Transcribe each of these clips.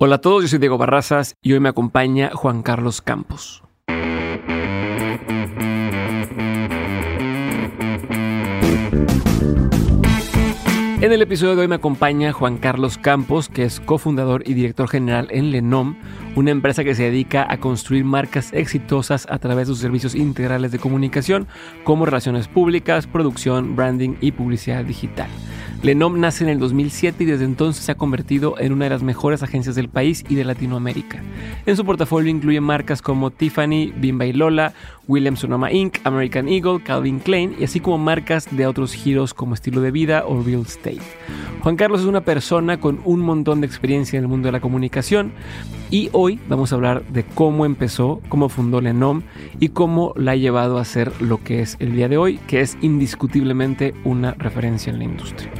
Hola a todos, yo soy Diego Barrazas y hoy me acompaña Juan Carlos Campos. En el episodio de hoy me acompaña Juan Carlos Campos, que es cofundador y director general en Lenom, una empresa que se dedica a construir marcas exitosas a través de sus servicios integrales de comunicación, como relaciones públicas, producción, branding y publicidad digital. Lenom nace en el 2007 y desde entonces se ha convertido en una de las mejores agencias del país y de Latinoamérica. En su portafolio incluye marcas como Tiffany, Bimba y Lola, Williams Sonoma Inc., American Eagle, Calvin Klein y así como marcas de otros giros como estilo de vida o real estate. Juan Carlos es una persona con un montón de experiencia en el mundo de la comunicación y hoy vamos a hablar de cómo empezó, cómo fundó Lenom y cómo la ha llevado a ser lo que es el día de hoy, que es indiscutiblemente una referencia en la industria.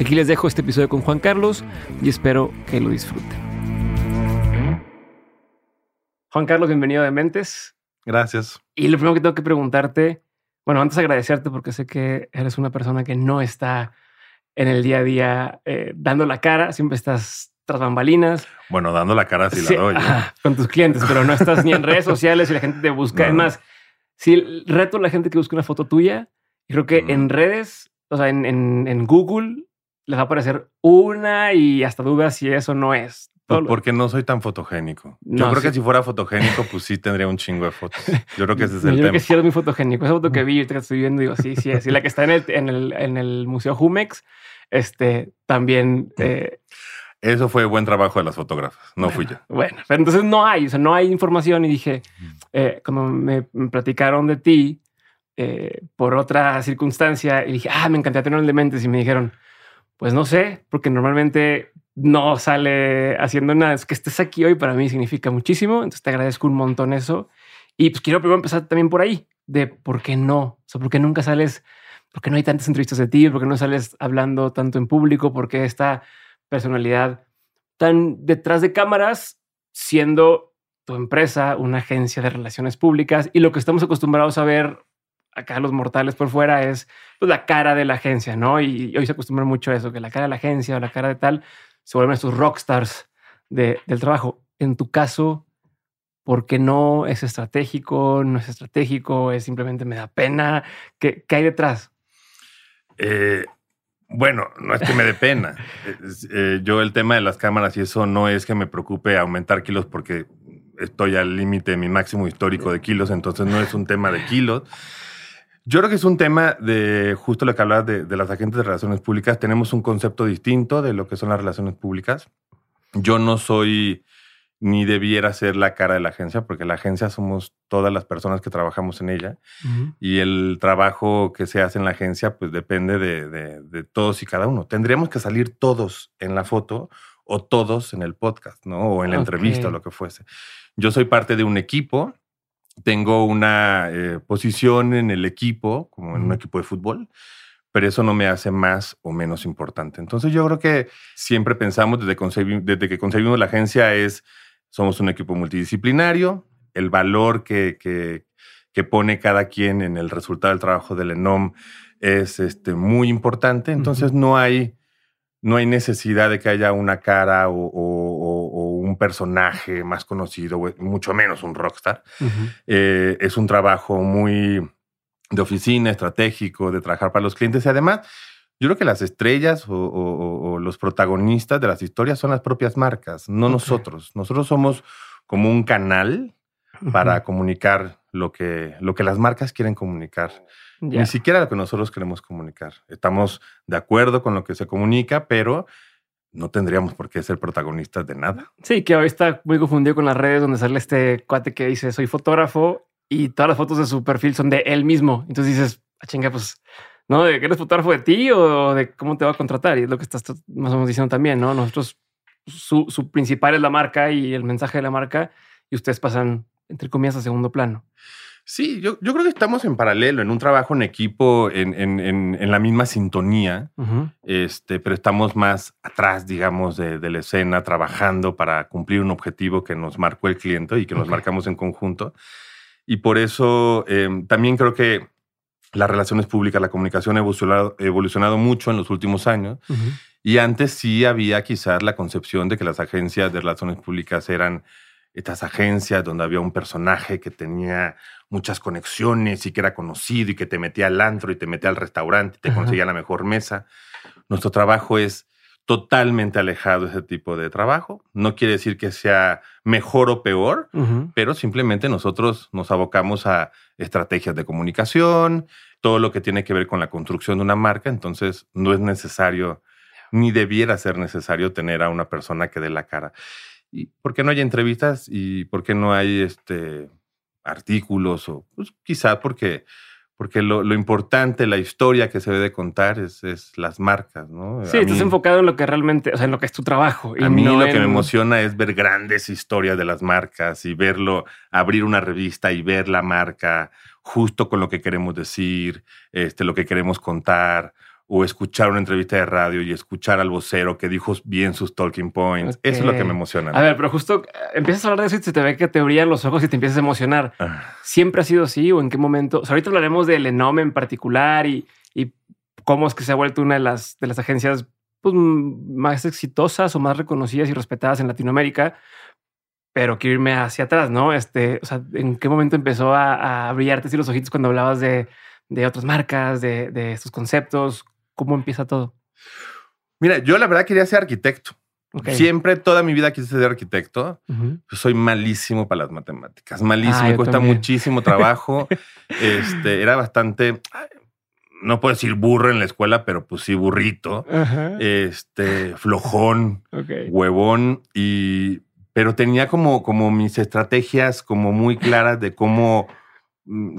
Aquí les dejo este episodio con Juan Carlos y espero que lo disfruten. Juan Carlos, bienvenido a Mentes. Gracias. Y lo primero que tengo que preguntarte, bueno, antes agradecerte porque sé que eres una persona que no está en el día a día eh, dando la cara, siempre estás tras bambalinas. Bueno, dando la cara si la doy. ¿eh? con tus clientes, pero no estás ni en redes sociales y la gente te busca. Además, si reto a la gente que busque una foto tuya, creo que en redes, o sea, en, en, Google, les va a aparecer una y hasta dudas si eso no es. Pues porque no soy tan fotogénico. Yo creo que si fuera fotogénico, pues sí tendría un chingo de fotos. Yo creo que ese es el Yo tema. creo que sí eres muy fotogénico. Esa foto que vi, que estoy viendo, digo, sí, sí es. Y la que está en el, en el, en el Museo Jumex, este, también... Eh, eso fue buen trabajo de las fotógrafas, no fui yo. Bueno, pero entonces no hay, o sea, no hay información y dije, eh, cuando me, platicaron de ti eh, por otra circunstancia y dije, ah, me encantaría tener mentes y me dijeron, pues no sé, porque normalmente no sale haciendo nada. Es que estés aquí hoy para mí significa muchísimo, entonces te agradezco un montón eso. Y pues quiero primero empezar también por ahí, de por qué no, o por qué nunca sales, por qué no hay tantas entrevistas de ti, por qué no sales hablando tanto en público, por qué esta personalidad tan detrás de cámaras, siendo tu empresa una agencia de relaciones públicas y lo que estamos acostumbrados a ver acá los mortales por fuera es pues, la cara de la agencia, ¿no? Y, hoy se acostumbra mucho a eso, que la cara de la agencia o la cara de tal se vuelven estos rockstars de, del trabajo. En tu caso, ¿por qué no es estratégico? ¿No es estratégico? ¿Es simplemente me da pena? ¿Qué, qué hay detrás? Eh, bueno, no es que me dé pena. Eh, yo el tema de las cámaras y eso no es que me preocupe aumentar kilos porque estoy al límite de mi máximo histórico de kilos, entonces no es un tema de kilos. Yo creo que es un tema de justo lo que hablabas de, de las agentes de relaciones públicas. Tenemos un concepto distinto de lo que son las relaciones públicas. Yo no soy ni debiera ser la cara de la agencia, porque la agencia somos todas las personas que trabajamos en ella y el trabajo que se hace en la agencia pues depende de, todos y cada uno. Tendríamos que salir todos en la foto o todos en el podcast, ¿no? O en la entrevista o lo que fuese. Yo soy parte de un equipo, tengo una eh, posición en el equipo, como en un equipo de fútbol, pero eso no me hace más o menos importante. Entonces yo creo que siempre pensamos desde, desde que concebimos la agencia es somos un equipo multidisciplinario. El valor que, que, pone cada quien en el resultado del trabajo del ENOM es este, muy importante. Entonces no, hay, no hay necesidad de que haya una cara o, un personaje más conocido, mucho menos un rockstar. Eh, es un trabajo muy de oficina, estratégico, de trabajar para los clientes y además yo creo que las estrellas o, los protagonistas de las historias son las propias marcas, no nosotros. Nosotros somos como un canal para comunicar lo que, lo que las marcas quieren comunicar. Ni siquiera lo que nosotros queremos comunicar. Estamos de acuerdo con lo que se comunica, pero no tendríamos por qué ser protagonistas de nada. Sí, que hoy está muy confundido con las redes donde sale este cuate que dice soy fotógrafo y todas las fotos de su perfil son de él mismo. Entonces dices, ah, chinga, pues ¿no? De que eres fotógrafo de ti o de cómo te va a contratar. Y es lo que estás más o menos diciendo también, ¿no? Nosotros, su, su principal es la marca y el mensaje de la marca y ustedes pasan, entre comillas, a segundo plano. Sí, yo, yo creo que estamos en paralelo, en un trabajo en equipo, en, en, en, la misma sintonía, este, pero estamos más atrás, digamos, de, de, la escena, trabajando para cumplir un objetivo que nos marcó el cliente y que nos marcamos en conjunto. Y por eso em, también creo que las relaciones públicas, la comunicación ha evolucionado, evolucionado mucho en los últimos años. Y antes sí había quizás la concepción de que las agencias de relaciones públicas eran estas agencias donde había un personaje que tenía muchas conexiones y que era conocido y que te metía al antro y te metía al restaurante y te conseguía la mejor mesa. Nuestro trabajo es totalmente alejado de ese tipo de trabajo. No quiere decir que sea mejor o peor, pero simplemente nosotros nos abocamos a estrategias de comunicación, todo lo que tiene que ver con la construcción de una marca. Entonces, no es necesario, ni debiera ser necesario tener a una persona que dé la cara. ¿Y por qué no hay entrevistas? ¿Y por qué no hay este, artículos? O pues, quizá porque porque lo, importante, la historia que se debe contar es, las marcas, ¿no? Sí, estás enfocado en lo que realmente, o sea, en lo que es tu trabajo. a mí lo que me emociona es ver grandes historias de las marcas y verlo, abrir una revista y ver la marca justo con lo que queremos decir, este, lo que queremos contar o escuchar una entrevista de radio y escuchar al vocero que dijo bien sus talking points. Eso es lo que me emociona. A ver, pero justo eh, empiezas a hablar de eso y se te ve que te brillan los ojos y te empiezas a emocionar. Ah. ¿Siempre ha sido así o en qué momento? ahorita hablaremos del Enome en particular y, y, cómo es que se ha vuelto una de las, de las agencias pues, más exitosas o más reconocidas y respetadas en Latinoamérica. Pero quiero irme hacia atrás, ¿no? Este, o sea, ¿en qué momento empezó a, brillarte así los ojitos cuando hablabas de, de otras marcas, de, de estos conceptos? ¿Cómo empieza todo? Mira, yo la verdad quería ser arquitecto. Siempre, toda mi vida quise ser arquitecto. soy malísimo para las matemáticas, malísimo, me cuesta muchísimo trabajo. este, era bastante, no puedo decir burro en la escuela, pero pues sí burrito, este, flojón, huevón y, pero tenía como, como mis estrategias como muy claras de cómo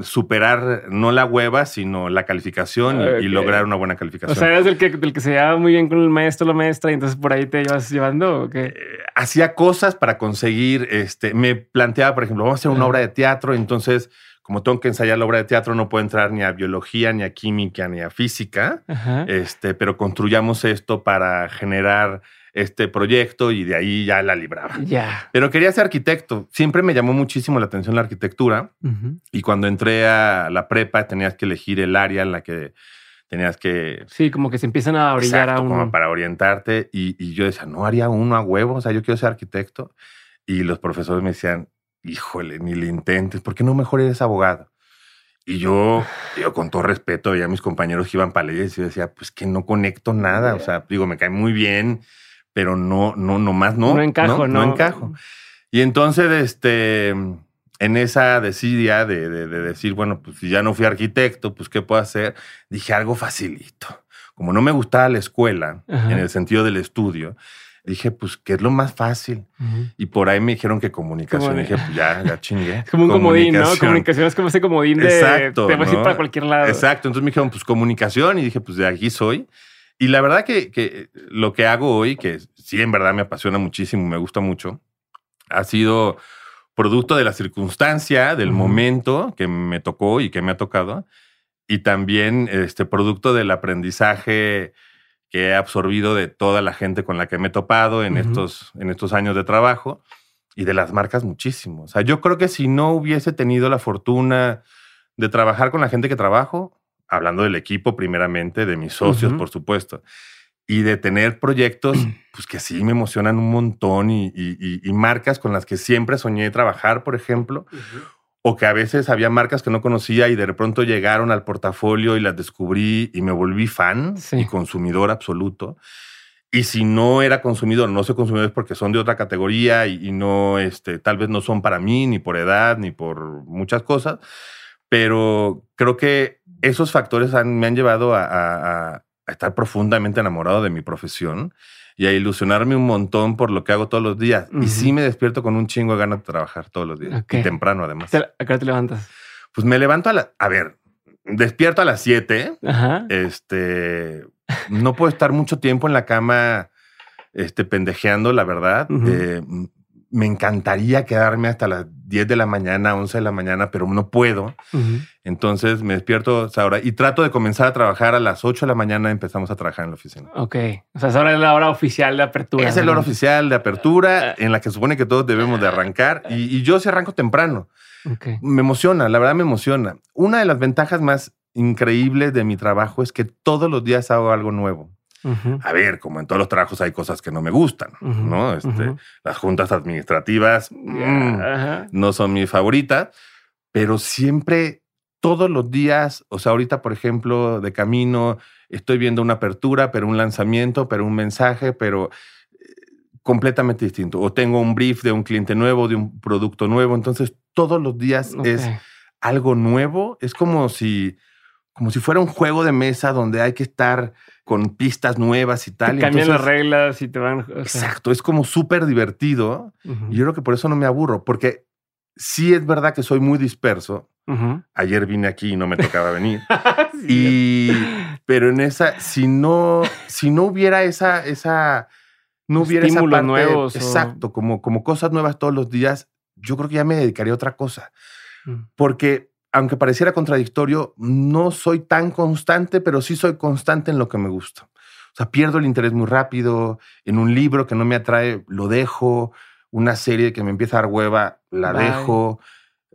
superar no la hueva, sino la calificación y, lograr una buena calificación. O sea, eres el que, el que se llevaba muy bien con el maestro o la maestra y entonces por ahí te ibas llevando. ¿o qué? Eh, hacía cosas para conseguir, este, me planteaba, por ejemplo, vamos a hacer una obra de teatro, entonces como tengo que ensayar la obra de teatro, no puedo entrar ni a biología, ni a química, ni a física, este, pero construyamos esto para generar este proyecto y de ahí ya la libraba. Ya. Pero quería ser arquitecto. Siempre me llamó muchísimo la atención la arquitectura. Y cuando entré a la prepa tenías que elegir el área en la que tenías que... Sí, como que se empiezan a brillar a uno. como para orientarte. Y, yo decía, no haría uno a huevo. O sea, yo quiero ser arquitecto. Y los profesores me decían, híjole, ni le intentes. ¿Por qué no mejor eres abogado? Y yo, yo con todo respeto, veía a mis compañeros que iban para leyes y yo decía, pues que no conecto nada. O sea, digo, me cae muy bien pero no, no, nomás no. No encajo, no. No, encajo. Y entonces, este, en esa desidia de, decir, bueno, pues si ya no fui arquitecto, pues ¿qué puedo hacer? Dije algo facilito. Como no me gustaba la escuela, en el sentido del estudio, dije, pues, ¿qué es lo más fácil? Y por ahí me dijeron que comunicación. dije, pues ya, ya chingué. Es como un comodín, ¿no? Comunicación es como ese comodín de. Exacto. Te vas a ir para cualquier lado. Exacto. Entonces me dijeron, pues comunicación. Y dije, pues de aquí soy. Y la verdad que, lo que hago hoy, que sí en verdad me apasiona muchísimo, me gusta mucho, ha sido producto de la circunstancia, del momento que me tocó y que me ha tocado, y también este producto del aprendizaje que he absorbido de toda la gente con la que me he topado en, estos, en estos años de trabajo y de las marcas muchísimo. O sea, yo creo que si no hubiese tenido la fortuna de trabajar con la gente que trabajo, hablando del equipo primeramente, de mis socios, por supuesto, y de tener proyectos pues que sí me emocionan un montón y, marcas con las que siempre soñé trabajar, por ejemplo, o que a veces había marcas que no conocía y de pronto llegaron al portafolio y las descubrí y me volví fan y consumidor absoluto. Y si no era consumidor, no soy consumidor es porque son de otra categoría y, no, este, tal vez no son para mí, ni por edad, ni por muchas cosas. Pero creo que esos factores me han llevado a, estar profundamente enamorado de mi profesión y a ilusionarme un montón por lo que hago todos los días. Y sí me despierto con un chingo de ganas de trabajar todos los días. Y temprano, además. ¿A qué te levantas? Pues me levanto a la... A ver, despierto a las 7. Este... No puedo estar mucho tiempo en la cama este, pendejeando, la verdad me encantaría quedarme hasta las 10 de la mañana, 11 de la mañana, pero no puedo. Entonces me despierto a hora y trato de comenzar a trabajar a las 8 de la mañana. Empezamos a trabajar en la oficina. Ok. O sea, ahora es la hora oficial de apertura. Es la hora oficial de apertura en la que supone que todos debemos de arrancar y, yo se arranco temprano. Me emociona, la verdad me emociona. Una de las ventajas más increíble de mi trabajo es que todos los días hago algo nuevo. Ujú. A ver, como en todos los trabajos hay cosas que no me gustan, Ujú, ¿no? Este, ujú. Las juntas administrativas mm, Ajá. no son mis favoritas, pero siempre, todos los días, o sea, ahorita, por ejemplo, de camino, estoy viendo una apertura, pero un lanzamiento, pero un mensaje, pero eh, completamente distinto. O tengo un brief de un cliente nuevo, de un producto nuevo, entonces todos los días es Ok. algo nuevo. Es como si, como si fuera un juego de mesa donde hay que estar con pistas nuevas y Te tal. y cambian las reglas y te van. o sea, Exacto, es como súper divertido. Y yo creo que por eso no me aburro, porque sí es verdad que soy muy disperso. Ayer vine aquí y no me tocaba venir. Sí, y, pero en esa, si no, si no hubiera esa, esa, no hubiera esa parte, nuevos o- exacto, como, como cosas nuevas todos los días, yo creo que ya me dedicaría a otra cosa. Mm. Porque aunque pareciera contradictorio, no soy tan constante, pero sí soy constante en lo que me gusta. O sea, pierdo el interés muy rápido. En un libro que no me atrae, lo dejo. Una serie que me empieza a dar hueva, la Bye. dejo.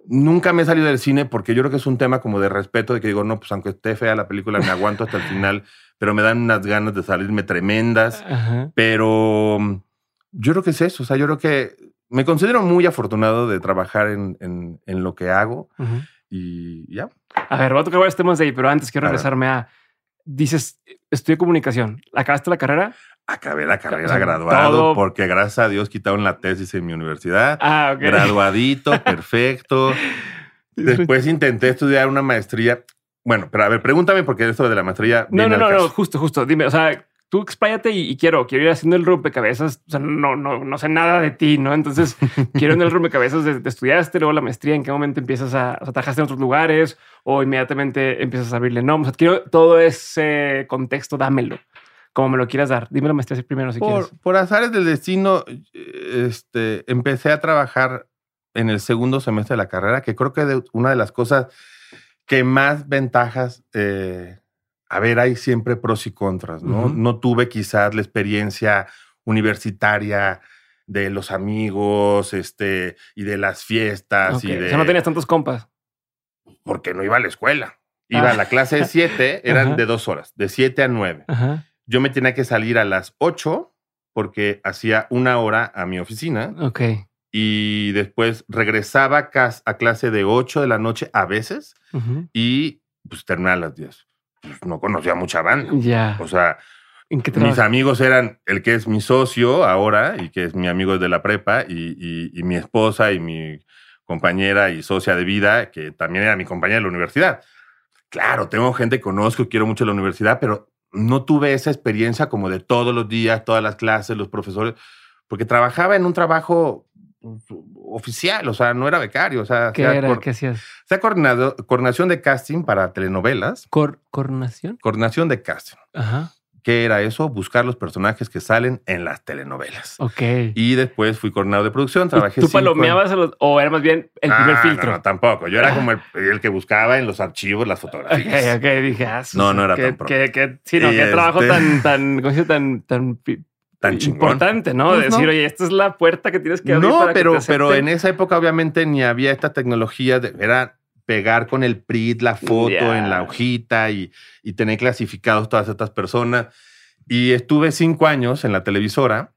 Nunca me he salido del cine porque yo creo que es un tema como de respeto, de que digo, no, pues aunque esté fea la película, me aguanto hasta el final, pero me dan unas ganas de salirme tremendas. Ajá. Pero yo creo que es eso. O sea, yo creo que me considero muy afortunado de trabajar en, en- en lo que hago Ujú. Y ya. A ver, voy a tocar varios temas de ahí, pero antes quiero regresarme a. Dices, estudié comunicación. ¿Acabaste la carrera? Acabé la carrera O sea, graduado todo- porque gracias a Dios quitaron la tesis en mi universidad. Ah, ok. Graduadito, perfecto. Después intenté estudiar una maestría. Bueno, pero a ver, pregúntame porque esto de la maestría. No, no, no, no, justo, justo. Dime, o sea, tú expláyate y, y quiero, quiero ir haciendo el rompecabezas. O sea, no, no, no sé nada de ti, ¿no? Entonces, quiero en el rompecabezas de, de estudiaste, luego la maestría, en qué momento empiezas a, o sea, trabajaste en otros lugares o inmediatamente empiezas a abrirle no. O sea, quiero todo ese contexto, dámelo, como me lo quieras dar. Dime la maestría primero si Por, quieres. por azares del destino, este, empecé a trabajar en el segundo semestre de la carrera, que creo que de- una de las cosas que más ventajas, eh, a ver, hay siempre pros y contras, ¿no? No tuve quizás la experiencia universitaria de los amigos, este, y de las fiestas, Ok, y de... O sea, no tenías tantos compas. Porque no iba a la escuela. Iba Ah. a la clase de siete, eran Ajá. de dos horas, de siete a nueve yo me tenía que salir a las 8 porque hacía una hora a mi oficina Ok. y después regresaba a, clase de 8 de la noche a veces y pues terminaba a las 10. Pues, no conocía mucha banda. Ya. O sea, ¿En qué mis amigos eran el que es mi socio ahora y que es mi amigo de la prepa y, y- y mi esposa y mi compañera y socia de vida, que también era mi compañera de la universidad. Claro, tengo gente que conozco, quiero mucho la universidad, pero no tuve esa experiencia como de todos los días, todas las clases, los profesores, porque trabajaba en un trabajo oficial, o sea, no era becario, o sea, ¿Qué hacía era? ¿Qué hacías? hacía coordinado- coordinación de casting para telenovelas, Cor ¿Coronación? coordinación de casting. Ajá. ¿Qué era eso? Buscar los personajes que salen en las telenovelas. Ok. Y después fui coordinador de producción, ¿Y trabajé ¿Tú palomeabas a los- o era más bien el Ah, primer no, filtro? No, tampoco. Yo era Ah. como el, el que buscaba en los archivos las Ok, fotografías. ok, dije, ah, No, no era que, tan pro. que, que- sí, no, qué trabajo este- tan, tan, ¿cómo se dice? tan, tan, pi- Tan chingón. importante, ¿no? Pues De decir, no. oye, esta es la puerta que tienes que abrir No, para pero, que te pero en esa época obviamente ni había esta tecnología. De, era pegar con el PRIT la foto Ya. en la hojita y, y tener clasificados todas estas personas. Y estuve cinco años en la televisora.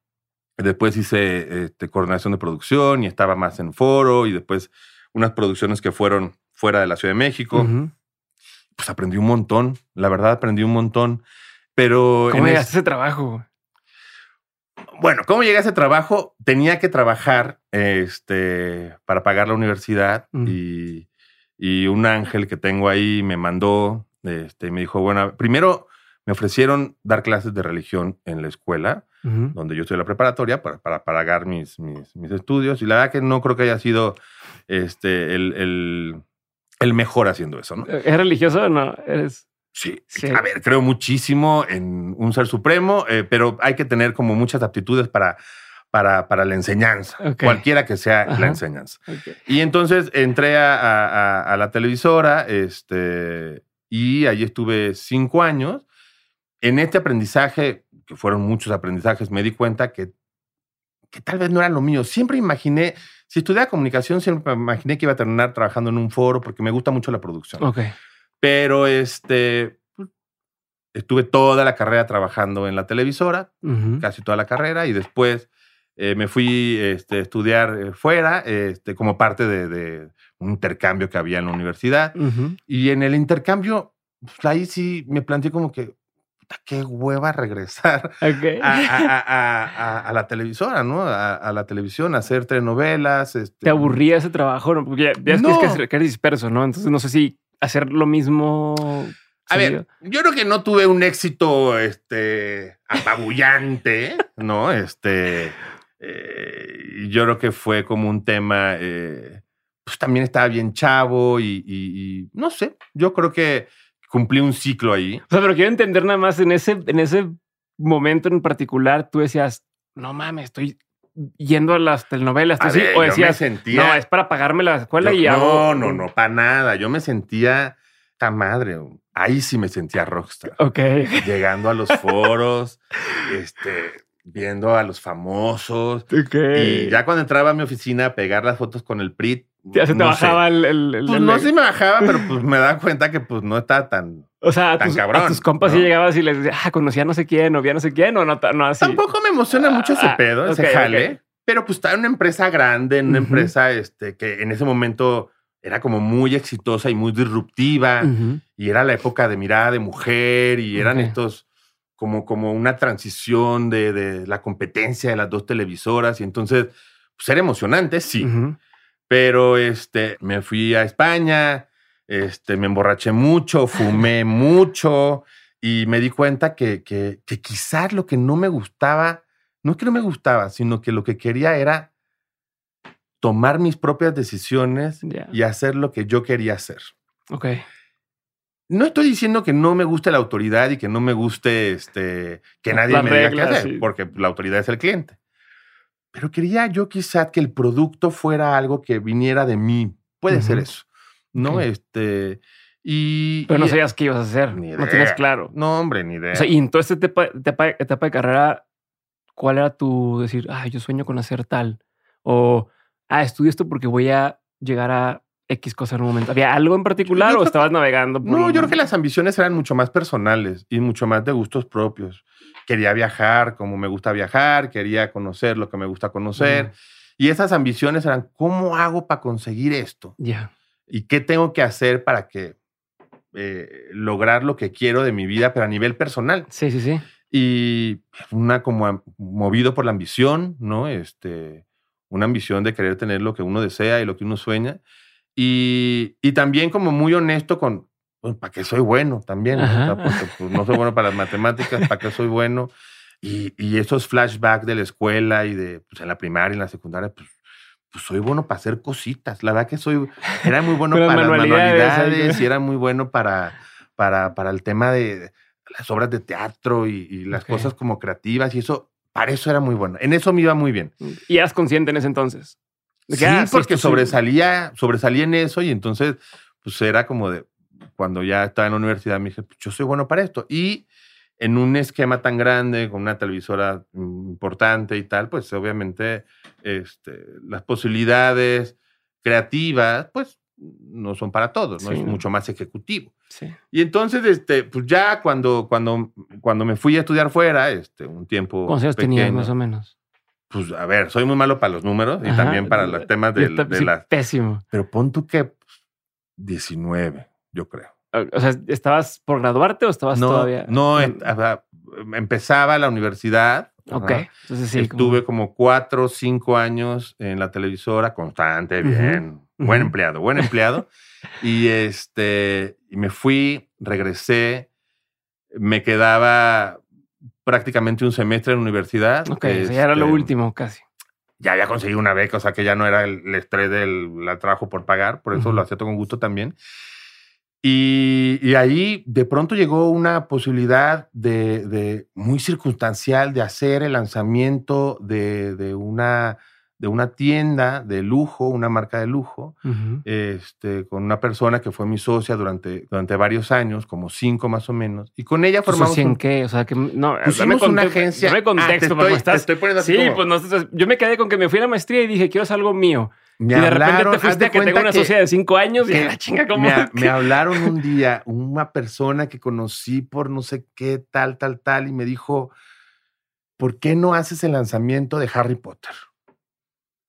Después hice este, coordinación de producción y estaba más en foro y después unas producciones que fueron fuera de la Ciudad de México. Ujú. Pues aprendí un montón. La verdad aprendí un montón. Pero ¿Cómo en llegaste es- a ese trabajo? Bueno, ¿cómo llegué a ese trabajo? Tenía que trabajar este, para pagar la universidad y, y un ángel que tengo ahí me mandó, este, me dijo, bueno, primero me ofrecieron dar clases de religión en la escuela, donde yo estoy en la preparatoria, para, para pagar mis, mis, mis estudios. Y la verdad que no creo que haya sido este, el, el, el mejor haciendo eso, ¿no? ¿Es religioso o no? Eres... Sí. Sí. A ver, creo muchísimo en un ser supremo, eh, pero hay que tener como muchas aptitudes para, para, para la enseñanza, Ok. cualquiera que sea Ajá. la enseñanza. Ok. Y entonces entré a, a- a- la televisora este, y allí estuve cinco años. En este aprendizaje, que fueron muchos aprendizajes, me di cuenta que, que tal vez no era lo mío. Siempre imaginé, si estudiaba comunicación, siempre imaginé que iba a terminar trabajando en un foro porque me gusta mucho la producción Ok. Pero este, pues, estuve toda la carrera trabajando en la televisora, casi toda la carrera, y después eh, me fui este, a estudiar eh, fuera, este, como parte de, de un intercambio que había en la universidad. Y en el intercambio, pues, ahí sí me planteé como que, qué hueva regresar a, a- a- a- a la televisora, ¿no? A, la televisión, a hacer telenovelas. Este, ¿Te aburría ese trabajo? Porque ya, No. es- que eres disperso, ¿no? Entonces no sé si hacer lo mismo. A ver, yo creo que no tuve un éxito este, apabullante, ¿no? Este, eh, yo creo que fue como un tema, eh, pues también estaba bien chavo y, y- y no sé, yo creo que cumplí un ciclo ahí. O sea, pero quiero entender nada más en ese, en ese momento en particular, tú decías, no mames, estoy yendo a las telenovelas. A ver, o yo me decías, sentía- no, es para pagarme la escuela Yo- y hago. no, no, no, para nada. Yo me sentía tan madre. Ahí sí me sentía rockstar. Ok. Llegando a los foros, este, viendo a los famosos. Y ya cuando entraba a mi oficina a pegar las fotos con el PRIT. Ya se te no bajaba sé. el, el- el- Pues el- no sé si me bajaba, pero pues me daba cuenta que pues no estaba tan. O sea, a tan tus, a cabrón, tus compas ¿no? sí llegabas y les decías, ah, conocía a no sé quién, o vi a no sé quién, o no, no así. Tampoco me emociona mucho ese Ah, pedo, ese ok, jale. ok. Pero pues estaba en una empresa grande, en una Ujú. empresa este, que en ese momento era como muy exitosa y muy disruptiva. Ujú. y era la época de mirada de mujer y eran Ok. estos como, como una transición de, de la competencia de las dos televisoras y entonces pues era emocionante, sí, Ujú. Pero este, me fui a España, este, me emborraché mucho, fumé mucho y me di cuenta que, que, que quizás lo que no me gustaba, no es que no me gustaba, sino que lo que quería era tomar mis propias decisiones y hacer lo que yo quería hacer. Ok. No estoy diciendo que no me guste la autoridad y que no me guste este, que nadie me diga qué hacer, sí. porque la autoridad es el cliente. Pero quería yo quizá que el producto fuera algo que viniera de mí. Puede ser eso, ¿no? Este, y... Pero no y- sabías qué ibas a hacer. Ni No tienes idea. claro. No, hombre, ni idea. O sea, y en toda esta etapa, etapa, etapa de carrera, ¿cuál era tu decir, ah, yo sueño con hacer tal? O, ah, estudio esto porque voy a llegar a X cosa en un momento. ¿Había algo en particular Yo o estabas navegando? por No, un- yo creo que las ambiciones eran mucho más personales y mucho más de gustos propios. Quería viajar como me gusta viajar, quería conocer lo que me gusta conocer. Y esas ambiciones eran, ¿cómo hago para conseguir esto? Ya. ¿Y qué tengo que hacer para que eh, lograr lo que quiero de mi vida, pero a nivel personal? Sí, sí, sí. Y una como movido por la ambición, ¿no? Este, una ambición de querer tener lo que uno desea y lo que uno sueña. Y, y también como muy honesto con, pues, ¿para qué soy bueno? También, ¿no? O sea, porque, pues, no soy bueno para las matemáticas, ¿para qué soy bueno? Y, y esos flashbacks de la escuela y de, pues en la primaria y en la secundaria, pues, pues soy bueno para hacer cositas. La verdad que soy, era muy bueno para las manualidades, manualidades y era muy bueno para, para, para el tema de las obras de teatro y, y las Ok. cosas como creativas y eso, para eso era muy bueno. En eso me iba muy bien. Y eras consciente en ese entonces. De Sí, que, ah, porque sobresalía, sobresalía en eso y entonces pues era como de, cuando ya estaba en la universidad me dije, pues, yo soy bueno para esto. Y en un esquema tan grande, con una televisora mm, importante y tal, pues obviamente este, las posibilidades creativas, pues no son para todos, ¿no? Sí, es mucho más ejecutivo. Sí. Y entonces, este, pues ya cuando, cuando, cuando me fui a estudiar fuera, este, un tiempo ¿Cuántos años tenías más o menos? pues a ver, soy muy malo para los números y Ajá. también para los temas del- ta- de, sí, las... Pésimo. Pero pon tú que pues, 19, yo creo. O sea, ¿estabas por graduarte o estabas No, todavía? no, empezaba la universidad. Ok. ajá. Entonces sí. Estuve como cuatro o cinco años en la televisora, constante, bien, buen ujú. empleado, buen empleado. y este, y me fui, regresé, me quedaba prácticamente un semestre en la universidad. Ok, o sea, ya era lo este, último casi. ya había conseguido una beca, o sea que ya no era el, estrés del la trabajo por pagar, por eso Ujú. lo acepto con gusto también. Y, y ahí de pronto llegó una posibilidad de, de muy circunstancial de hacer el lanzamiento de, de una, de una tienda de lujo, una marca de lujo, este, con una persona que fue mi socia durante, durante varios años, como cinco más o menos, y con ella formamos ¿Socia en un- qué? O sea, que no. pusimos una agencia. Dame Ah, te contexto, estoy- porque te estás. estoy así Sí, como- pues no, estás- yo me quedé con que me fui a la maestría y dije, quiero hacer algo mío. Y de repente te fuiste a que tengo una sociedad de cinco años y la chinga como... Me, me, hablaron un día una persona que conocí por no sé qué, tal, tal, tal, y me dijo, ¿por qué no haces el lanzamiento de Harry Potter?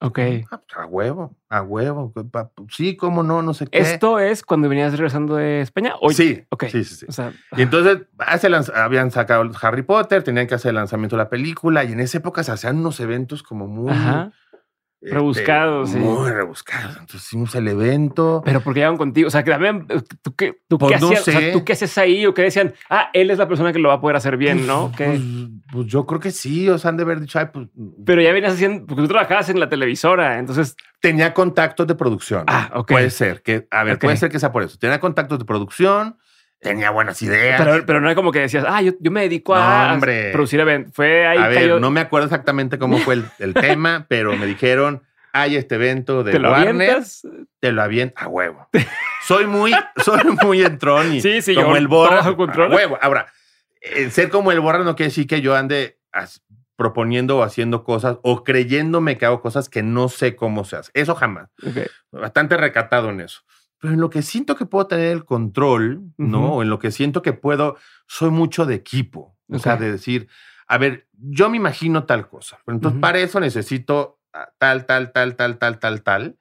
Ok. Ah, pues, a huevo, a huevo. Sí, cómo no, no sé qué. ¿Esto es cuando venías regresando de España? Sí, okay. sí, sí, sí. y entonces habían sacado Harry Potter, tenían que hacer el lanzamiento de la película y en esa época se hacían unos eventos como muy... Este, rebuscados, sí. Muy rebuscados. Entonces hicimos el evento. Pero porque iban contigo. O sea, que también tú qué, tú pues qué hacías, tú qué haces ahí o qué decían, ah, él es la persona que lo va a poder hacer bien, ¿no? Pues, pues, yo creo que sí. O sea, han de haber dicho, ay, pues. Pero ya venías haciendo, porque tú trabajabas en la televisora. Entonces tenía contactos de producción. Ah, ok. Puede ser que, a ver, puede ser que sea por eso. Tenía contactos de producción tenía buenas ideas. Pero, pero, no es como que decías, ah, yo, yo me dedico a, producir eventos. Fue ahí. A ver, no me acuerdo exactamente cómo fue el, tema, pero me dijeron, hay este evento de ¿Te lo Warner. Te lo avientas a huevo. soy muy, soy muy entrón y sí, sí, como el borra. A huevo. Ahora, ser como el borra no quiere decir que yo ande proponiendo o haciendo cosas o creyéndome que hago cosas que no sé cómo se hace. Eso jamás. Bastante recatado en eso. Pero en lo que siento que puedo tener el control, ¿no? O en lo que siento que puedo, soy mucho de equipo. O sea, de decir, a ver, yo me imagino tal cosa. Pero entonces, para eso necesito tal, tal, tal, tal, tal, tal, tal.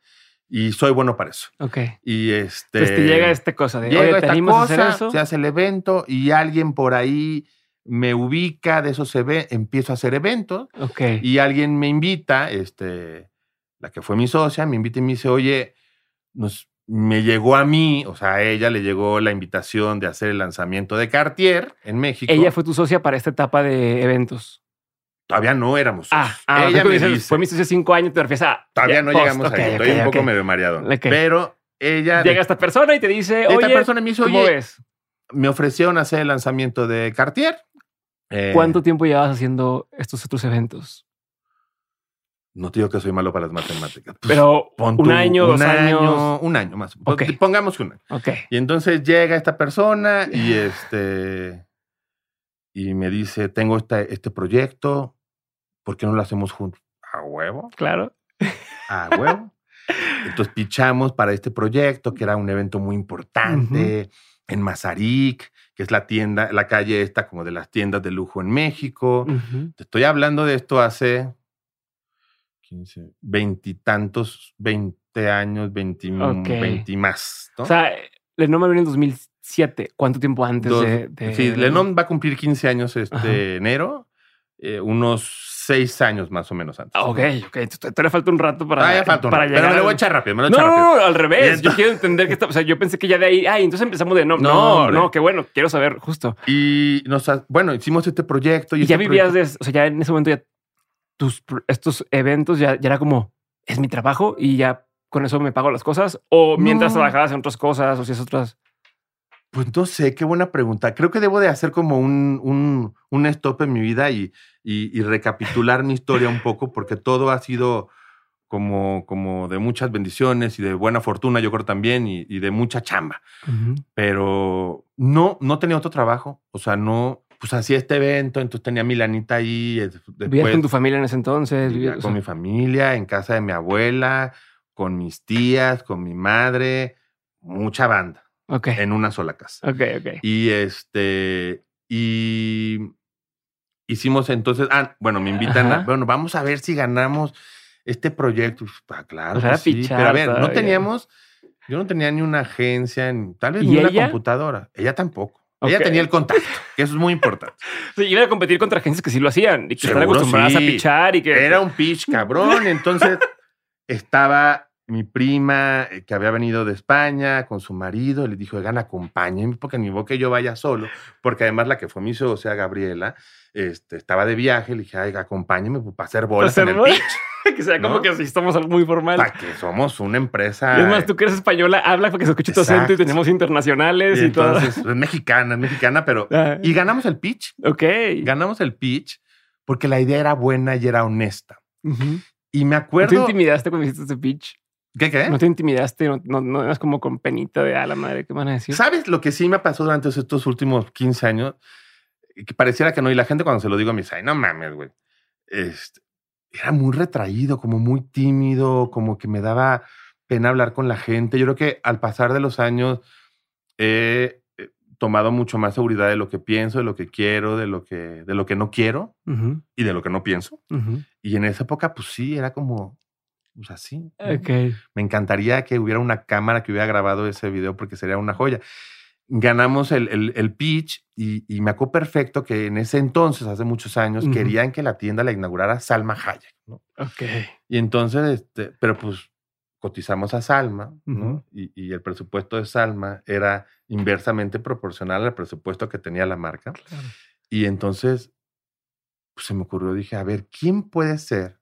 Y soy bueno para eso. Ok. Y este. Te llega esta cosa de. Llega esta cosa, eso? se hace el evento y alguien por ahí me ubica de esos eventos, empiezo a hacer eventos. Ok. Y alguien me invita, este, la que fue mi socia, me invita y me dice, oye, nos, me llegó a mí, o sea, a ella le llegó la invitación de hacer el lanzamiento de Cartier en México. Ella fue tu socia para esta etapa de eventos. Todavía no éramos. Ah, ah ella me dice, fue mi hace cinco años, te refieres a. Todavía no llegamos ahí. Estoy un poco medio mareado. Pero ella. Llega esta persona y te dice, oye. Esta persona me dice, ¿cómo ves? Me ofrecieron hacer el lanzamiento de Cartier. Eh, ¿Cuánto tiempo llevas haciendo estos otros eventos? No te digo que soy malo para las matemáticas. Pero un año, dos años. Un año más. Pongamos un año. Y entonces llega esta persona y este. Y me dice: Tengo este, este proyecto. ¿Por qué no lo hacemos juntos? A huevo. Claro. A huevo. Entonces pichamos para este proyecto, que era un evento muy importante en Mazarik, que es la tienda, la calle esta como de las tiendas de lujo en México. Te estoy hablando de esto hace 15, veintitantos, veinte años, veinti, más. O sea, Lenom vino en 2007. ¿Cuánto tiempo antes de, Sí, Lenom va a cumplir 15 años este enero. Eh, unos seis años más o menos antes. Ah, ok, ok. Le falta un rato para, ah, ya falta un para llegar. Pero me lo voy a echar rápido. Me lo no, no, no, al revés. Yo quiero entender que está. O sea, yo pensé que ya de ahí. Ay, entonces empezamos de no. No, no, qué bueno. Quiero saber justo. Y nos, bueno, hicimos este proyecto. Y, ya vivías de. O sea, ya en ese momento ya tus, estos eventos ya, ya, era como, es mi trabajo y ya con eso me pago las cosas? ¿O mientras trabajabas en otras cosas o si es otras? Pues no sé, qué buena pregunta. Creo que debo de hacer como un, un, un stop en mi vida y, y, recapitular mi historia un poco porque todo ha sido como, como de muchas bendiciones y de buena fortuna, yo creo también, y, y de mucha chamba. Pero no, no tenía otro trabajo. O sea, no, pues hacía este evento, entonces tenía mi lanita ahí. ¿Vivías con tu familia en ese entonces? Vivía con mi familia, en casa de mi abuela, con mis tías, con mi madre, mucha banda. Ok. En una sola casa. Ok, ok. Y este, y hicimos entonces, ah, bueno, me invitan a, bueno, vamos a ver si ganamos este proyecto. Ah, claro. Pues sí, pero a ver, no teníamos, yo no tenía ni una agencia, ni, tal vez ni una computadora. Ella tampoco. Ella tenía el contacto, que eso es muy importante. Sí, iba a competir contra agencias que sí lo hacían y que estaban acostumbradas a pichar y que. Era un pitch cabrón. Entonces estaba mi prima eh, que había venido de España con su marido. Le dijo, oigan, acompáñenme porque ni vos que yo vaya solo. Porque además la que fue mi socia, Gabriela, este, estaba de viaje. Le dije, ay, acompáñenme para hacer bolas en el pitch. que sea como que así somos algo muy formal. Para que somos una empresa. es más, tú que eres española, habla para que se escuche tu acento y tenemos internacionales y, todo. Es mexicana, es mexicana, pero. Ah. Y ganamos el pitch. Ok. Ganamos el pitch porque la idea era buena y era honesta. Y me acuerdo. ¿No te intimidaste cuando hiciste ese pitch? ¿Qué qué? ¿No te intimidaste? ¿No, no, eras como con penita de a la madre? ¿Qué van a decir? ¿Sabes lo que sí me pasó durante estos últimos 15 años? Que pareciera que no. Y la gente cuando se lo digo me dice, ay, no mames, güey. Este, era muy retraído, como muy tímido, como que me daba pena hablar con la gente. Yo creo que al pasar de los años he eh, tomado mucho más seguridad de lo que pienso, de lo que quiero, de lo que, de lo que no quiero y de lo que no pienso. Y en esa época, pues sí, era como, pues así. Me encantaría que hubiera una cámara que hubiera grabado ese video porque sería una joya. Ganamos el, el, pitch y, y, me acuerdo perfecto que en ese entonces, hace muchos años, querían que la tienda la inaugurara Salma Hayek. ¿no? Ok. Y entonces, este, pero pues cotizamos a Salma, ¿no? y, el presupuesto de Salma era inversamente proporcional al presupuesto que tenía la marca. Y entonces pues, se me ocurrió, dije, a ver, ¿quién puede ser?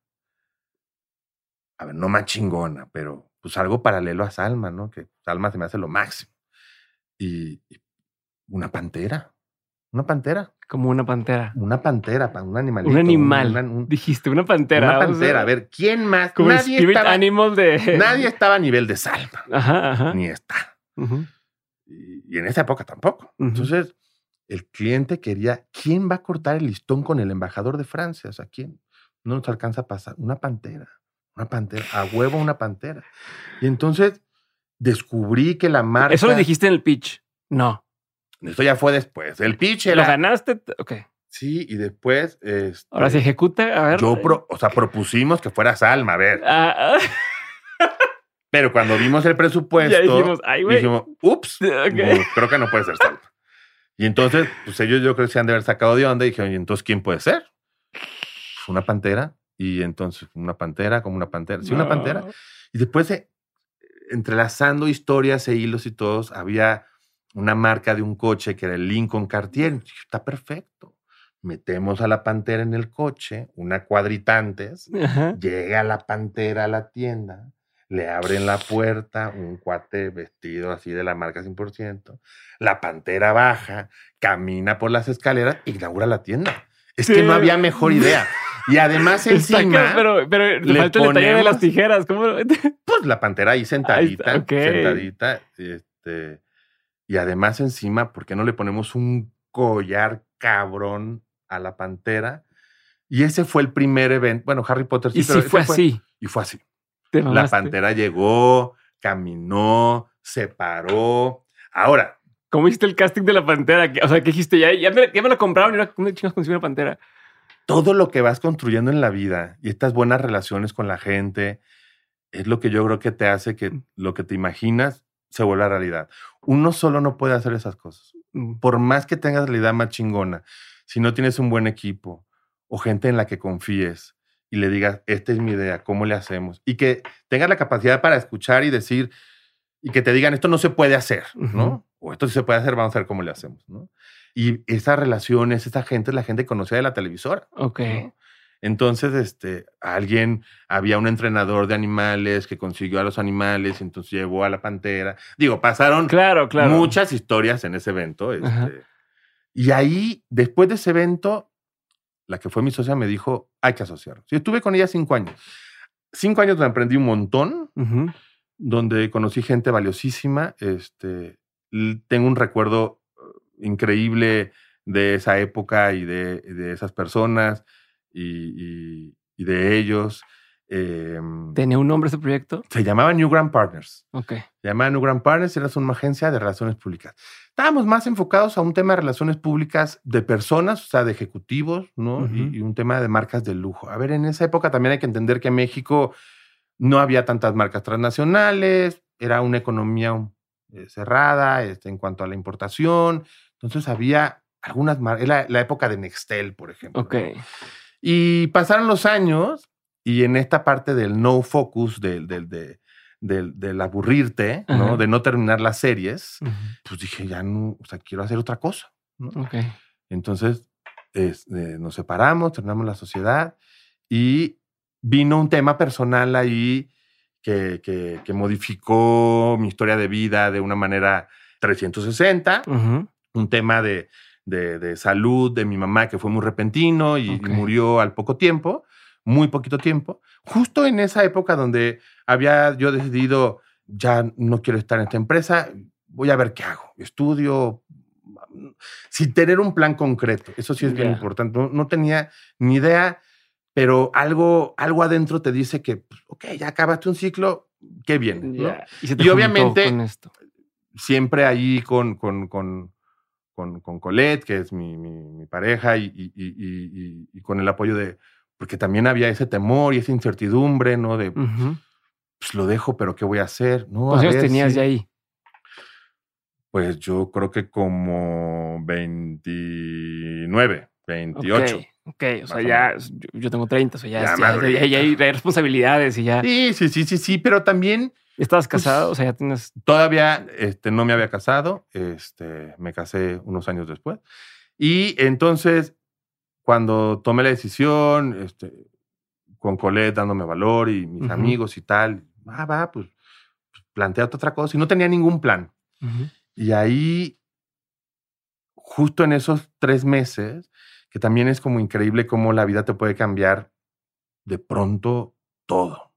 A ver, no más chingona, pero pues algo paralelo a Salma, ¿no? Que Salma se me hace lo máximo. y una pantera. Una pantera. Como una pantera. Una pantera, un animalito. Un animal. Dijiste, una pantera. Una pantera. a ver, ¿quién más? Como nadie estaba, animal de... Nadie estaba a nivel de Salma. Ajá, ajá. Ni está. y, en esa época tampoco. Entonces, el cliente quería, ¿quién va a cortar el listón con el embajador de Francia? O sea, ¿quién? No nos alcanza a pasar. Una pantera. Una pantera. A huevo una pantera. Y entonces descubrí que la marca... Eso lo dijiste en el pitch. No. Esto ya fue después. El pitch era. ¿Lo ganaste? Ok. Sí, y después. Este, Ahora se ejecuta. A ver. Yo, o sea, propusimos que fuera Salma, a ver. Ah, ah. Pero cuando vimos el presupuesto, dijimos, Ay, dijimos, ups, creo que no puede ser Salma. Y entonces, pues ellos yo creo que se han de haber sacado de onda y dijeron, ¿y entonces quién puede ser? Una pantera. Y entonces, una pantera, como una pantera. Sí, una pantera. Y después, entrelazando historias e hilos y todos, había una marca de un coche que era el Lincoln Cartier. Está perfecto. Metemos a la pantera en el coche, una cuadritantes, llega la pantera a la tienda, le abren la puerta, un cuate vestido así de la marca 100%, la pantera baja, camina por las escaleras, inaugura la tienda. Es que no había mejor idea. Y además encima... pero, pero le falta el detalle de las tijeras. ¿Cómo? Pues la pantera ahí sentadita, sentadita, este y además encima, ¿por qué no le ponemos un collar cabrón a la pantera? Y ese fue el primer evento. Bueno, Harry Potter sí, y sí fue así. Y fue así. La pantera llegó, caminó, se paró. Ahora. ¿Cómo hiciste el casting de la pantera? O sea, ¿qué dijiste? Ya, ya, me, ya me lo compraron y ahora, ¿cómo chingas una pantera? Todo lo que vas construyendo en la vida y estas buenas relaciones con la gente es lo que yo creo que te hace que mm. lo que te imaginas se vuelva realidad. Uno solo no puede hacer esas cosas. Mm. Por más que tengas la idea más chingona, si no tienes un buen equipo o gente en la que confíes y le digas, esta es mi idea, ¿cómo le hacemos? Y que tengas la capacidad para escuchar y decir, y que te digan, esto no se puede hacer, ¿no? O esto sí se puede hacer, vamos a ver cómo le hacemos, ¿no? Y esas relaciones, esa gente es la gente conocida de la televisora. Ok. Entonces, este, alguien, había un entrenador de animales que consiguió a los animales, entonces llevó a la pantera. Digo, pasaron claro, claro. muchas historias en ese evento. Este, y ahí, después de ese evento, la que fue mi socia me dijo, hay que asociarnos. Yo estuve con ella cinco años. Cinco años donde aprendí un montón, donde conocí gente valiosísima. Este, tengo un recuerdo uh, increíble de esa época y de, de esas personas y, de ellos. Em, ¿Tenía un nombre ese proyecto? Se llamaba New Grand Partners. Ok. Se llamaba New Grand Partners, era una agencia de relaciones públicas. Estábamos más enfocados a un tema de relaciones públicas de personas, o sea, de ejecutivos, ¿no? y, un tema de marcas de lujo. A ver, en esa época también hay que entender que en México no había tantas marcas transnacionales, era una economía eh, cerrada este, en cuanto a la importación. Entonces había algunas marcas, era la época de Nextel, por ejemplo. Ok. Y pasaron los años y en esta parte del no focus, del, del, aburrirte, ¿no? De no terminar las series, pues dije, ya no, o sea, quiero hacer otra cosa. Entonces eh, nos separamos, terminamos la sociedad y vino un tema personal ahí que, que, modificó mi historia de vida de una manera 360, un tema de, de, salud de mi mamá que fue muy repentino y, murió al poco tiempo, muy poquito tiempo, justo en esa época donde había yo decidido, ya no quiero estar en esta empresa, voy a ver qué hago, estudio, sin tener un plan concreto. Eso sí es bien importante. No, tenía ni idea pero algo, algo adentro te dice que, pues, ok, ya acabaste un ciclo, qué bien. ¿no? Y, se te Y obviamente- con esto. Siempre ahí con, con, con, con, con Colette, que es mi, mi, mi pareja, y, y, y, y- y con el apoyo de, porque también había ese temor y esa incertidumbre, ¿no? De, pues lo dejo, pero ¿qué voy a hacer? No, ¿Cuántos a años ver tenías si- ya ahí? Pues yo creo que como 29, 28. Ok, ok, o sea, ya yo, tengo 30, o sea, ya, Ya ya, ya- madurita. ya- ya hay responsabilidades y ya. Sí, sí, sí, sí, sí, pero también ¿Estabas Pues, casado? O sea, ya tienes. todavía este, no me había casado, este, me casé unos años después. Y entonces, cuando tomé la decisión, este, con Colette dándome valor y mis amigos y tal, ah, va, pues, pues planteate otra cosa. Y no tenía ningún plan. Y ahí, justo en esos tres meses, que también es como increíble cómo la vida te puede cambiar de pronto todo.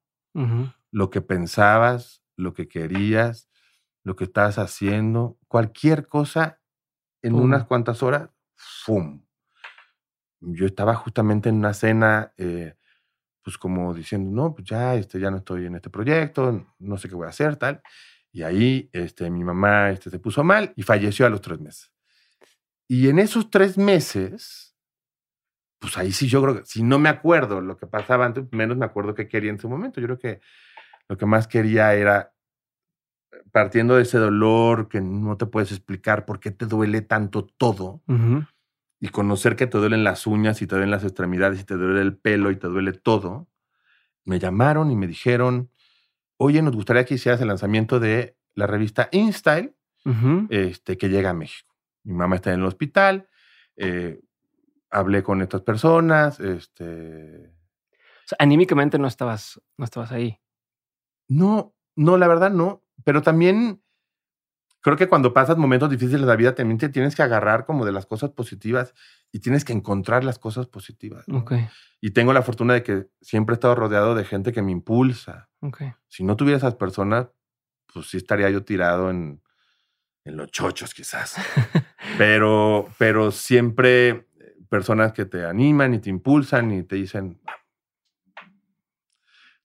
Lo que pensabas, lo que querías, lo que estabas haciendo, cualquier cosa en Pum. unas cuantas horas, ¡fum! Yo estaba justamente en una cena, eh, pues como diciendo, no, pues ya, este, ya no estoy en este proyecto, no sé qué voy a hacer, tal. Y ahí este, mi mamá este, se puso mal y falleció a los tres meses. Y en esos tres meses, pues ahí sí yo creo que, si no me acuerdo lo que pasaba antes, menos me acuerdo qué quería en ese momento. Yo creo que lo que más quería era, partiendo de ese dolor que no te puedes explicar por qué te duele tanto todo, y conocer que te duelen las uñas y te duelen las extremidades y te duele el pelo y te duele todo, me llamaron y me dijeron, oye, nos gustaría que hicieras el lanzamiento de la revista InStyle, este, que llega a México. Mi mamá está en el hospital, eh, hablé con estas personas, este, O sea, anímicamente no estabas, no estabas ahí. no, no, la verdad no, pero también creo que cuando pasas momentos difíciles de la vida también te tienes que agarrar como de las cosas positivas y tienes que encontrar las cosas positivas. ¿no? Ok, Y tengo la fortuna de que siempre he estado rodeado de gente que me impulsa. ok. Si no tuviera esas personas, pues sí estaría yo tirado en, en los chochos quizás. pero, pero siempre personas que te animan y te impulsan y te dicen,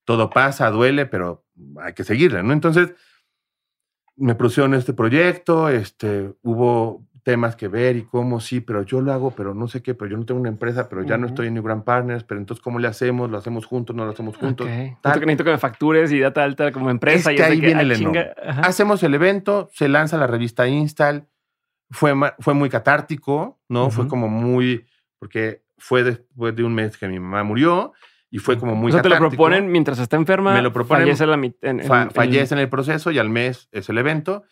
todo pasa, duele, pero hay que seguirle, ¿no? Entonces, me pusieron este proyecto, este, hubo temas que ver y cómo sí, pero yo lo hago, pero no sé qué, pero yo no tengo una empresa, pero ya no estoy en New Grand Partners, pero entonces, ¿cómo le hacemos? ¿Lo hacemos juntos? ¿No lo hacemos juntos? Ok. Necesito tal. que, necesito que me factures y data alta como empresa. Es y que de ahí viene ah, el chinga. Hacemos el evento, se lanza la revista Install, fue, fue muy catártico, ¿no? Fue como muy, porque fue después de un mes que mi mamá murió y fue como muy o sea, te lo catártico. proponen mientras está enferma. Me lo proponen- Fallece la en, en- Fa- en- fallece en el proceso y al mes es el evento.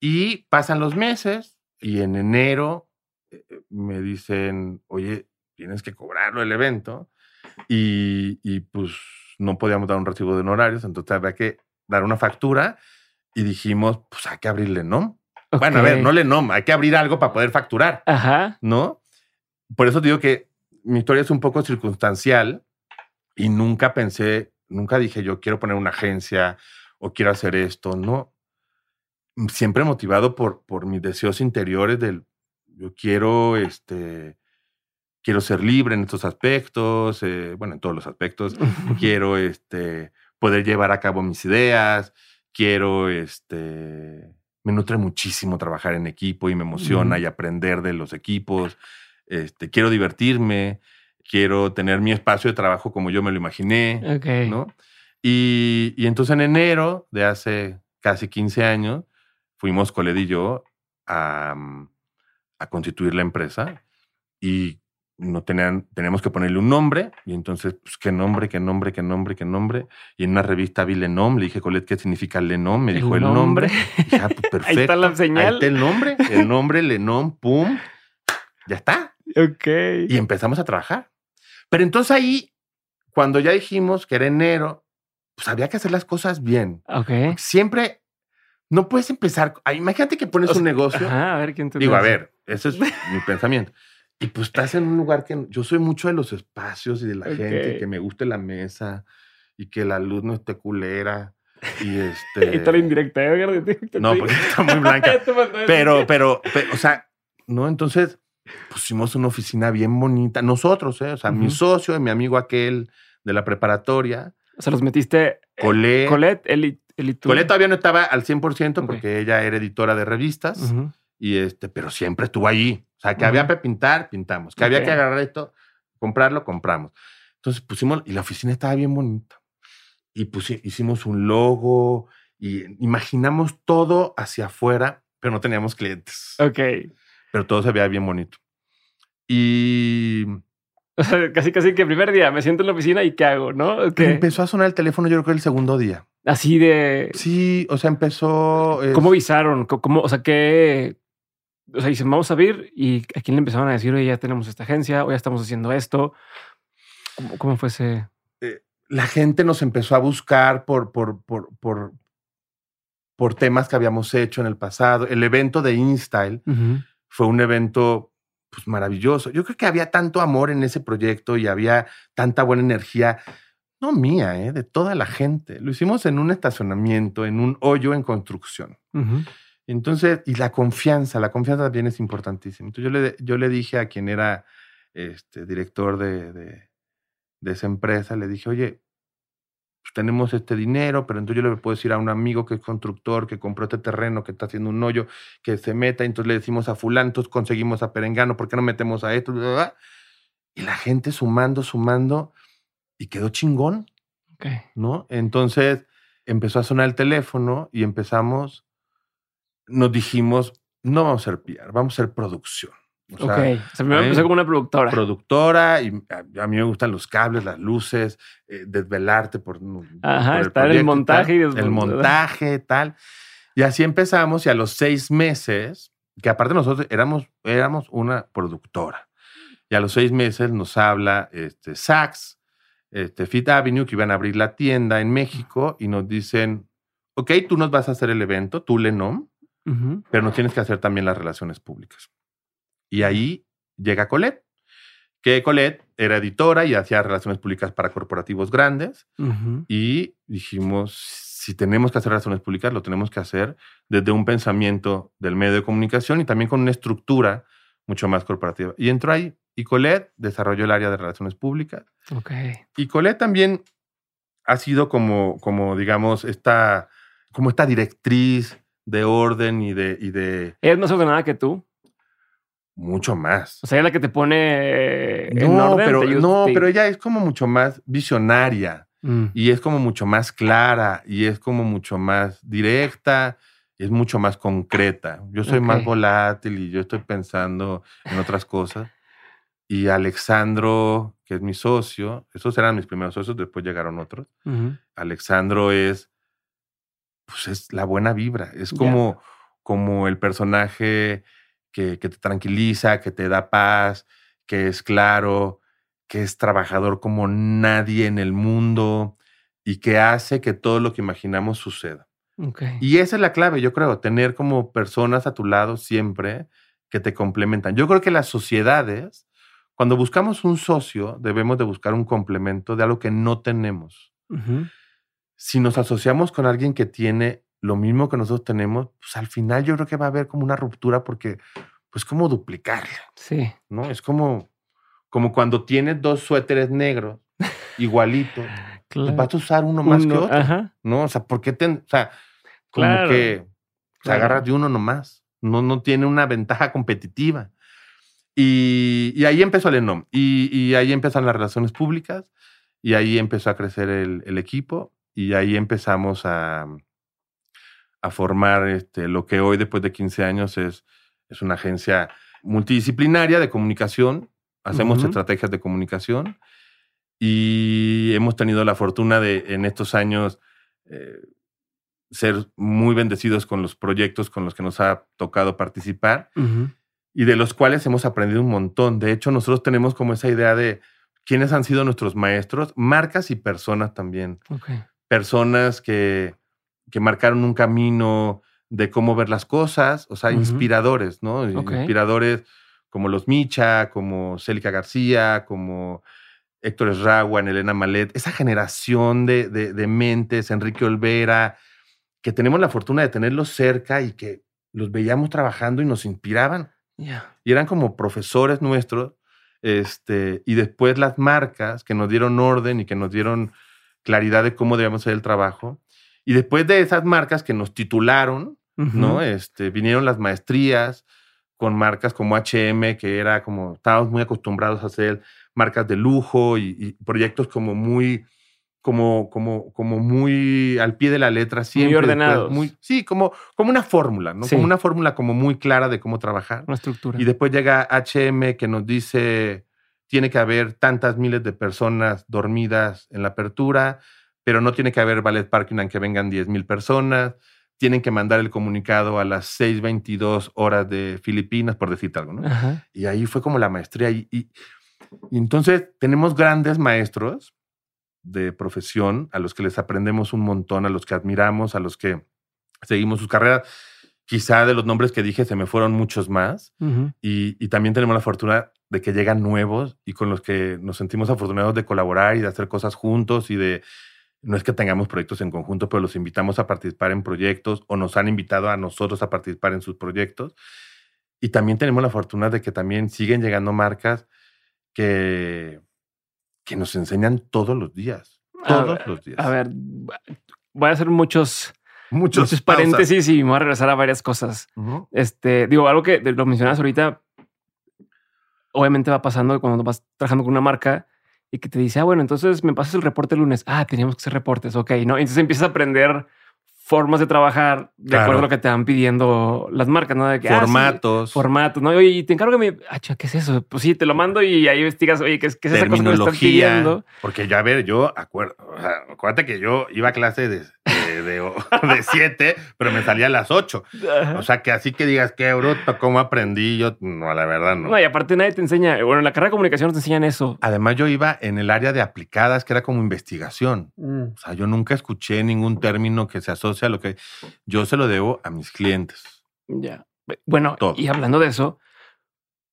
Y pasan los meses y en enero eh, eh, me dicen, oye, tienes que cobrarlo el evento. Y, y, pues no podíamos dar un recibo de honorarios, entonces había que dar una factura y dijimos, pues hay que abrirle, ¿no? Bueno, a ver, no le nom, hay que abrir algo para poder facturar, Ajá. ¿no? Por eso digo que mi historia es un poco circunstancial y nunca pensé, nunca dije yo quiero poner una agencia o quiero hacer esto, no. Siempre motivado por, por mis deseos interiores del yo quiero, este, quiero ser libre en estos aspectos, eh, bueno, en todos los aspectos, quiero este, poder llevar a cabo mis ideas, quiero, este, me nutre muchísimo trabajar en equipo y me emociona y aprender de los equipos, este, quiero divertirme, quiero tener mi espacio de trabajo como yo me lo imaginé, Ok. ¿no? Y, y entonces en enero de hace casi 15 años, fuimos Coled y yo a, mm, a constituir la empresa y no tenían, teníamos que ponerle un nombre y entonces, pues, ¿qué nombre, qué nombre, qué nombre, qué nombre? Y en una revista vi Lenom, le dije, Colette, ¿qué significa Lenom? Me dijo el nombre. Y dije, ah, pues, perfecto. Ahí está la señal. Ahí está el nombre, el nombre, Lenom, pum, ya está. Ok. Y empezamos a trabajar. Pero entonces ahí, cuando ya dijimos que era enero, pues había que hacer las cosas bien. Ok. Siempre, no puedes empezar. ah, Imagínate que pones O sea, un negocio. Ajá, a ver quién te Digo, a ver, ese es mi pensamiento. Y pues estás en un lugar que yo soy mucho de los espacios y de la gente, Ok. que me guste la mesa y que la luz no esté culera. Y este. Está la indirecta. ¿eh? No, porque está muy blanca. Eso. Pero, pero, pero, o sea, no, entonces pusimos una oficina bien bonita. Nosotros, ¿eh? O sea, mi socio y mi amigo aquel de la preparatoria. O sea, los metiste. Colette. Colette, él y, Colette todavía no estaba al 100% porque ella era editora de revistas. Y este, pero siempre estuvo allí. O sea, que había que pintar, pintamos. Que había que agarrar esto, comprarlo, compramos. Entonces pusimos, y la oficina estaba bien bonita. Y pusimos, hicimos un logo y imaginamos todo hacia afuera, pero no teníamos clientes. Ok. Pero todo se veía bien bonito. Y casi, casi que el primer día me siento en la oficina y ¿qué hago? ¿No? Empezó a sonar el teléfono, yo creo que el segundo día. Así de. Sí, o sea, empezó. ¿Cómo avisaron? ¿Cómo, o sea, qué. O sea, dicen, vamos a abrir y a quién le empezaron a decir, oye, ya tenemos esta agencia, o ya estamos haciendo esto. ¿Cómo, fue ese? Eh, la gente nos empezó a buscar por, por, por, por, por temas que habíamos hecho en el pasado. El evento de InStyle fue un evento pues maravilloso. Yo creo que había tanto amor en ese proyecto y había tanta buena energía, no mía, ¿eh? de toda la gente. Lo hicimos en un estacionamiento, en un hoyo en construcción. Entonces, y la confianza, la confianza también es importantísima. Entonces yo le, yo le dije a quien era este, director de, de, de esa empresa, le dije, oye, pues, tenemos este dinero, pero entonces yo le puedo decir a un amigo que es constructor, que compró este terreno, que está haciendo un hoyo, que se meta, entonces le decimos a fulano, conseguimos a Perengano, ¿por qué no metemos a esto? Y la gente sumando, sumando, y quedó chingón, ¿no? Entonces empezó a sonar el teléfono y empezamos, nos dijimos, no vamos a ser PR, vamos a ser producción. O ok, sea, me empezó como una productora. Productora, y a, mí me gustan los cables, las luces, eh, desvelarte por, Ajá, el estar el montaje y, El montaje, tal. Y así empezamos, y a los seis meses, que aparte nosotros éramos, éramos una productora, y a los seis meses nos habla este, Saks, este, Fit Avenue, que iban a abrir la tienda en México, y nos dicen, ok, tú nos vas a hacer el evento, tú Lenom, pero no tienes que hacer también las relaciones públicas. Y ahí llega Colette, que Colette era editora y hacía relaciones públicas para corporativos grandes. Y dijimos, si tenemos que hacer relaciones públicas, lo tenemos que hacer desde un pensamiento del medio de comunicación y también con una estructura mucho más corporativa. Y entró ahí. Y Colette desarrolló el área de relaciones públicas. Okay. Y Colette también ha sido como, como digamos, esta, como esta directriz de orden y de... Y de... ¿Es más ordenada que tú? Mucho más. O sea, es la que te pone no, pero no, pero ella es como mucho más visionaria mm. y es como mucho más clara y es como mucho más directa, y es mucho más concreta. Yo soy más volátil y yo estoy pensando en otras cosas. Y Alexandro, que es mi socio, esos eran mis primeros socios, después llegaron otros. Alexandro es, pues es la buena vibra, es como, como el personaje que, te tranquiliza, que te da paz, que es claro, que es trabajador como nadie en el mundo y que hace que todo lo que imaginamos suceda. Y esa es la clave, yo creo, tener como personas a tu lado siempre que te complementan. Yo creo que las sociedades, cuando buscamos un socio, debemos de buscar un complemento de algo que no tenemos. Si nos asociamos con alguien que tiene lo mismo que nosotros tenemos, pues al final yo creo que va a haber como una ruptura porque, pues, como duplicarla. Sí. ¿No? Es como, como cuando tienes dos suéteres negros igualitos, pues, vas a usar uno más que otro. ¿No? O sea, ¿por qué te.? O sea, como que se agarras de uno nomás. No, no tiene una ventaja competitiva. Y, y ahí empezó el ENOM. Y, y, ahí empezaron las relaciones públicas. Y ahí empezó a crecer el, el equipo. Y ahí empezamos a, a formar este, lo que hoy, después de 15 años, es, es una agencia multidisciplinaria de comunicación. Hacemos estrategias de comunicación y hemos tenido la fortuna de en estos años eh, ser muy bendecidos con los proyectos con los que nos ha tocado participar y de los cuales hemos aprendido un montón. De hecho, nosotros tenemos como esa idea de quiénes han sido nuestros maestros, marcas y personas también. Personas que que marcaron un camino de cómo ver las cosas, o sea, inspiradores, ¿no? Inspiradores como los Micha, como Célica García, como Héctor Esraguan, Elena Malet, esa generación de, de, mentes, Enrique Olvera, que tenemos la fortuna de tenerlos cerca y que los veíamos trabajando y nos inspiraban Y eran como profesores nuestros, este, y después las marcas que nos dieron orden y que nos dieron claridad de cómo debíamos hacer el trabajo. Y después de esas marcas que nos titularon, ¿no? Este, vinieron las maestrías con marcas como HM, que era como, estábamos muy acostumbrados a hacer marcas de lujo y, proyectos como muy, como, como, como muy al pie de la letra, siempre. Muy ordenados. Muy, sí, como, como una fórmula, ¿no? Como una fórmula como muy clara de cómo trabajar. Una estructura. Y después llega HM que nos dice, tiene que haber tantas miles de personas dormidas en la apertura, pero no tiene que haber ballet parking aunque vengan 10 mil personas. Tienen que mandar el comunicado a las 6.22 horas de Filipinas, por decirte algo, ¿no? Y ahí fue como la maestría. y y entonces tenemos grandes maestros de profesión a los que les aprendemos un montón, a los que admiramos, a los que seguimos sus carreras. Quizá de los nombres que dije se me fueron muchos más. y, también tenemos la fortuna de que llegan nuevos y con los que nos sentimos afortunados de colaborar y de hacer cosas juntos y de... No es que tengamos proyectos en conjunto, pero los invitamos a participar en proyectos o nos han invitado a nosotros a participar en sus proyectos. Y también tenemos la fortuna de que también siguen llegando marcas que, que nos enseñan todos los días. Todos los días. A ver, voy a hacer muchos, muchos, paréntesis y me voy a regresar a varias cosas. Este, digo, algo que lo mencionas ahorita, obviamente va pasando cuando vas trabajando con una marca y que te dice, ah, bueno, entonces me pasas el reporte el lunes. Ah, teníamos que hacer reportes. Ok, no. Entonces empiezas a aprender formas de trabajar de acuerdo a lo que te van pidiendo las marcas, ¿no? De que, ah, formatos. formatos, ¿no? Y te encargo que me... Ah, ¿qué es eso? Pues sí, te lo mando y ahí investigas, oye, ¿qué es, qué es esa cosa que me están pidiendo? Porque ya, a ver, yo acuerdo, o sea, acuérdate que yo iba a clase de, de, siete, pero me salía a las ocho. O sea, que así que digas, qué bruto, cómo aprendí, yo, no, la verdad no. No, y aparte nadie te enseña, bueno, en la carrera de comunicación te enseñan eso. Además, yo iba en el área de aplicadas, que era como investigación. Mm. O sea, yo nunca escuché ningún término que se asocie a lo que yo se lo debo a mis clientes. Ya. Bueno, y hablando de eso,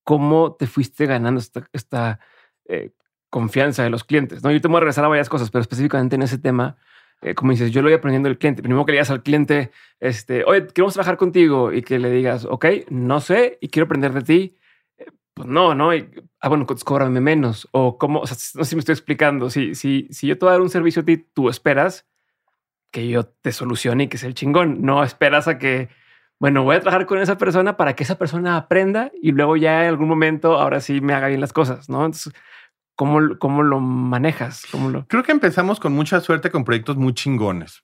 ¿cómo te fuiste ganando esta, esta eh, confianza de los clientes? No, yo te voy a regresar a varias cosas, pero específicamente en ese tema, eh, como dices, yo lo voy aprendiendo del cliente. Primero que le digas al cliente, este, oye, queremos trabajar contigo y que le digas, ok, no sé y quiero aprender de ti. Eh, pues no, no. ah, bueno, cóbrame menos. O cómo, o sea, no sé si me estoy explicando. Si, si, si yo te voy a dar un servicio a ti, tú esperas que yo te solucione y que sea el chingón. No esperas a que, bueno, voy a trabajar con esa persona para que esa persona aprenda y luego ya en algún momento, ahora sí me haga bien las cosas, ¿no? Entonces, ¿Cómo, cómo lo manejas? ¿Cómo lo... Creo que empezamos con mucha suerte con proyectos muy chingones.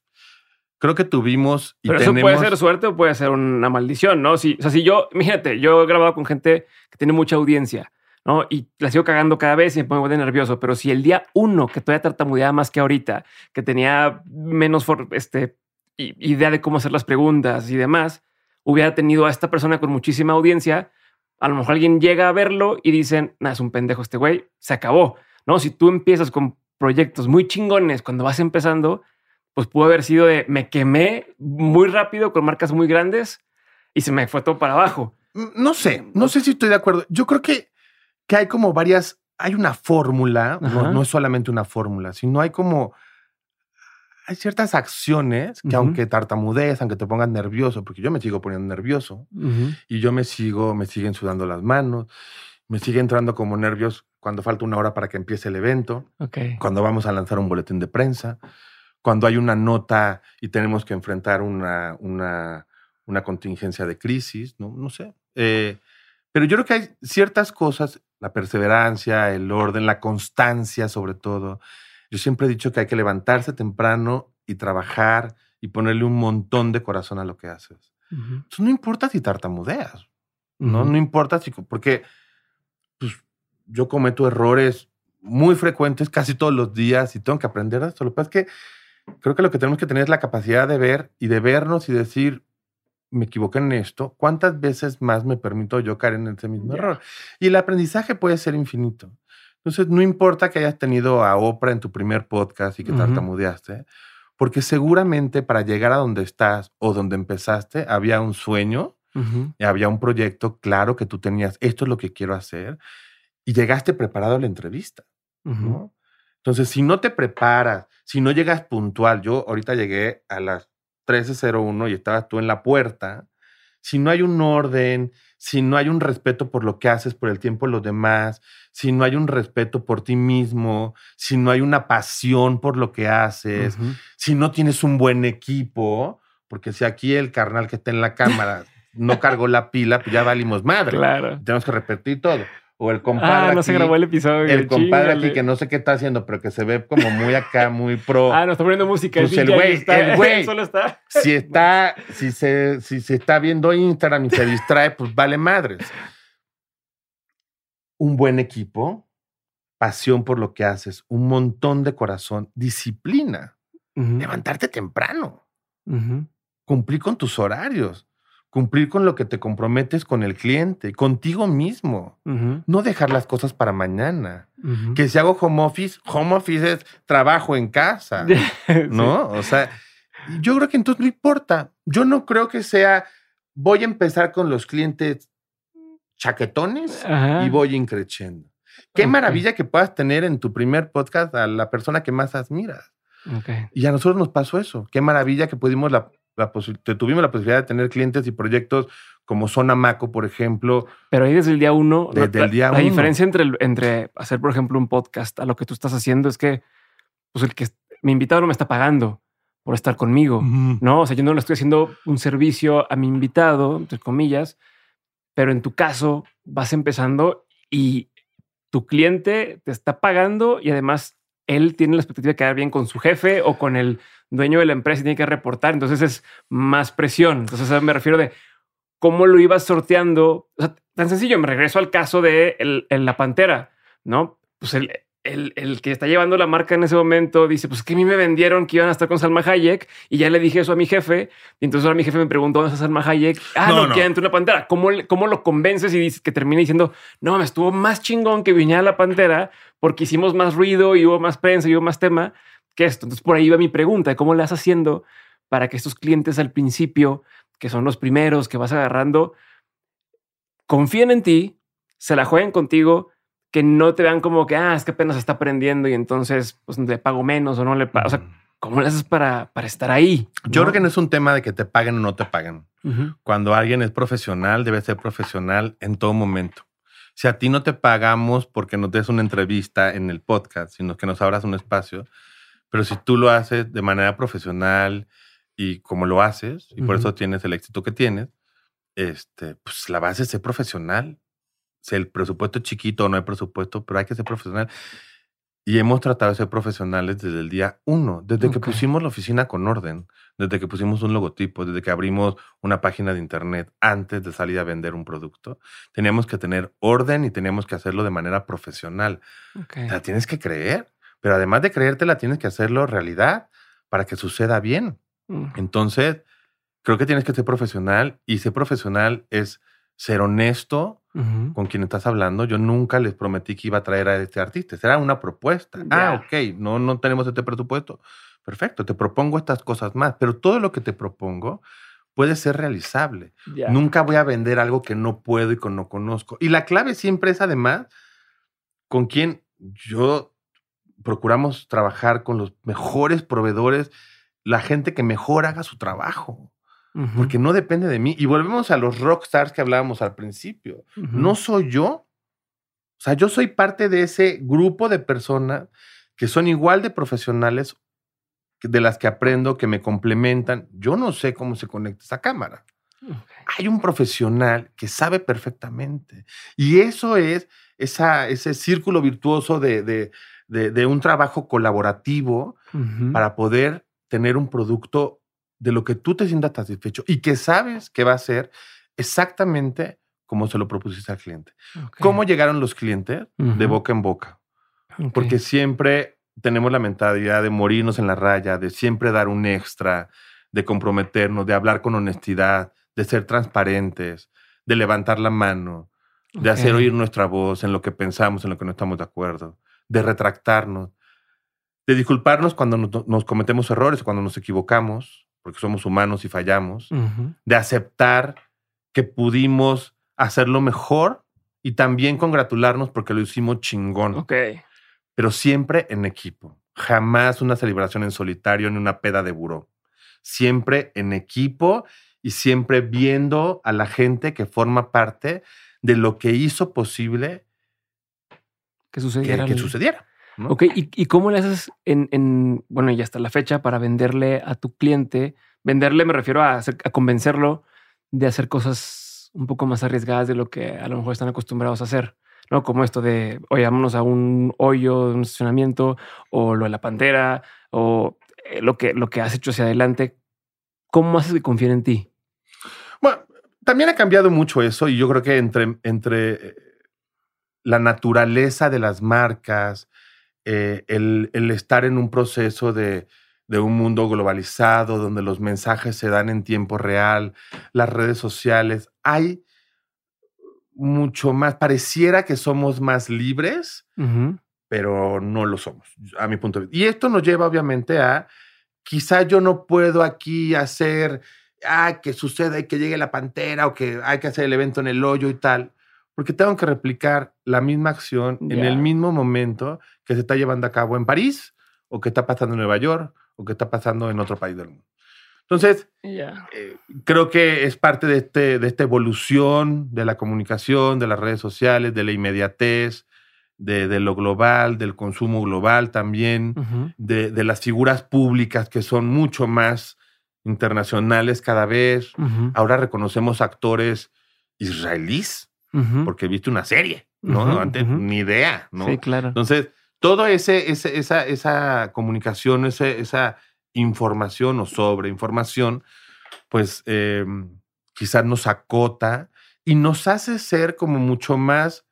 Creo que tuvimos y Pero eso puede ser suerte o puede ser una maldición, ¿no? Si, o sea, si yo, imagínate, yo he grabado con gente que tiene mucha audiencia, ¿no? Y la sigo cagando cada vez y me pongo de nervioso. Pero si el día uno que todavía tartamudeaba más que ahorita, que tenía menos este, idea de cómo hacer las preguntas y demás, hubiera tenido a esta persona con muchísima audiencia, a lo mejor alguien llega a verlo y dicen, nada, es un pendejo este güey, se acabó. No, si tú empiezas con proyectos muy chingones cuando vas empezando, pues pudo haber sido de me quemé muy rápido con marcas muy grandes y se me fue todo para abajo. No sé, no sé si estoy de acuerdo. Yo creo que, que hay como varias, hay una fórmula, no, no, es solamente una fórmula, sino hay como hay ciertas acciones que aunque tartamudees, aunque te pongas nervioso, porque yo me sigo poniendo nervioso y yo me sigo, me siguen sudando las manos, me sigue entrando como nervios cuando falta una hora para que empiece el evento, cuando vamos a lanzar un boletín de prensa, cuando hay una nota y tenemos que enfrentar una, una, una contingencia de crisis, no, no sé. Eh, pero yo creo que hay ciertas cosas, la perseverancia, el orden, la constancia sobre todo, yo siempre he dicho que hay que levantarse temprano y trabajar y ponerle un montón de corazón a lo que haces. Eso no importa si tartamudeas, ¿no? No importa si, porque pues, yo cometo errores muy frecuentes casi todos los días y tengo que aprender de esto. Lo que pasa es que creo que lo que tenemos que tener es la capacidad de ver y de vernos y decir, me equivoqué en esto, ¿cuántas veces más me permito yo caer en ese mismo error? Y el aprendizaje puede ser infinito. Entonces, no importa que hayas tenido a Oprah en tu primer podcast y que tartamudeaste, porque seguramente para llegar a donde estás o donde empezaste había un sueño, y había un proyecto claro que tú tenías, esto es lo que quiero hacer, y llegaste preparado a la entrevista. Entonces, si no te preparas, si no llegas puntual, yo ahorita llegué a las 13.01 y estabas tú en la puerta, si no hay un orden, si no hay un respeto por lo que haces, por el tiempo de los demás, si no hay un respeto por ti mismo, si no hay una pasión por lo que haces, si no tienes un buen equipo, porque si aquí el carnal que está en la cámara no cargó la pila, pues ya valimos madre. Claro. Tenemos que repetir todo. O el compadre. Ah, no se grabó el episodio. El compadre aquí que no sé qué está haciendo, pero que se ve como muy acá, muy pro. Ah, no está poniendo música. Pues el güey, el güey. Solo está. Si está, si se, si se está viendo Instagram y se distrae, pues vale madres. Un buen equipo, pasión por lo que haces, un montón de corazón, disciplina, levantarte temprano, cumplir con tus horarios cumplir con lo que te comprometes con el cliente, contigo mismo. No dejar las cosas para mañana. Que si hago home office, home office es trabajo en casa, ¿no? O sea, yo creo que entonces no importa. Yo no creo que sea, voy a empezar con los clientes chaquetones y voy increciendo. Qué maravilla que puedas tener en tu primer podcast a la persona que más admiras. Y a nosotros nos pasó eso. Qué maravilla que pudimos la, tuvimos la posibilidad de tener clientes y proyectos como Zona Maco, por ejemplo. Pero ahí desde el día uno, desde la, el día la diferencia entre, entre hacer, por ejemplo, un podcast a lo que tú estás haciendo es que pues el que mi invitado no me está pagando por estar conmigo, ¿no? O sea, yo no le estoy haciendo un servicio a mi invitado, entre comillas, pero en tu caso vas empezando y tu cliente te está pagando y además él tiene la expectativa de quedar bien con su jefe o con el dueño de la empresa y tiene que reportar. Entonces es más presión. Entonces me refiero de cómo lo ibas sorteando. tan sencillo, me regreso al caso de la pantera, ¿no? Pues el, el, que está llevando la marca en ese momento dice, pues que a mí me vendieron que iban a estar con Salma Hayek y ya le dije eso a mi jefe. Y entonces ahora mi jefe me preguntó, ¿dónde está Salma Hayek? Ah, no, no. entre una pantera. ¿Cómo, ¿Cómo lo convences y dices que termina diciendo, no, me estuvo más chingón que viniera la pantera porque hicimos más ruido y hubo más prensa y hubo más tema que esto? Entonces por ahí va mi pregunta, ¿cómo le vas haciendo para que estos clientes al principio, que son los primeros que vas agarrando, confíen en ti, se la jueguen contigo que no te vean como que, ah, es que apenas está aprendiendo y entonces pues le pago menos o no le pago. O sea, ¿cómo le haces para, para estar ahí? Yo creo que no es un tema de que te paguen o no te paguen. Cuando alguien es profesional, debe ser profesional en todo momento. Si a ti no te pagamos porque nos des una entrevista en el podcast, sino que nos abras un espacio, pero si tú lo haces de manera profesional y como lo haces, y por eso tienes el éxito que tienes, este, pues la base es ser profesional si el presupuesto es chiquito o no hay presupuesto, pero hay que ser profesional. Y hemos tratado de ser profesionales desde el día uno, desde que pusimos la oficina con orden, desde que pusimos un logotipo, desde que abrimos una página de internet antes de salir a vender un producto. Teníamos que tener orden y teníamos que hacerlo de manera profesional. La tienes que creer, pero además de creértela, tienes que hacerlo realidad para que suceda bien. Entonces, creo que tienes que ser profesional y ser profesional es ser honesto con quien estás hablando. Yo nunca les prometí que iba a traer a este artista. Era una propuesta. Ah, ok, no, no tenemos este presupuesto. Perfecto, te propongo estas cosas más, pero todo lo que te propongo puede ser realizable. Nunca voy a vender algo que no puedo y que no conozco. Y la clave siempre es además con quien yo procuramos trabajar con los mejores proveedores, la gente que mejor haga su trabajo porque no depende de mí. Y volvemos a los rockstars que hablábamos al principio. No soy yo. O sea, yo soy parte de ese grupo de personas que son igual de profesionales de las que aprendo, que me complementan. Yo no sé cómo se conecta esa cámara. Hay un profesional que sabe perfectamente. Y eso es esa, ese círculo virtuoso de, de, de, un trabajo colaborativo para poder tener un producto de lo que tú te sientas satisfecho y que sabes que va a ser exactamente como se lo propusiste al cliente. ¿Cómo llegaron los clientes? De boca en boca. Porque siempre tenemos la mentalidad de morirnos en la raya, de siempre dar un extra, de comprometernos, de hablar con honestidad, de ser transparentes, de levantar la mano, de hacer oír nuestra voz en lo que pensamos, en lo que no estamos de acuerdo, de retractarnos, de disculparnos cuando nos cometemos errores, cuando nos equivocamos, porque somos humanos y fallamos, de aceptar que pudimos hacerlo mejor y también congratularnos porque lo hicimos chingón. Ok. Pero siempre en equipo. Jamás una celebración en solitario ni una peda de buró. Siempre en equipo y siempre viendo a la gente que forma parte de lo que hizo posible que sucediera. Que, sucediera. Ok, ¿Y, cómo le haces en, bueno, y hasta la fecha para venderle a tu cliente? Venderle me refiero a, a convencerlo de hacer cosas un poco más arriesgadas de lo que a lo mejor están acostumbrados a hacer. ¿no? Como esto de, oye, vámonos a un hoyo de un estacionamiento, o lo de la pantera, o eh, lo, que, lo que has hecho hacia adelante. ¿Cómo haces que confíen en ti? Bueno, también ha cambiado mucho eso y yo creo que entre, entre eh, la naturaleza de las marcas, eh, el, estar en un proceso de, de, un mundo globalizado donde los mensajes se dan en tiempo real, las redes sociales, hay mucho más, pareciera que somos más libres, pero no lo somos, a mi punto de vista. Y esto nos lleva obviamente a, quizá yo no puedo aquí hacer, ah, que suceda y que llegue la pantera o que hay que hacer el evento en el hoyo y tal, porque tengo que replicar la misma acción en el mismo momento que se está llevando a cabo en París o que está pasando en Nueva York o que está pasando en otro país del mundo. Entonces, eh, creo que es parte de, este, de esta evolución de la comunicación, de las redes sociales, de la inmediatez, de, lo global, del consumo global también, de, las figuras públicas que son mucho más internacionales cada vez. Ahora reconocemos actores israelíes, porque viste una serie, ¿no? Antes ni idea, ¿no? Sí, claro. Entonces, toda ese, esa, esa comunicación, esa información o sobre información, pues eh, quizás nos acota y nos hace ser como mucho más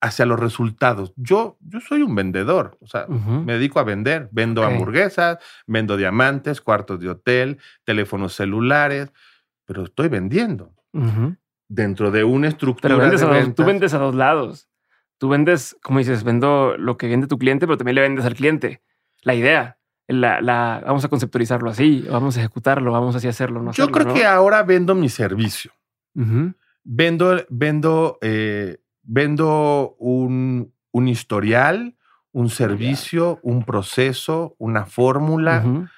hacia los resultados. Yo, yo soy un vendedor, o sea, me dedico a vender, vendo hamburguesas, vendo diamantes, cuartos de hotel, teléfonos celulares, pero estoy vendiendo. Dentro de una estructura. Pero tú vendes a dos lados. Tú vendes, como dices, vendo lo que vende tu cliente, pero también le vendes al cliente. La idea la, vamos a conceptualizarlo así, vamos a ejecutarlo, vamos así a hacerlo. No Yo creo que ahora vendo mi servicio. Vendo, vendo, eh, vendo un, un, historial, un servicio, un proceso, una fórmula.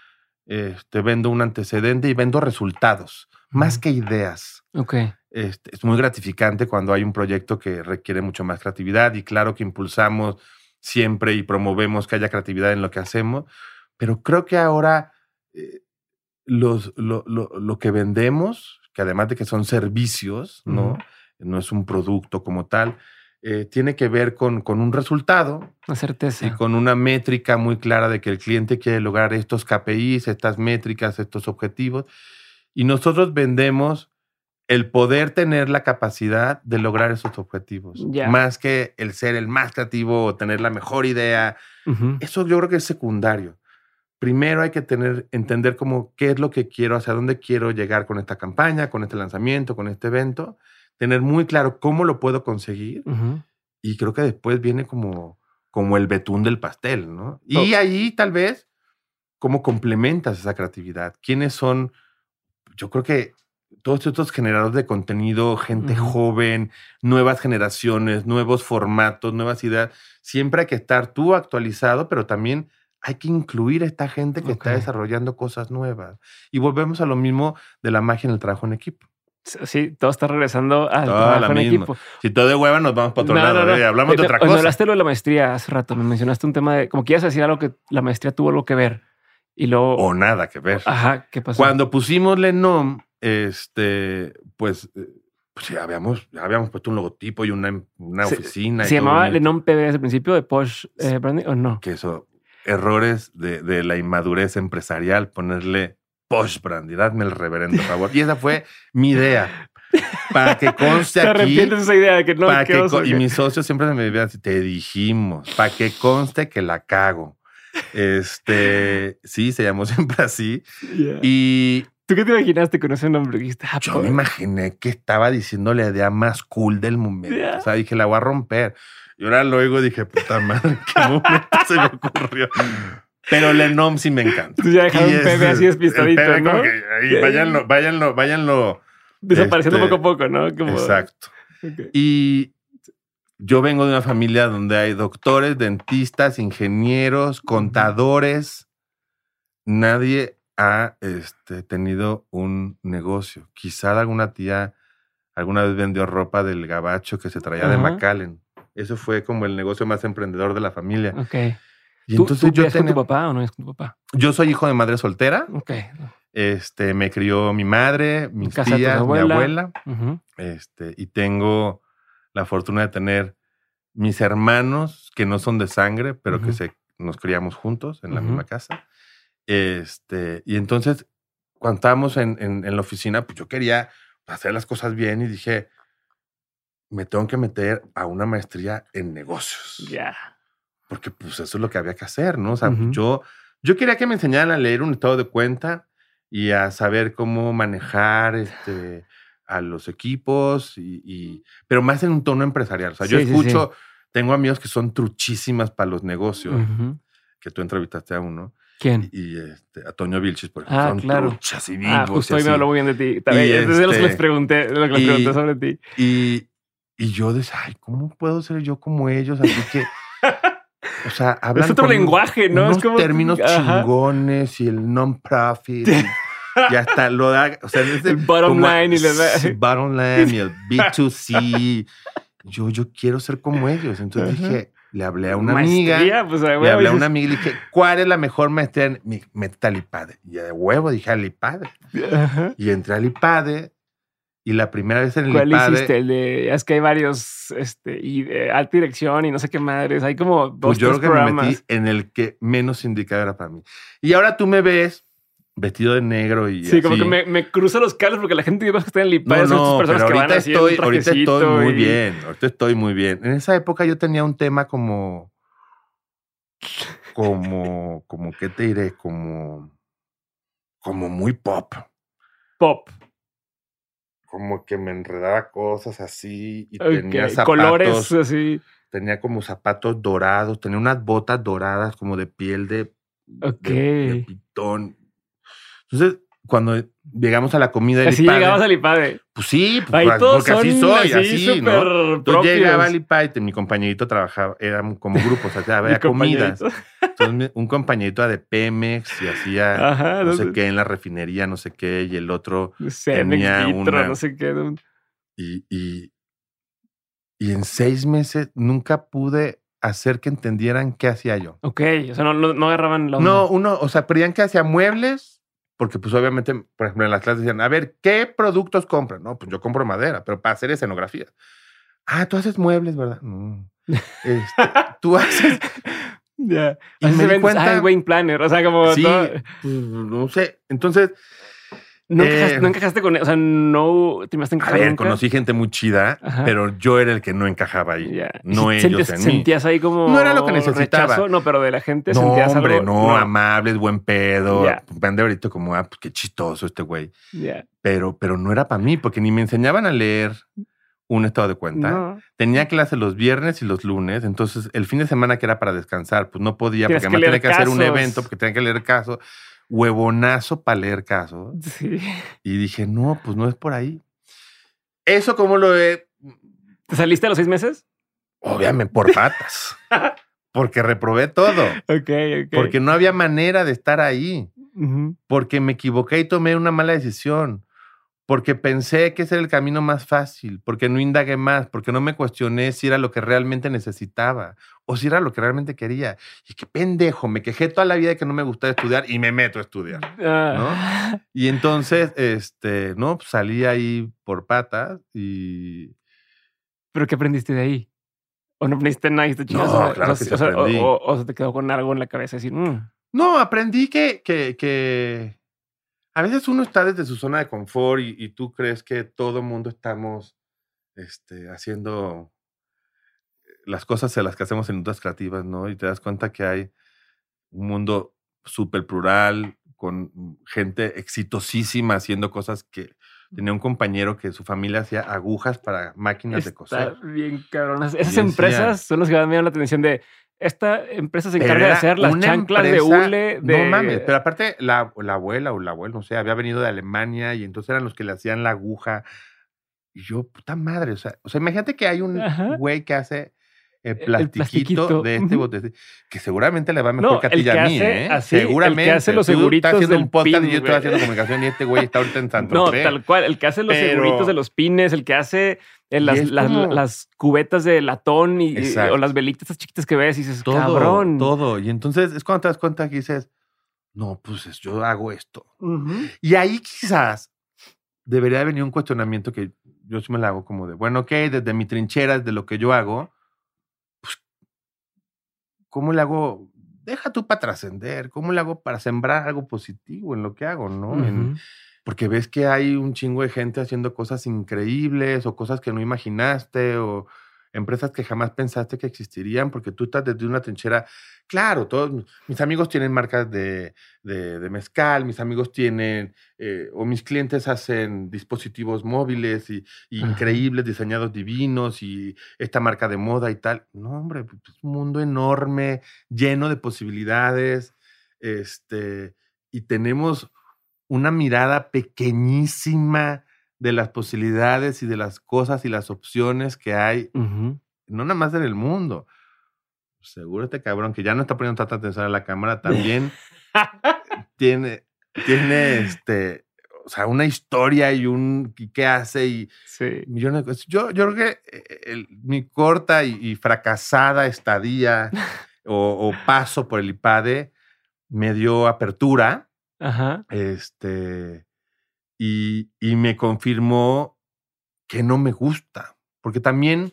este, vendo un antecedente y vendo resultados, más que ideas. Ok. Este, es muy gratificante cuando hay un proyecto que requiere mucho más creatividad y claro que impulsamos siempre y promovemos que haya creatividad en lo que hacemos, pero creo que ahora eh, los, lo, lo, que vendemos, que además de que son servicios, ¿no? No es un producto como tal, eh, tiene que ver con, con, un resultado. Una certeza. Y con una métrica muy clara de que el cliente quiere lograr estos KPIs, estas métricas, estos objetivos. Y nosotros vendemos el poder tener la capacidad de lograr esos objetivos. Más que el ser el más creativo o tener la mejor idea. Eso yo creo que es secundario. Primero hay que tener, entender cómo qué es lo que quiero, hacia dónde quiero llegar con esta campaña, con este lanzamiento, con este evento, tener muy claro cómo lo puedo conseguir. Y creo que después viene como, como el betún del pastel, ¿no? Y ahí tal vez cómo complementas esa creatividad, quiénes son, yo creo que todos estos generadores de contenido, gente joven, nuevas generaciones, nuevos formatos, nuevas ideas, siempre hay que estar tú actualizado, pero también hay que incluir a esta gente que está desarrollando cosas nuevas. Y volvemos a lo mismo de la magia en el trabajo en equipo. Sí, todo está regresando al trabajo en equipo. Si todo de hueva, nos vamos para otro lado. ¿eh? Hablamos de otra cosa. Hablaste lo de la maestría hace rato. Me mencionaste un tema de como a decir algo que la maestría tuvo algo que ver. Y luego. O nada que ver. Ajá, ¿qué pasó? Cuando pusimos Lenom, este, pues eh, pues ya habíamos, ya habíamos puesto un logotipo y una, una oficina. ¿Se llamaba Lenom PB desde el principio de Posh eh, Branding o no? Que eso, errores de, la inmadurez empresarial, ponerle posh brandy, dadme el reverendo favor. Y esa fue mi idea. Para que conste aquí. ¿Te arrepientes esa idea de que no? Para que, y mis socios siempre me decían, te dijimos, para que conste que la cago. Este, sí, se llamó siempre así. Y ¿Tú qué te imaginaste con ese nombre? Ah, Yo me imaginé que estaba diciendo la idea más cool del momento. O sea, dije, la voy a romper. Y ahora luego dije, puta madre, ¿qué momento se me ocurrió? Pero Lenom sí me encanta. Tú ya dejaron un así despistadito, ¿no? váyanlo, váyanlo, váyanlo. Desapareciendo este, poco a poco, ¿no? Exacto. Y yo vengo de una familia donde hay doctores, dentistas, ingenieros, contadores. Nadie ha este, tenido un negocio. Quizá alguna tía alguna vez vendió ropa del gabacho que se traía de. McAllen. Eso fue como el negocio más emprendedor de la familia. Ok. Y ¿Tú, entonces tú yo con tu papá o no es con tu papá? yo soy hijo de madre soltera. Ok. Este, me crió mi madre, mis casa tías, mi abuela. abuela. Ujú. Este, y tengo la fortuna de tener mis hermanos que no son de sangre, pero que se, nos criamos juntos en la misma casa. Este, y entonces, cuando estábamos en, en- en la oficina, pues yo quería hacer las cosas bien y dije, me tengo que meter a una maestría en negocios. Ya. Porque pues eso es lo que había que hacer, ¿no? O sea, Ujú. yo, yo quería que me enseñaran a leer un estado de cuenta y a saber cómo manejar este, a los equipos, y, y- pero más en un tono empresarial. O sea, yo Sí, sí, escucho, tengo amigos que son truchísimas para los negocios, Ujú. que tú entrevistaste a uno, ¿Quién? y, este, a Toño Vilchis, por ejemplo, Ah, son claro. truchas y Ah, vivos. justo hoy me habló muy bien de ti. También, es de los que les este, pregunté, lo que les y- pregunté sobre ti. Y, y yo decía, ay, ¿cómo puedo ser yo como ellos? Así que, o sea, hablan Es otro con lenguaje, ¿no? unos es como términos Ajá. chingones y el non-profit. y, hasta lo da, o sea, El bottom line y sí, bottom line y el B2C. Yo, yo quiero ser como ellos. Entonces Ajá. dije, le hablé a una amiga. Maestría, pues, a Le hablé a una amiga y dije, ¿cuál es la mejor maestría? en mi- Métete al IPADE. Y de huevo dije al IPADE. Ajá. Y entré al IPADE. Y la primera vez en el ¿Cuál IPADE. hiciste? El de, es que hay varios, este, y de alta dirección y no sé qué madres. Hay como dos, Pues yo tres creo que me programas. metí en el que menos indicado era para mí. Y ahora tú me ves vestido de negro y Sí, como que me, me cruzo los cables porque la gente que está en el IPA No, son estas no, personas pero que van así estoy, ahorita estoy muy y- bien. Ahorita estoy muy bien. En esa época yo tenía un tema como, como, como, ¿qué te diré? Como, como muy pop. Pop. Como que me enredaba cosas así y tenía zapatos. Colores así. Tenía como zapatos dorados, tenía unas botas doradas como de piel de, Ok. de, de pitón. Entonces, cuando llegamos a la comida del Así IPADE, llegabas al IPADE. pues sí, pues, Ahí porque son así soy, así, así, ¿no? Entonces llegaba al IPADE, mi compañerito trabajaba, eran como grupos, o sea, había Mi comidas. Entonces un compañerito de Pemex y hacía Ajá. no sé qué en la refinería, no sé qué, y el otro, Cemex, tenía Vitro, una- no sé qué. y, y, y en seis meses nunca pude hacer que entendieran qué hacía yo. Ok, o sea, no, no, no agarraban la onda. No, uno, o sea, creían que hacía muebles, porque pues obviamente, por ejemplo, en las clases decían, a ver, ¿qué productos compran? No, pues yo compro madera, pero para hacer escenografía. Ah, tú haces muebles, ¿verdad? No. Este, tú haces... Ya. Y Así me se di cuenta- ah, Wayne Planner. O sea, como. Sí, todo- pues, no sé. Entonces, no, eh, encajaste, no encajaste con. O sea, no te a a encajar ver, nunca. conocí gente muy chida, Ajá. pero yo era el que no encajaba ahí. No ¿Y ellos sentías, en mí. sentías ahí como. No era lo que necesitaba. rechazo? No, pero de la gente No, sentías hombre, algo. no, amables, buen pedo. Ya. Van ahorita como, ah, pues qué chistoso este güey. Pero, pero no era para mí, porque ni me enseñaban a leer un estado de cuenta. No. Tenía clase los viernes y los lunes, entonces el fin de semana que era para descansar, pues no podía, Tienes porque que además tenía que hacer un evento, porque tenía que leer casos. Huevonazo para leer casos. Sí. Y dije, no, pues no es por ahí. Eso como lo he, ¿Te saliste a los seis meses? obviamente, por patas. porque reprobé todo. Ok, ok. Porque no había manera de estar ahí. Porque me equivoqué y tomé una mala decisión. Porque pensé que ese era el camino más fácil. Porque no indagué más. Porque no me cuestioné si era lo que realmente necesitaba. O si era lo que realmente quería. Y qué pendejo. Me quejé toda la vida de que no me gustaba estudiar y me meto a estudiar. Ah. Y entonces, este, no, pues salí ahí por patas y ¿Pero qué aprendiste de ahí? ¿O no aprendiste nada? No, o sea, claro o que sea, sí o sea, o- aprendí. O, o se te quedó con algo en la cabeza decir, mm, No, aprendí que, que, que a veces uno está desde su zona de confort y, y tú crees que todo mundo estamos este, haciendo las cosas en las que hacemos en otras creativas, ¿no? Y te das cuenta que hay un mundo súper plural, con gente exitosísima haciendo cosas que tenía un compañero que su familia hacía agujas para máquinas de coser. bien cabrón. Esas empresas son las que me llaman la atención de esta empresa se encarga de hacer las chanclas de hule. De... No mames, pero aparte la, la abuela o la abuela, no sé, había venido de Alemania y entonces eran los que le hacían la aguja. Y yo, puta madre, o sea, o sea imagínate que hay un Ajá. güey que hace el plastiquito, de este bote, que seguramente le va mejor que a ti y a mí, ¿eh? seguramente. El que hace los seguritos haciendo del un podcast pin, y yo estoy haciendo comunicación y este güey está ahorita en Santo No, tal cual. El que hace los Pero- seguritos de los pines, el que hace eh, las, es las- como- las cubetas de latón y, o las velitas esas chiquitas que ves y dices, todo, cabrón. todo. Y entonces es cuando te das cuenta que dices, no, pues es- yo hago esto. Ujú. Y ahí quizás debería venir un cuestionamiento que yo sí me la hago como de, bueno, ok, desde mi trinchera, desde lo que yo hago, ¿cómo le hago? Deja tú para trascender, ¿cómo le hago para sembrar algo positivo en lo que hago, no? En- porque ves que hay un chingo de gente haciendo cosas increíbles o cosas que no imaginaste o empresas que jamás pensaste que existirían porque tú estás desde una trinchera. Claro, todos mis- amigos tienen marcas de, de- de mezcal, mis amigos tienen, eh, o mis clientes hacen dispositivos móviles y, increíbles, diseñados divinos y esta marca de moda y tal. No, hombre, pues, es un mundo enorme, lleno de posibilidades. Este, y tenemos una mirada pequeñísima de las posibilidades y de las cosas y las opciones que hay, no nada más en el mundo. Seguro este cabrón que ya no está poniendo tanta atención a la cámara también tiene, tiene este, o sea, una historia y un y qué hace y Sí. millones de cosas. Yo, yo creo que eh, el- mi corta y, y fracasada estadía o, o paso por el IPADE me dio apertura Ajá. este, y, y me confirmó que no me gusta, porque también,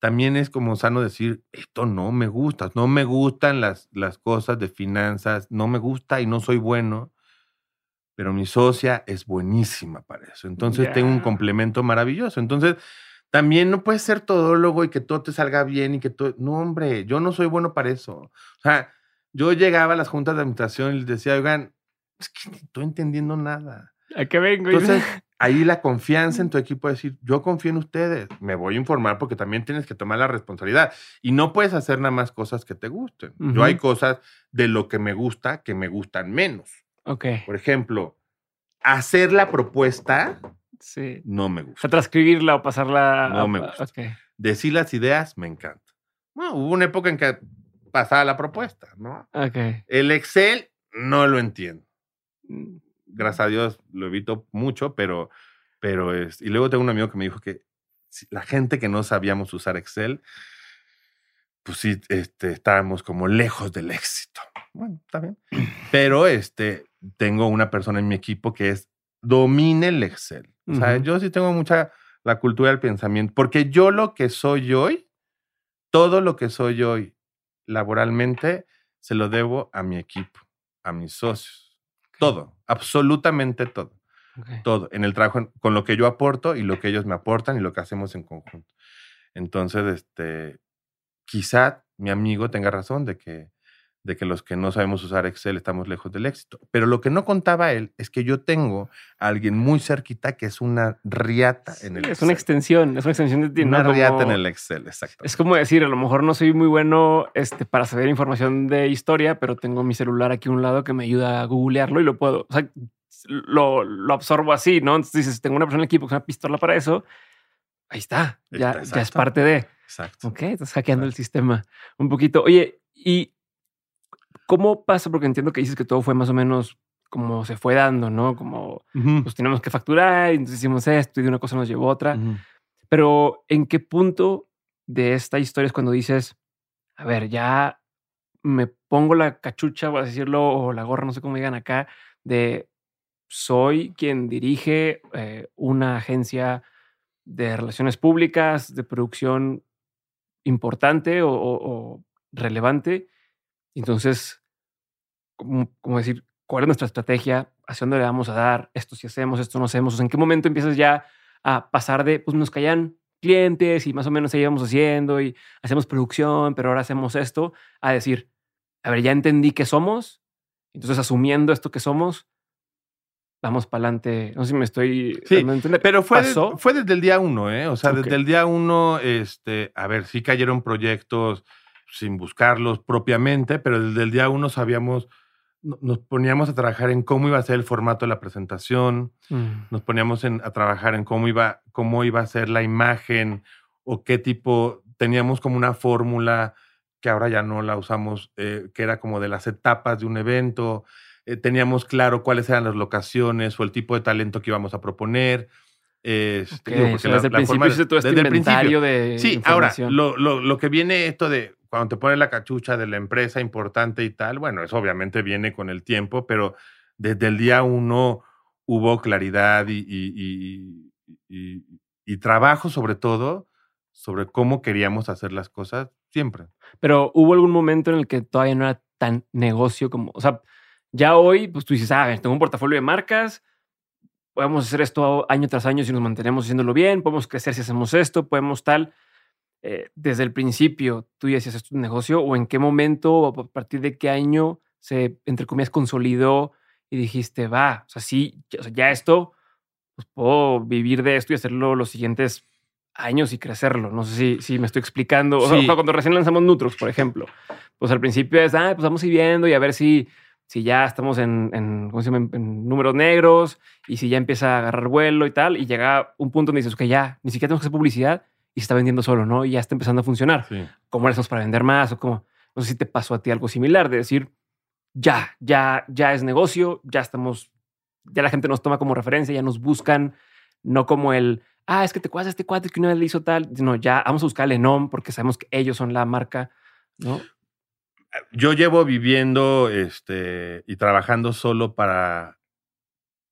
también es como sano decir, esto no me gusta, no me gustan las, las cosas de finanzas, no me gusta y no soy bueno, pero mi socia es buenísima para eso, entonces tengo un complemento maravilloso, entonces... También no puedes ser todólogo y que todo te salga bien y que todo... No, hombre, yo no soy bueno para eso. O sea, yo llegaba a las juntas de administración y les decía, oigan, es que no estoy entendiendo nada. ¿A qué vengo? Entonces, ahí la confianza en tu equipo, decir, yo confío en ustedes, me voy a informar porque también tienes que tomar la responsabilidad. Y no puedes hacer nada más cosas que te gusten. Yo Ujú. hay cosas de lo que me gusta que me gustan menos. ok. Por ejemplo, hacer la propuesta Sí. no me O gusta. sea, transcribirla o pasarla. No a- me gusta. ok. Decir las ideas me encanta. Bueno, hubo una época en que pasaba la propuesta, ¿no? Ok. El Excel no lo entiendo. Gracias a Dios lo evito mucho, pero, pero es. Y luego tengo un amigo que me dijo que la gente que no sabíamos usar Excel, pues sí, este, estábamos como lejos del éxito. Bueno, está bien. Pero este, tengo una persona en mi equipo que es domine el Excel. O sea, yo sí tengo mucha la cultura del pensamiento, porque yo lo que soy hoy, todo lo que soy hoy laboralmente, se lo debo a mi equipo, a mis socios. Todo, absolutamente todo todo en el trabajo con lo que yo aporto y lo que ellos me aportan y lo que hacemos en conjunto. Entonces, este, quizá mi amigo tenga razón de que, de que los que no sabemos usar Excel estamos lejos del éxito. Pero lo que no contaba él es que yo tengo a alguien muy cerquita que es una riata en el Sí, es Excel. una extensión, es una extensión de ti. Una ¿no? riata Como- en el Excel, exacto. Es como decir, a lo mejor no soy muy bueno este, para saber información de historia, pero tengo mi celular aquí a un lado que me ayuda a googlearlo y lo puedo. O sea, lo, lo absorbo así, ¿no? Entonces dices, tengo una persona en el equipo con una pistola para eso. Ahí está, ya, ya es parte de. Exacto. Ok, estás hackeando el sistema un poquito. Oye, ¿y cómo pasa? Porque entiendo que dices que todo fue más o menos como se fue dando, ¿no? Como Ujú. pues tenemos que facturar y entonces hicimos esto y de una cosa nos llevó a otra. Pero ¿en qué punto de esta historia es cuando dices, a ver, ya me pongo la cachucha, por decirlo, o la gorra, no sé cómo digan acá, de soy quien dirige eh, una agencia de relaciones públicas, de producción importante o, o- o relevante. Entonces, como, como decir, ¿cuál es nuestra estrategia? ¿Hacia dónde le vamos a dar? Esto si hacemos, esto no hacemos. O sea, ¿En qué momento empiezas ya a pasar de, pues nos callan clientes y más o menos ahí haciendo y hacemos producción, pero ahora hacemos esto, a decir, a ver, ya entendí qué somos, entonces asumiendo esto que somos, vamos para adelante. No sé si me estoy Sí. Pero fue, de- fue desde el día uno, ¿eh? O sea, Ok. desde el día uno, este, a ver, sí cayeron proyectos sin buscarlos propiamente, pero desde el día uno sabíamos, nos poníamos a trabajar en cómo iba a ser el formato de la presentación, Mm, nos poníamos en- a trabajar en cómo iba, cómo iba a ser la imagen o qué tipo, teníamos como una fórmula que ahora ya no la usamos, eh, que era como de las etapas de un evento. Eh, teníamos claro cuáles eran las locaciones o el tipo de talento que íbamos a proponer. Este, desde el principio todo este inventario de Sí, ahora, lo, lo, lo, que viene esto de cuando te pones la cachucha de la empresa importante y tal, bueno, eso obviamente viene con el tiempo, pero desde el día uno hubo claridad y, trabajo sobre todo sobre cómo queríamos hacer las cosas siempre. Pero hubo algún momento en el que todavía no era tan negocio como, o sea, ya hoy, pues tú dices, ah, tengo un portafolio de marcas, podemos hacer esto año tras año si nos mantenemos haciéndolo bien, podemos crecer si hacemos esto, podemos tal. Eh, desde el principio, tú ya decías, esto es un negocio, o en qué momento, o a partir de qué año se, entre comillas, consolidó y dijiste, va, o sea, sí, ya esto, pues puedo vivir de esto y hacerlo los siguientes años y crecerlo. No sé si, si me estoy explicando. O sea, cuando recién lanzamos Nutrox, por ejemplo, pues al principio es, ah, pues vamos a ir viendo y a ver si, si ya estamos en, en, ¿cómo se llama? en, números negros y si ya empieza a agarrar vuelo y tal. Y llega un punto donde dices, que ya, ni siquiera tenemos que hacer publicidad y se está vendiendo solo, ¿no? Y ya está empezando a funcionar. ¿Cómo le hacemos para vender más? O cómo, no sé si te pasó a ti algo similar de decir, ya, ya, ya es negocio, ya estamos, ya la gente nos toma como referencia, ya nos buscan, no como el, ah, es que te cuadras este cuate que una vez le hizo tal. No, ya vamos a buscar el Enom porque sabemos que ellos son la marca, ¿no? Yo llevo viviendo este, y trabajando solo para,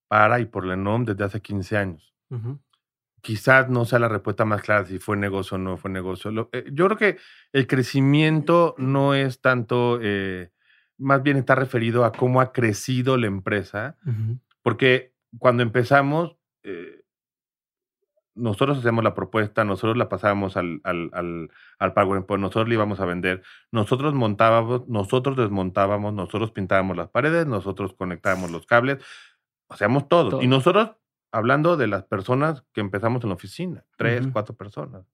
para y por Lenom desde hace 15 años. Quizás no sea la respuesta más clara si fue negocio o no fue negocio. Eh, yo creo que el crecimiento no es tanto, eh, más bien está referido a cómo ha crecido la empresa, porque cuando empezamos, eh, nosotros hacíamos la propuesta, nosotros la pasábamos al, al, al, al PowerPoint, nosotros le íbamos a vender, nosotros montábamos, nosotros desmontábamos, nosotros pintábamos las paredes, nosotros conectábamos los cables, hacíamos todo. Y nosotros, hablando de las personas que empezamos en la oficina, tres, cuatro personas.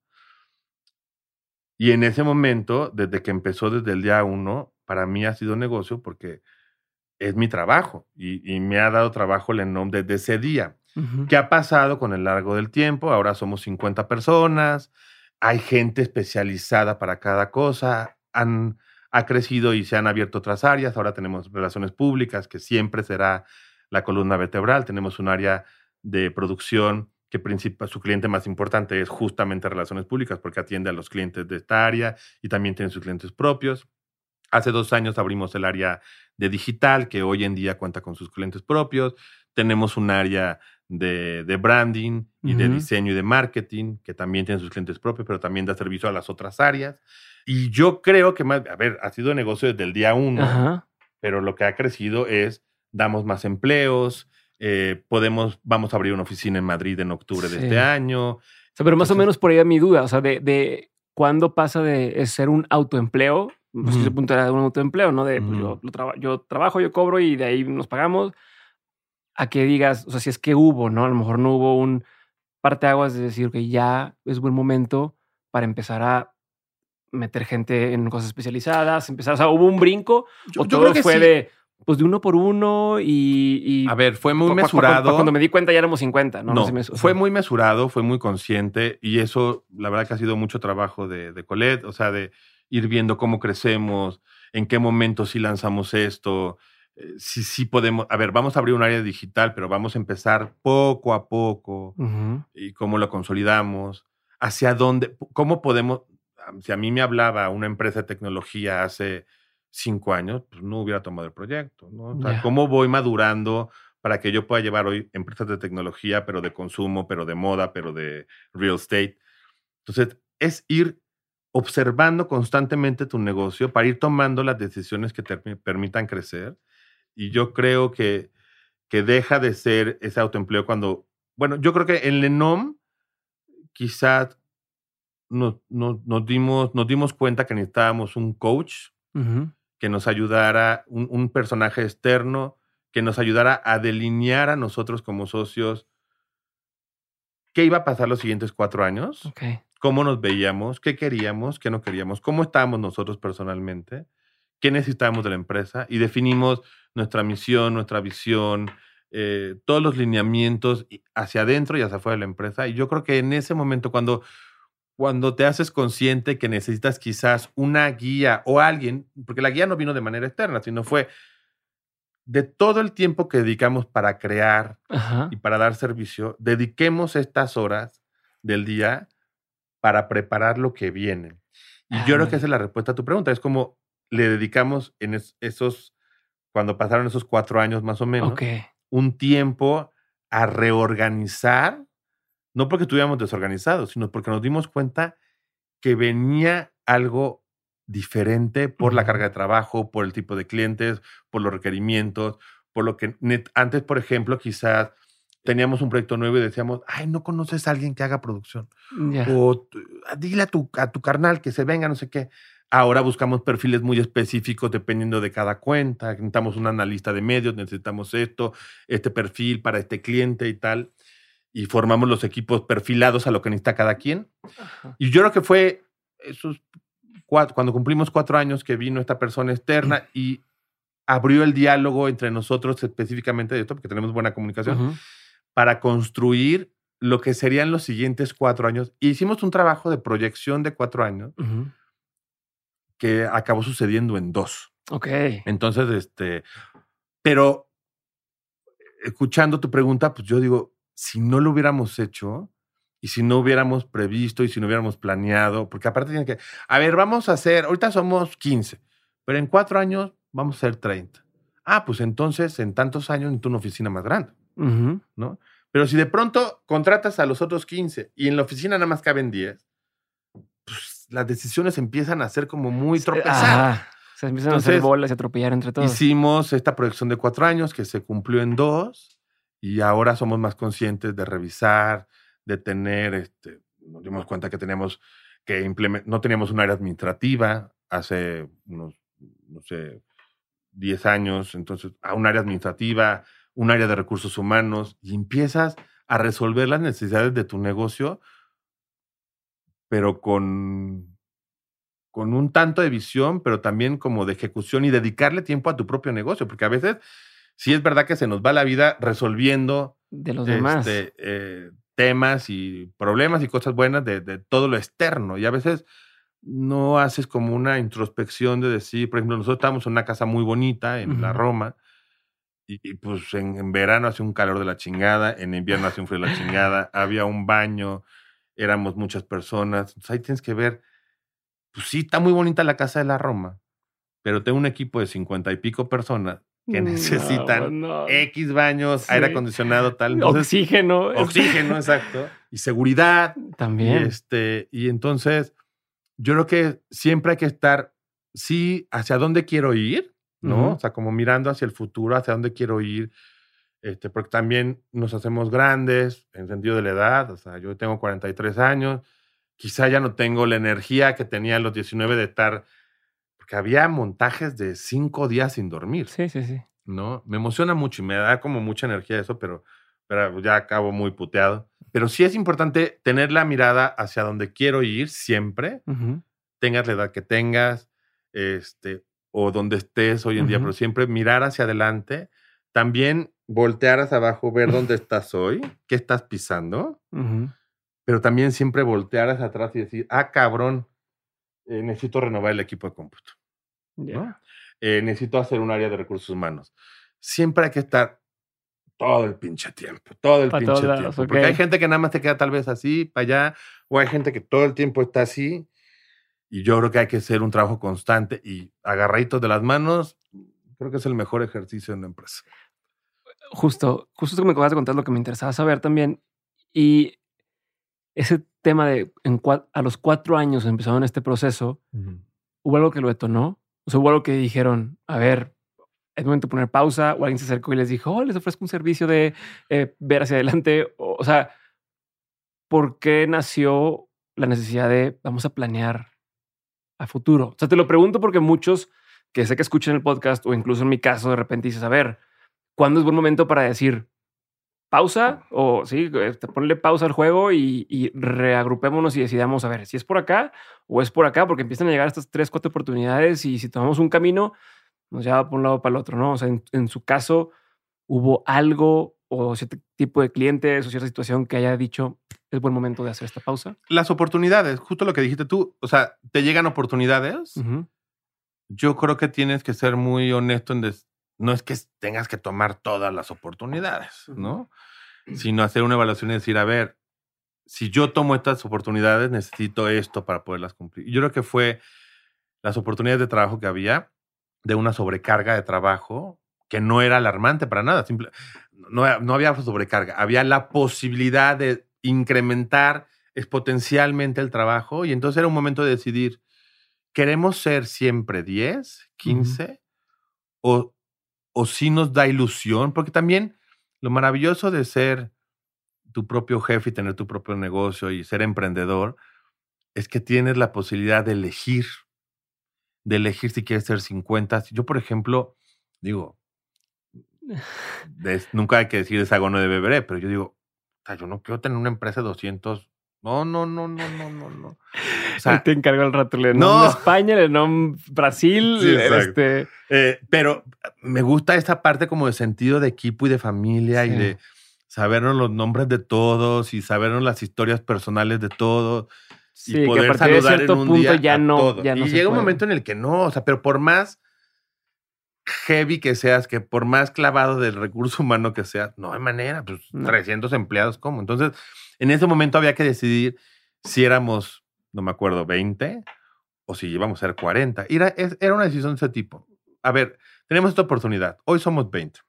Y en ese momento, desde que empezó desde el día uno, para mí ha sido negocio porque es mi trabajo y, y me ha dado trabajo el nombre desde ese día. ¿Qué ha pasado con el largo del tiempo? Ahora somos 50 personas, hay gente especializada para cada cosa, han, ha crecido y se han abierto otras áreas, ahora tenemos relaciones públicas, que siempre será la columna vertebral, tenemos un área de producción que su cliente más importante es justamente relaciones públicas porque atiende a los clientes de esta área y también tiene sus clientes propios. Hace dos años abrimos el área de digital, que hoy en día cuenta con sus clientes propios. Tenemos un área de, branding y de diseño y de marketing, que también tiene sus clientes propios, pero también da servicio a las otras áreas. Y yo creo que, más, a ver, ha sido negocio desde el día uno, pero lo que ha crecido es, damos más empleos, eh, podemos, vamos a abrir una oficina en Madrid en octubre de este año. pero más o menos por ahí mi duda, o sea, de, de cuándo pasa de ser un autoempleo, pues uh punto era un autoempleo, ¿no? De pues, yo, yo trabajo, yo cobro y de ahí nos pagamos a que digas, o sea, si es que hubo, ¿no? A lo mejor no hubo un parteaguas de decir que ya es buen momento para empezar a meter gente en cosas especializadas, empezar, o sea, hubo un brinco, o todo fue de, pues de uno por uno y... a ver, fue muy mesurado. Cuando me di cuenta ya éramos 50, ¿no? no, fue muy mesurado, fue muy consciente y eso, la verdad que ha sido mucho trabajo de, de Colette, o sea, de ir viendo cómo crecemos, en qué momento sí lanzamos esto, eh, sí, sí podemos, a ver, vamos a abrir un área digital, pero vamos a empezar poco a poco y cómo lo consolidamos, hacia dónde, cómo podemos, si a mí me hablaba una empresa de tecnología hace cinco años, pues no hubiera tomado el proyecto, ¿no? O sea, cómo voy madurando para que yo pueda llevar hoy empresas de tecnología, pero de consumo, pero de moda, pero de real estate. Entonces, es ir observando constantemente tu negocio para ir tomando las decisiones que te permitan crecer y yo creo que, que deja de ser ese autoempleo cuando, bueno, yo creo que en Lenom quizás nos, nos, dimos, nos dimos cuenta que necesitábamos un coach que nos ayudara, un, personaje externo que nos ayudara a delinear a nosotros como socios qué iba a pasar los siguientes cuatro años, cómo nos veíamos, qué queríamos, qué no queríamos, cómo estábamos nosotros personalmente, qué necesitábamos de la empresa y definimos nuestra misión, nuestra visión, eh, todos los lineamientos hacia adentro y hacia afuera de la empresa. Y yo creo que en ese momento, cuando, cuando te haces consciente que necesitas quizás una guía o alguien, porque la guía no vino de manera externa, sino fue de todo el tiempo que dedicamos para crear y para dar servicio, dediquemos estas horas del día para preparar lo que viene. Y yo creo que esa es la respuesta a tu pregunta. Es como le dedicamos en esos, cuando pasaron esos cuatro años más o menos, un tiempo a reorganizar, no porque estuviéramos desorganizados, sino porque nos dimos cuenta que venía algo diferente por la carga de trabajo, por el tipo de clientes, por los requerimientos, por lo que antes, por ejemplo, quizás teníamos un proyecto nuevo y decíamos, ay, no conoces a alguien que haga producción. O dile a tu, a tu carnal que se venga, no sé qué. Ahora buscamos perfiles muy específicos dependiendo de cada cuenta. Necesitamos un analista de medios, necesitamos esto, este perfil para este cliente y tal. Y formamos los equipos perfilados a lo que necesita cada quien. Y yo creo que fue esos cuando cumplimos cuatro años que vino esta persona externa y abrió el diálogo entre nosotros específicamente de esto, porque tenemos buena comunicación, para construir lo que serían los siguientes cuatro años. hicimos un trabajo de proyección de cuatro años que acabó sucediendo en dos. Ok. Entonces, este, pero escuchando tu pregunta, pues yo digo, si no lo hubiéramos hecho, y si no hubiéramos previsto y si no hubiéramos planeado, porque aparte tiene que, a ver, vamos a hacer, ahorita somos 15, pero en cuatro años vamos a ser 30. Ah, pues entonces en tantos años necesito una oficina más grande, ¿no? Pero si de pronto contratas a los otros 15 y en la oficina nada más caben 10, pues las decisiones empiezan a ser como muy tropezadas. se empiezan a hacer bolas y atropellar entre todos. Hicimos esta proyección de cuatro años que se cumplió en dos y ahora somos más conscientes de revisar, de tener, este, nos dimos cuenta que teníamos que no teníamos un área administrativa hace unos, no sé, 10 años, entonces a un área administrativa, un área de recursos humanos, y empiezas a resolver las necesidades de tu negocio, pero con, con un tanto de visión, pero también como de ejecución y dedicarle tiempo a tu propio negocio, porque a veces sí es verdad que se nos va la vida resolviendo de los demás. Este, eh, temas y problemas y cosas buenas de, todo lo externo. Y a veces no haces como una introspección de decir, por ejemplo, nosotros estábamos en una casa muy bonita en la Roma. Y, pues en, verano hace un calor de la chingada, en invierno hace un frío de la chingada, había un baño, éramos muchas personas. Entonces ahí tienes que ver, pues sí, está muy bonita la casa de la Roma, pero tengo un equipo de cincuenta y pico personas que necesitan X baños, aire acondicionado, tal. oxígeno. Oxígeno, exacto. Y seguridad. También. Y, este, y entonces, yo creo que siempre hay que estar, sí, hacia dónde quiero ir, ¿no? O sea, como mirando hacia el futuro, hacia dónde quiero ir. Este, porque también nos hacemos grandes en sentido de la edad. O sea, yo tengo 43 años. Quizá ya no tengo la energía que tenía a los 19 de estar porque había montajes de cinco días sin dormir. Sí, sí, sí. ¿No? Me emociona mucho y me da como mucha energía eso, pero, pero ya acabo muy puteado. Pero sí es importante tener la mirada hacia donde quiero ir siempre, tengas la edad que tengas, este, o donde estés hoy en día, pero siempre mirar hacia adelante. También voltear hacia abajo, ver dónde estás hoy, qué estás pisando, pero también siempre voltear hacia atrás y decir, ah, cabrón, eh, necesito renovar el equipo de cómputo. Eh, necesito hacer un área de recursos humanos. Siempre hay que estar todo el pinche tiempo, todo el pinche tiempo. Porque hay gente que nada más te queda tal vez así, para allá, o hay gente que todo el tiempo está así. Y yo creo que hay que hacer un trabajo constante y agarraditos de las manos, creo que es el mejor ejercicio en la empresa. Justo, justo que me acabas de contar lo que me interesaba saber también. Y ese tema de en a los cuatro años empezaron este proceso, hubo algo que lo detonó. O sea, hubo algo que dijeron, a ver, es momento de poner pausa, o alguien se acercó y les dijo, oh, les ofrezco un servicio de eh, ver hacia adelante. O, sea, ¿por qué nació la necesidad de vamos a planear a futuro? O sea, te lo pregunto porque muchos que sé que escuchan el podcast o incluso en mi caso de repente dices, a ver, ¿cuándo es buen momento para decir, pausa o sí, este, ponle pausa al juego y, reagrupémonos y decidamos a ver si es por acá o es por acá, porque empiezan a llegar estas tres, cuatro oportunidades y si tomamos un camino, nos lleva por un lado para el otro, ¿no? O sea, en, su caso, hubo algo o cierto tipo de clientes o cierta situación que haya dicho es buen momento de hacer esta pausa? Las oportunidades, justo lo que dijiste tú, o sea, te llegan oportunidades. Yo creo que tienes que ser muy honesto en no es que tengas que tomar todas las oportunidades, ¿no? Sino hacer una evaluación y decir, a ver, si yo tomo estas oportunidades, necesito esto para poderlas cumplir. Yo creo que fue las oportunidades de trabajo que había, de una sobrecarga de trabajo que no era alarmante para nada. Simple, no, no había sobrecarga, había la posibilidad de incrementar exponencialmente el trabajo y entonces era un momento de decidir, ¿queremos ser siempre 10, 15 o, o si nos da ilusión? Porque también lo maravilloso de ser tu propio jefe y tener tu propio negocio y ser emprendedor es que tienes la posibilidad de elegir, de elegir si quieres ser 50. Yo, por ejemplo, digo, nunca hay que decir desagono de beberé, pero yo digo, yo no quiero tener una empresa de 200. No, no, no, no, no, no, no. O sea, te encargo el rato, le no. España, le nom Brasil, este... Eh, pero me gusta esta parte como de sentido de equipo y de familia y de sabernos los nombres de todos y sabernos las historias personales de todos. Sí, y poder que a partir de cierto en un punto ya no, ya no. Y llega un momento en el que no, o sea, pero por más heavy que seas, que por más clavado del recurso humano que seas, no hay manera, pues 300 empleados, ¿cómo? Entonces, en ese momento había que decidir si éramos, no me acuerdo, 20 o si íbamos a ser 40. Era, era una decisión de ese tipo. A ver, tenemos esta oportunidad, hoy somos 20.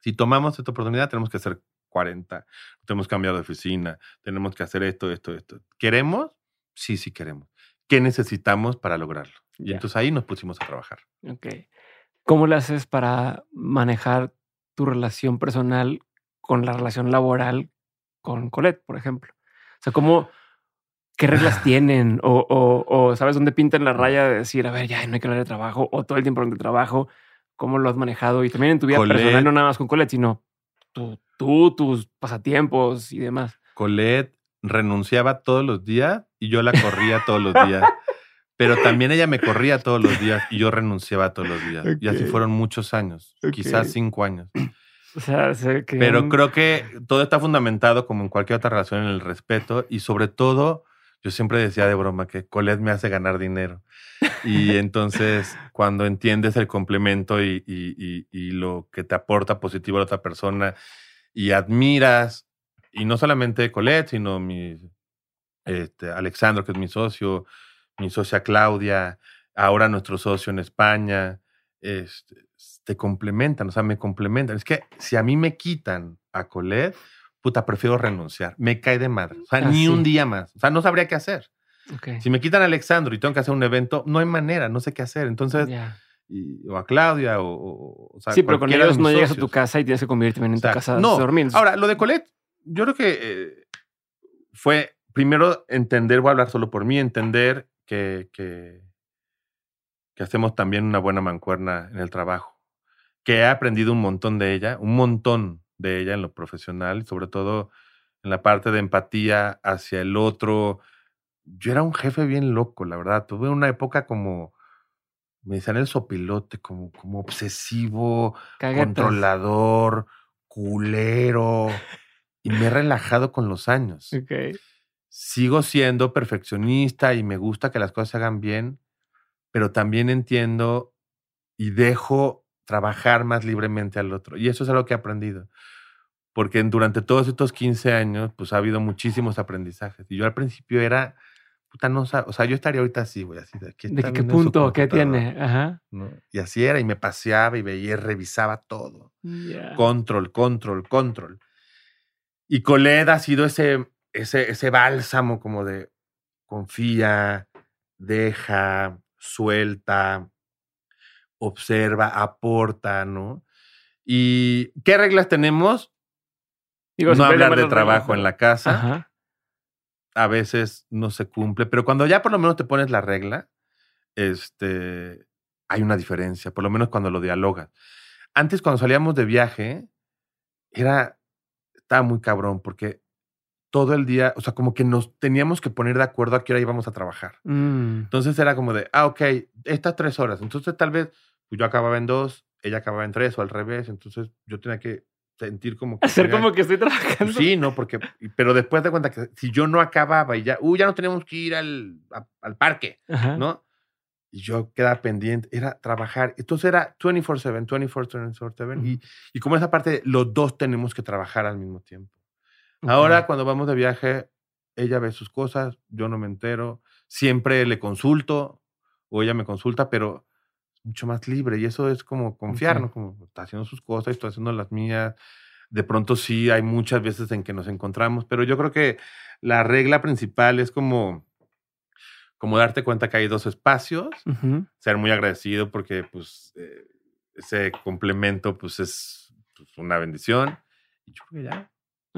Si tomamos esta oportunidad, tenemos que ser 40, tenemos que cambiar de oficina, tenemos que hacer esto, esto, esto. ¿Queremos? Sí, sí queremos. ¿Qué necesitamos para lograrlo? Y entonces ahí nos pusimos a trabajar. Ok. ¿Cómo le haces para manejar tu relación personal con la relación laboral con Colette, por ejemplo? O sea, ¿cómo, qué reglas tienen? O, o, sabes dónde pintan la raya de decir, a ver, ya no hay que hablar de trabajo, o todo el tiempo de trabajo, ¿cómo lo has manejado? Y también en tu vida personal, no nada más con Colette, sino tú, tú, tus pasatiempos y demás. Colette renunciaba todos los días y yo la corría todos los días. Pero también ella me corría todos los días y yo renunciaba todos los días. Y así fueron muchos años, quizás cinco años. O sea, sé que... Pero creo que todo está fundamentado, como en cualquier otra relación, en el respeto y sobre todo, yo siempre decía de broma que Colette me hace ganar dinero. Y entonces, cuando entiendes el complemento y, y, lo que te aporta positivo a la otra persona y admiras, y no solamente Colette, sino mi este, Alexandro, que es mi socio, mi socia Claudia, ahora nuestro socio en España, este, te complementan, o sea, me complementan. Es que si a mí me quitan a Colette, puta, prefiero renunciar. Me cae de madre. O sea, ni un día más. O sea, no sabría qué hacer. Si me quitan a Alexandro y tengo que hacer un evento, no hay manera, no sé qué hacer. Entonces, o a Claudia, o, o, Sí, pero con ellos no llegas a tu casa y tienes que convertirte en tu casa no. dormir. Ahora, lo de Colette, yo creo que eh, fue primero entender, voy a hablar solo por mí, entender que, que, hacemos también una buena mancuerna en el trabajo, que he aprendido un montón de ella, un montón de ella en lo profesional, sobre todo en la parte de empatía hacia el otro. Yo era un jefe bien loco, la verdad. Tuve una época como, me decían el sopilote, como, como obsesivo, controlador, culero. Y me he relajado con los años. Okay sigo siendo perfeccionista y me gusta que las cosas se hagan bien, pero también entiendo y dejo trabajar más libremente al otro. Y eso es algo que he aprendido. Porque durante todos estos 15 años, pues ha habido muchísimos aprendizajes. Y yo al principio era, puta, no, o sea, yo estaría ahorita así, güey, así de aquí. ¿De qué punto? ¿Qué tiene? Ajá. Y así era, y me paseaba y veía y revisaba todo. Control, control, control. Y Coled ha sido ese ese, ese bálsamo como de confía, deja, suelta, observa, aporta, ¿no? ¿Y qué reglas tenemos? no hablar de trabajo en la casa. A veces no se cumple, pero cuando ya por lo menos te pones la regla, este, hay una diferencia, por lo menos cuando lo dialogas. Antes, cuando salíamos de viaje, era, estaba muy cabrón, porque todo el día, o sea, como que nos teníamos que poner de acuerdo a qué hora íbamos a trabajar. Mm. Entonces era como de, ah, ok, estas tres horas. Entonces tal vez pues yo acababa en dos, ella acababa en tres o al revés. Entonces yo tenía que sentir como que... Hacer tenía- como que estoy trabajando. Sí, no, porque... Pero después de cuenta que si yo no acababa y ya, uh, ya no teníamos que ir al, a- al parque, Ajá. ¿no? Y yo quedaba pendiente, era trabajar. Entonces era 24/7, 24/7, 24/7. y, y como esa parte, los dos tenemos que trabajar al mismo tiempo. Ahora, cuando vamos de viaje, ella ve sus cosas, yo no me entero. Siempre le consulto o ella me consulta, pero mucho más libre. Y eso es como confiar. ¿no? Como está haciendo sus cosas, estoy haciendo las mías. De pronto sí hay muchas veces en que nos encontramos, pero yo creo que la regla principal es como, como darte cuenta que hay dos espacios, ser muy agradecido porque pues eh, ese complemento pues es pues, una bendición. Y yo creo que ya.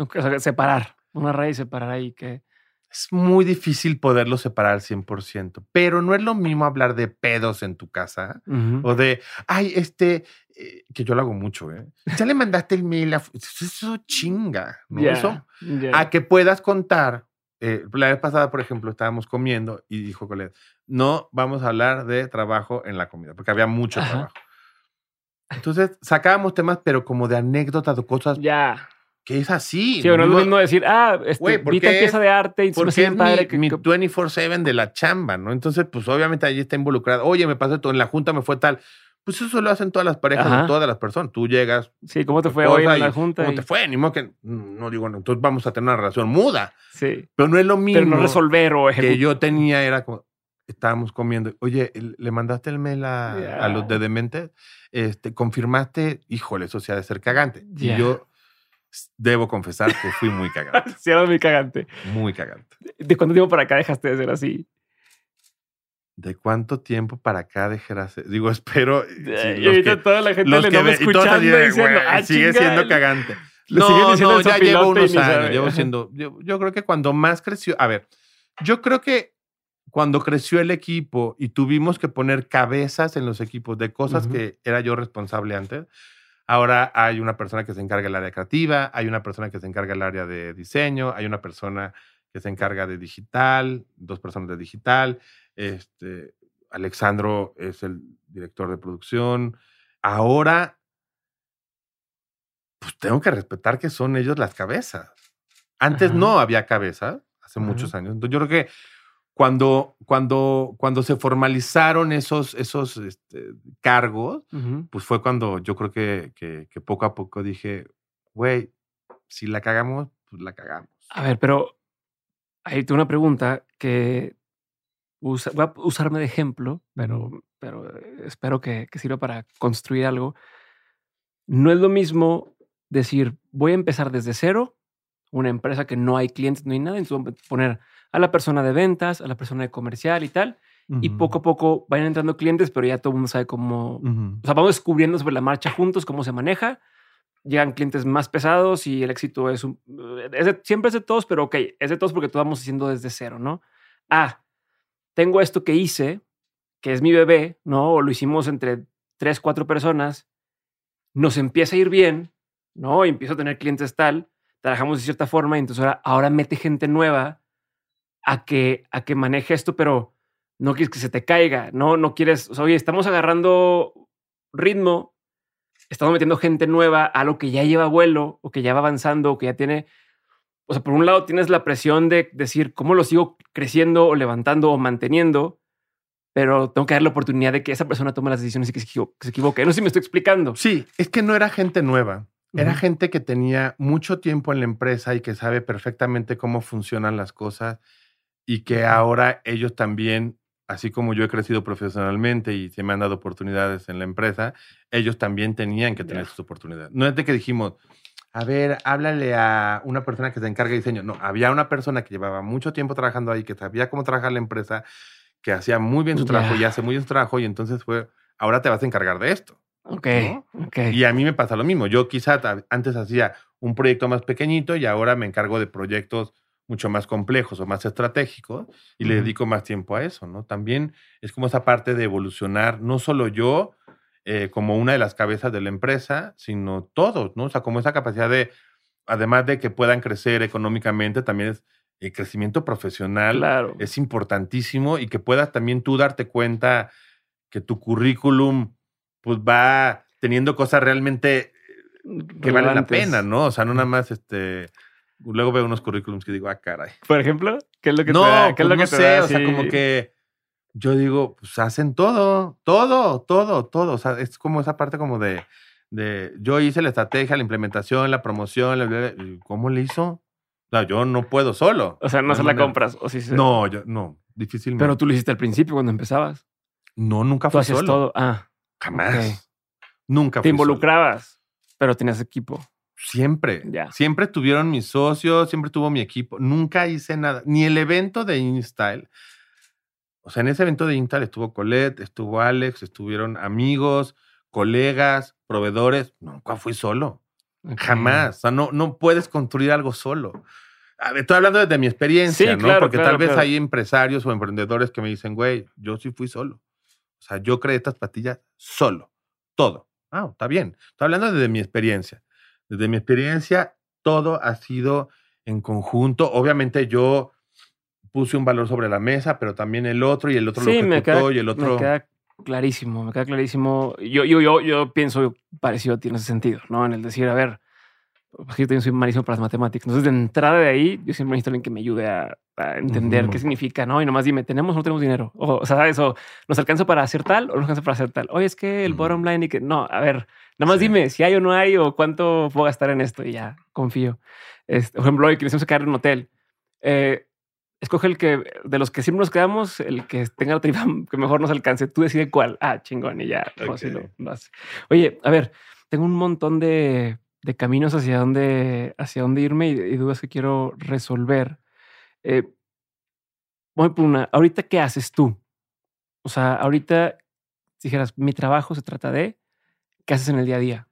O sea, separar. Una raíz separar ahí que. Es muy difícil poderlo separar al 100%, pero no es lo mismo hablar de pedos en tu casa o de, ay, este, eh, que yo lo hago mucho, ¿eh? Ya le mandaste el mail, a eso chinga, ¿no? Ya, Eso, ya. a que puedas contar. eh, la vez pasada, por ejemplo, estábamos comiendo y dijo Colette, no vamos a hablar de trabajo en la comida, porque había mucho Ajá. trabajo. Entonces sacábamos temas, pero como de anécdotas o cosas Ya. Que es así. Sí, o no es lo mismo decir, ah, este, ¿por vi tal pieza de arte y se me Porque es bien padre mi, que- mi que- 24-7 de la chamba, ¿no? Entonces, pues obviamente allí está involucrado. Oye, me pasó esto, en la junta me fue tal. Pues eso lo hacen todas las parejas o todas las personas. Tú llegas, Sí, ¿cómo te fue hoy en la junta? ¿Cómo y- te fue? Ni modo que, no digo, no, entonces vamos a tener una relación muda. Sí. Pero no es lo mismo Pero no resolver o que ejecutar. yo tenía, era como, estábamos comiendo. Oye, ¿le mandaste el mail a, a los de. Dementes? Este, ¿Confirmaste? Híjole, eso sí ha de ser cagante. Ya. Y yo debo confesar que fui muy cagante. Sí, era muy cagante. muy cagante. ¿De cuánto tiempo para acá dejaste de ser así? ¿De cuánto tiempo para acá dejarás? Digo, espero. si y los ahorita que- toda la gente le que ve- y todos escuchando diciendo, "Güey, ah, sigue siendo le- cagante. le No, no, ya llevo y unos años, llevo siendo, yo, yo creo que cuando más creció, a ver, yo creo que cuando creció el equipo y tuvimos que poner cabezas en los equipos de cosas que era yo responsable antes, ahora hay una persona que se encarga del área creativa, hay una persona que se encarga del área de diseño, hay una persona que se encarga de digital, dos personas de digital, este, Alexandro es el director de producción. Ahora, pues tengo que respetar que son ellos las cabezas. Antes Ajá. no había cabezas, hace muchos años. Entonces yo creo que cuando, cuando, cuando se formalizaron esos, esos este, cargos, pues fue cuando yo creo que, que, que poco a poco dije, güey, si la cagamos, pues la cagamos. A ver, pero ahí tengo una pregunta que usa- voy a usarme de ejemplo, pero, pero eh, espero que, que sirva para construir algo. No es lo mismo decir, voy a empezar desde cero, una empresa que no hay clientes, no hay nada, entonces voy a poner a la persona de ventas, a la persona de comercial y tal, y poco a poco vayan entrando clientes, pero ya todo el mundo sabe cómo, Ujú. o sea, vamos descubriendo sobre la marcha juntos cómo se maneja. Llegan clientes más pesados y el éxito es, un, es de- siempre es de todos, pero ok, es de todos porque todos vamos haciendo desde cero, ¿no? Ah, tengo esto que hice, que es mi bebé, ¿no? O lo hicimos entre tres, cuatro personas, nos empieza a ir bien, ¿no? Y empiezo a tener clientes tal, trabajamos de cierta forma y entonces ahora, ahora mete gente nueva a que, a que maneje esto, pero no quieres que se te caiga, no, no quieres, o sea, oye, estamos agarrando ritmo, estamos metiendo gente nueva a lo que ya lleva vuelo o que ya va avanzando o que ya tiene, o sea, por un lado tienes la presión de decir cómo lo sigo creciendo o levantando o manteniendo, pero tengo que dar la oportunidad de que esa persona tome las decisiones y que se equivo- que se equivoque. No sé si me estoy explicando. Sí, es que no era gente nueva. Era gente que tenía mucho tiempo en la empresa y que sabe perfectamente cómo funcionan las cosas y que ahora ellos también, así como yo he crecido profesionalmente y se me han dado oportunidades en la empresa, ellos también tenían que tener Ya. sus oportunidades. No es de que dijimos, a ver, háblale a una persona que se encarga de diseño. No, había una persona que llevaba mucho tiempo trabajando ahí, que sabía cómo trabajar la empresa, que hacía muy bien su trabajo y hace muy bien su trabajo y entonces fue, ahora te vas a encargar de esto. Ok, ¿no? ok. Y a mí me pasa lo mismo. Yo quizá antes hacía un proyecto más pequeñito y ahora me encargo de proyectos mucho más complejos o más estratégicos y le dedico más tiempo a eso, ¿no? También es como esa parte de evolucionar, no solo yo eh, como una de las cabezas de la empresa, sino todos, ¿no? O sea, como esa capacidad de, además de que puedan crecer económicamente, también es el crecimiento profesional Claro. es importantísimo y que puedas también tú darte cuenta que tu currículum pues va teniendo cosas realmente que valen la pena, ¿no? O sea, no nada más este. Luego veo unos currículums que digo, ah, caray. Por ejemplo, ¿qué es lo que no, te da? ¿Qué es pues lo no que te sé, da o sea, así? como que yo digo, pues hacen todo, todo, todo, todo. O sea, es como esa parte como de, de yo hice la estrategia, la implementación, la promoción, la, ¿cómo le hizo? O sea, yo no puedo solo. O sea, no se la manera. compras. O sí se- No, yo no, difícilmente. Pero tú lo hiciste al principio cuando empezabas. no, nunca Tú fui hacías solo. todo. Ah, Jamás. Ok. Nunca te fui solo. involucrabas, pero tenías equipo. Siempre. Ya. Siempre tuvieron mis socios, siempre tuvo mi equipo. Nunca hice nada. Ni el evento de InStyle. O sea, en ese evento de InStyle estuvo Colette, estuvo Alex, estuvieron amigos, colegas, proveedores. Nunca fui solo. Jamás. O sea, no, no puedes construir algo solo. A ver, estoy hablando desde mi experiencia, Sí, ¿no? claro, Porque claro, tal vez claro. hay empresarios o emprendedores que me dicen, güey, yo sí fui solo. O sea, yo creé estas patillas solo. Todo. Ah, está bien. Estoy hablando desde mi experiencia. Desde mi experiencia, todo ha sido en conjunto. Obviamente yo puse un valor sobre la mesa, pero también el otro y el otro Sí, lo me ejecutó queda, y el otro... me queda clarísimo, me queda clarísimo. Yo, yo, yo, yo pienso parecido a ti en ese sentido, ¿no? En el decir, a ver, pues yo también soy malísimo para las matemáticas. Entonces, de entrada de ahí, yo siempre necesito alguien que me ayude a, a entender qué significa, ¿no? Y nomás dime, ¿tenemos o no tenemos dinero? O, o sea, ¿sabes? O ¿nos alcanza para hacer tal o no nos alcanza para hacer tal? Oye, es que el bottom line y que no, a ver, nada más Sí. dime si hay o no hay o cuánto puedo gastar en esto y ya, confío. Este, por ejemplo, hoy que necesitamos quedar en un hotel. Eh, escoge el que de los que siempre nos quedamos, el que tenga la tarifa que mejor nos alcance. Tú decide cuál. Ah, chingón, y ya. no, así lo- lo haces. Oye, a ver, tengo un montón de, de caminos hacia dónde, hacia dónde irme y, y dudas que quiero resolver. Eh, voy por una. Ahorita, ¿qué haces tú? O sea, ahorita, si dijeras, mi trabajo se trata de, ¿qué haces en el día a día?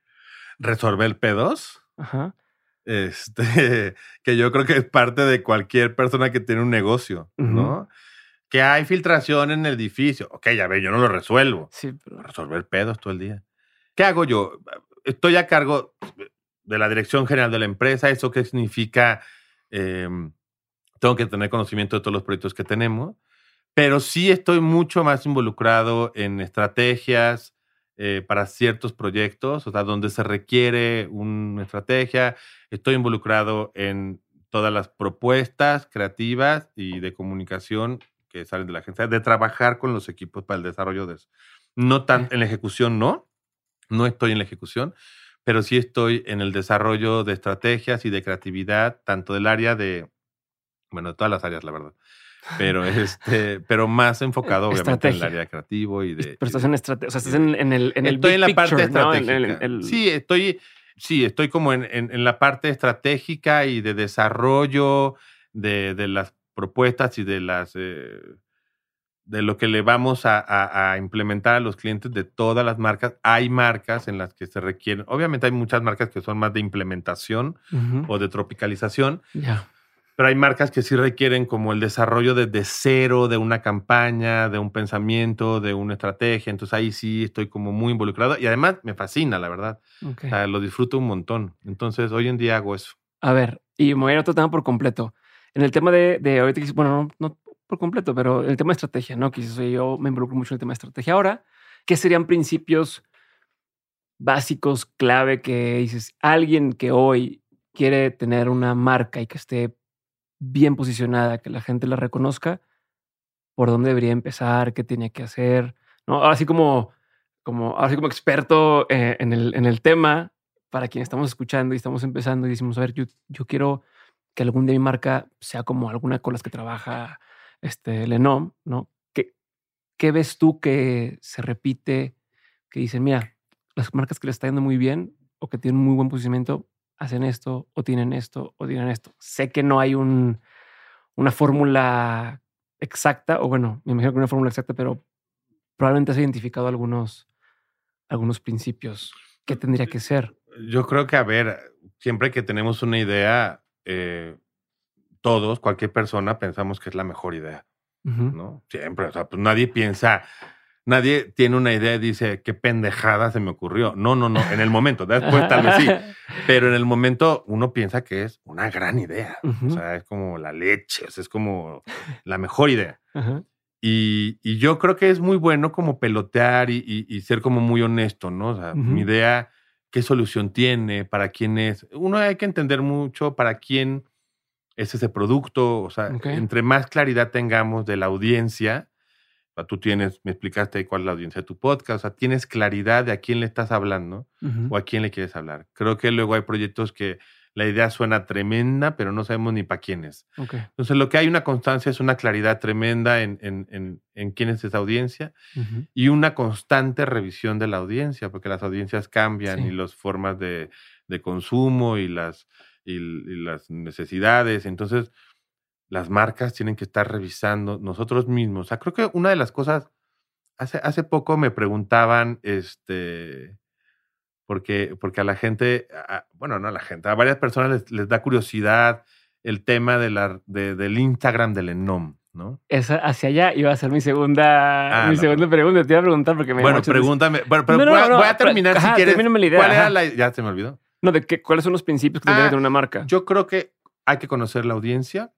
Resolver pedos. Ajá. este, que yo creo que es parte de cualquier persona que tiene un negocio, ¿no? Que hay filtración en el edificio. Ok, ya ve, yo no lo resuelvo. Sí, pero Resolver pedos todo el día. ¿Qué hago yo? Estoy a cargo de la dirección general de la empresa. ¿Eso qué significa? Eh, tengo que tener conocimiento de todos los proyectos que tenemos, pero sí estoy mucho más involucrado en estrategias eh, para ciertos proyectos, o sea, donde se requiere una estrategia. Estoy involucrado en todas las propuestas creativas y de comunicación que salen de la agencia, de trabajar con los equipos para el desarrollo de eso. No tan en la ejecución, no. No estoy en la ejecución, pero sí estoy en el desarrollo de estrategias y de creatividad, tanto del área de, bueno, de todas las áreas, la verdad. Pero este, pero más enfocado, obviamente, en el área creativo y de. Pero estás en estrategia, o sea, estás en, en el, en el estoy big en la parte picture, ¿no? En el- Sí, estoy, sí, estoy como en, la parte estratégica y de desarrollo de, de las propuestas y de las eh, de lo que le vamos a, a- a implementar a los clientes de todas las marcas. Hay marcas en las que se requieren, obviamente hay muchas marcas que son más de implementación o de tropicalización, Ya. Pero hay marcas que sí requieren como el desarrollo desde cero de una campaña, de un pensamiento, de una estrategia. Entonces ahí sí estoy como muy involucrado y además me fascina, la verdad. O sea, lo disfruto un montón. Entonces hoy en día hago eso. A ver, y me voy a ir a otro tema por completo. En el tema de, de ahorita, bueno, no, no por completo, pero el tema de estrategia, ¿no? Oye, yo me involucro mucho en el tema de estrategia. Ahora, ¿qué serían principios básicos, clave que dices, alguien que hoy quiere tener una marca y que esté bien posicionada, que la gente la reconozca, por dónde debería empezar, qué tenía que hacer, ¿no? Ahora sí como, como, ahora sí como experto eh, en, el, en el tema, para quien estamos escuchando y estamos empezando y decimos, a ver, yo, yo quiero que algún día mi marca sea como alguna con las que trabaja este Lenom, ¿no? ¿Qué, ¿Qué ves tú que se repite? Que dicen, mira, las marcas que les está yendo muy bien o que tienen muy buen posicionamiento hacen esto o tienen esto o tienen esto. Sé que no hay un, una fórmula exacta, o bueno, me imagino que una fórmula exacta, pero probablemente has identificado algunos, algunos principios. ¿Qué tendría que ser? Yo creo que, a ver, siempre que tenemos una idea, eh, todos, cualquier persona, pensamos que es la mejor idea. ¿no? Siempre. O sea, pues nadie piensa, nadie tiene una idea y dice, qué pendejada se me ocurrió. No, no, no. En el momento, después tal vez sí. Pero en el momento uno piensa que es una gran idea. Ujú. O sea, es como la leche, o sea, es como la mejor idea. Ajá. Y, y yo creo que es muy bueno como pelotear y, y- y ser como muy honesto, ¿no? O sea, Ujú. mi idea qué solución tiene, para quién es. Uno hay que entender mucho para quién es ese producto. O sea, entre más claridad tengamos de la audiencia, tú tienes, me explicaste cuál es la audiencia de tu podcast, o sea, tienes claridad de a quién le estás hablando o a quién le quieres hablar. Creo que luego hay proyectos que la idea suena tremenda, pero no sabemos ni para quién es. Entonces, lo que hay una constancia es una claridad tremenda en, en, en, quién es esa audiencia y una constante revisión de la audiencia, porque las audiencias cambian y las formas de, de consumo y las, y, las necesidades. Entonces, las marcas tienen que estar revisando nosotros mismos. O sea, creo que una de las cosas, hace, hace poco me preguntaban, este, porque, porque a la gente, bueno, no a la gente, a varias personas les, da curiosidad el tema de la, del Instagram del Enom, ¿no? Esa, hacia allá iba a ser mi segunda, ah, mi segunda pregunta. Te iba a preguntar porque me Bueno, pregúntame. Bueno, pero voy, a, terminar si quieres. La idea, ¿Cuál era la, ya se me olvidó. No, de qué, cuáles son los principios que ah, tener una marca. Yo creo que hay que conocer la audiencia,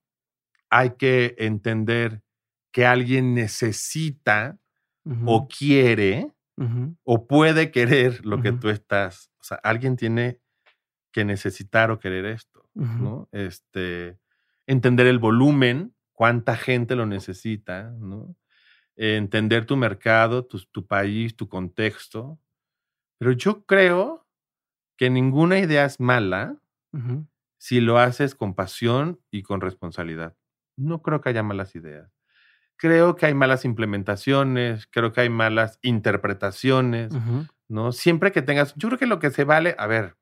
hay que entender que alguien necesita o quiere o puede querer lo que tú estás. O sea, alguien tiene que necesitar o querer esto, ¿no? Este, entender el volumen, cuánta gente lo necesita, ¿no? entender tu mercado, tu, tu país, tu contexto. Pero yo creo que ninguna idea es mala si lo haces con pasión y con responsabilidad. No creo que haya malas ideas. Creo que hay malas implementaciones, creo que hay malas interpretaciones, ¿no? Siempre que tengas, yo creo que lo que se vale, a ver,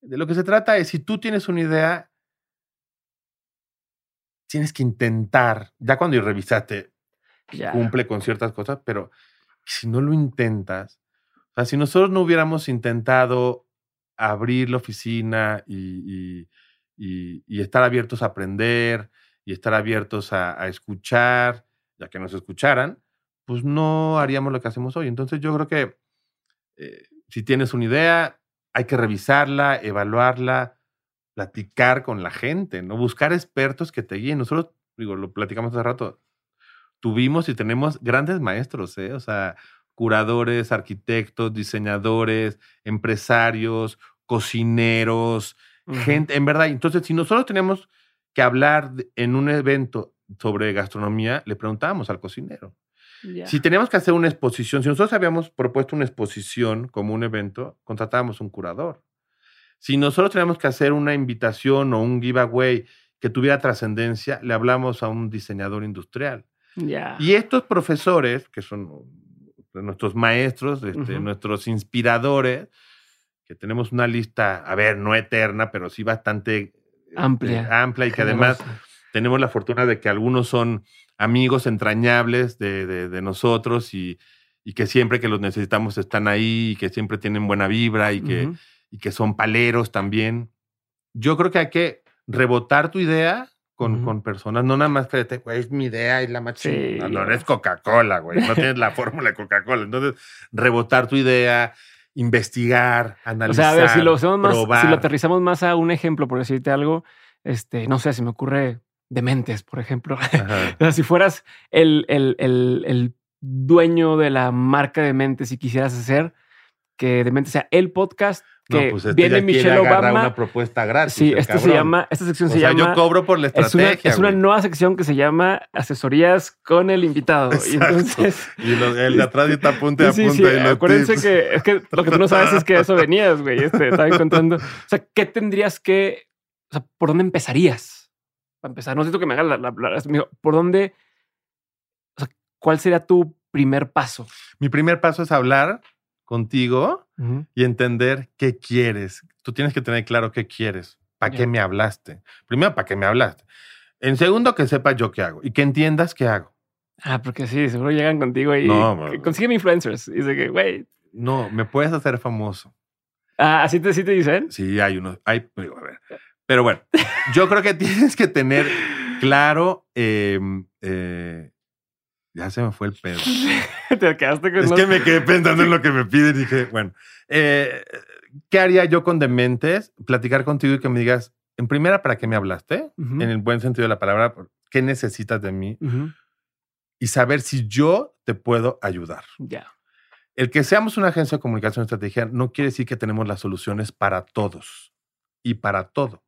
de lo que se trata es si tú tienes una idea, tienes que intentar, ya cuando revisaste, cumple con ciertas cosas, pero si no lo intentas, o sea, si nosotros no hubiéramos intentado abrir la oficina y, estar abiertos a aprender y estar abiertos a escuchar ya que nos escucharan, pues no haríamos lo que hacemos hoy. Entonces yo creo que eh, si tienes una idea, hay que revisarla, evaluarla, platicar con la gente, ¿no? Buscar expertos que te guíen. Nosotros, digo, lo platicamos hace rato, tuvimos y tenemos grandes maestros, ¿eh? O sea, curadores, arquitectos, diseñadores, empresarios, cocineros, gente, en verdad. Entonces, si nosotros tenemos que hablar en un evento sobre gastronomía, le preguntábamos al cocinero. Si teníamos que hacer una exposición, si nosotros habíamos propuesto una exposición como un evento, contratábamos un curador. Si nosotros teníamos que hacer una invitación o un giveaway que tuviera trascendencia, le hablamos a un diseñador industrial. Y estos profesores, que son nuestros maestros, este, nuestros inspiradores, que tenemos una lista, a ver, no eterna, pero sí bastante amplia, este, amplia y que además tenemos la fortuna de que algunos son amigos entrañables de, nosotros y, que siempre que los necesitamos están ahí y que siempre tienen buena vibra y que, y que son paleros también. Yo creo que hay que rebotar tu idea con, con personas, no nada más que güey, es mi idea, es la más No, no eres Coca-Cola, güey, no tienes la fórmula de Coca-Cola. Entonces, rebotar tu idea, investigar, analizar. O sea, a ver, si lo, más, si lo aterrizamos más a un ejemplo, por decirte algo, este, no sé, si me ocurre Dementes, por ejemplo. o sea, si fueras el, el, el, el, dueño de la marca de Mentes y quisieras hacer que Dementes sea el podcast que pues este viene Michelle Obama. una propuesta gratis. Sí, este se llama, esta sección se llama. Yo cobro por la estrategia. Es una, nueva sección que se llama Asesorías con el invitado. Y entonces. Y el de atrás está apunte a punta. Sí, acuérdense que es que lo que tú no sabes es que eso venías, güey. Este, estaba encontrando. O sea, ¿qué tendrías que. O sea, ¿por dónde empezarías? para empezar, no siento que me haga la, la, ¿por dónde, o sea, cuál sería tu primer paso? Mi primer paso es hablar contigo y entender qué quieres. Tú tienes que tener claro qué quieres, para qué me hablaste. Primero, para qué me hablaste. En segundo, que sepa yo qué hago y que entiendas qué hago. Ah, porque sí, seguro llegan contigo y no, consiguen influencers. Y dice que, güey. No, me puedes hacer famoso. Ah, ¿así te, sí te dicen? Sí, hay unos. Hay, a ver. Pero bueno, yo creo que tienes que tener claro. Em, eh, ya se me fue el pedo. Te quedaste con Es que me quedé pensando en lo que me piden y dije, bueno, eh, ¿qué haría yo con dementes? Platicar contigo y que me digas, en primera, ¿para qué me hablaste? En el buen sentido de la palabra, ¿qué necesitas de mí? Y saber si yo te puedo ayudar. Ya. El que seamos una agencia de comunicación estratégica no quiere decir que tenemos las soluciones para todos y para todo.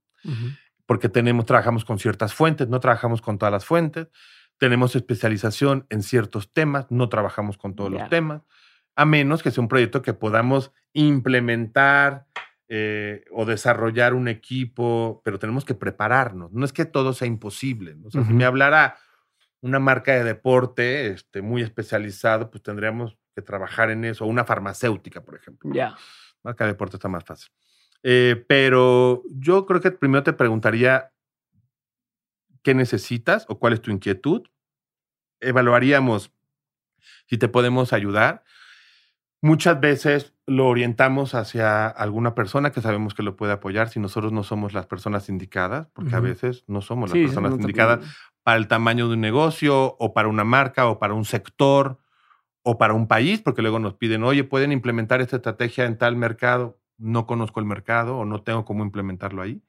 Porque tenemos, trabajamos con ciertas fuentes, no trabajamos con todas las fuentes. Tenemos especialización en ciertos temas, no trabajamos con todos los temas, a menos que sea un proyecto que podamos implementar eh, o desarrollar un equipo, pero tenemos que prepararnos. No es que todo sea imposible. ¿no? Si me hablara una marca de deporte este, muy especializada, pues tendríamos que trabajar en eso. Una farmacéutica, por ejemplo. Ya. Marca de deporte está más fácil. Eh, pero yo creo que primero te preguntaría qué necesitas o cuál es tu inquietud. Evaluaríamos si te podemos ayudar. Muchas veces lo orientamos hacia alguna persona que sabemos que lo puede apoyar si nosotros no somos las personas indicadas, porque a veces no somos las personas indicadas para el tamaño de un negocio o para una marca o para un sector o para un país, porque luego nos piden, oye, ¿pueden implementar esta estrategia en tal mercado? No conozco el mercado o no tengo cómo implementarlo ahí.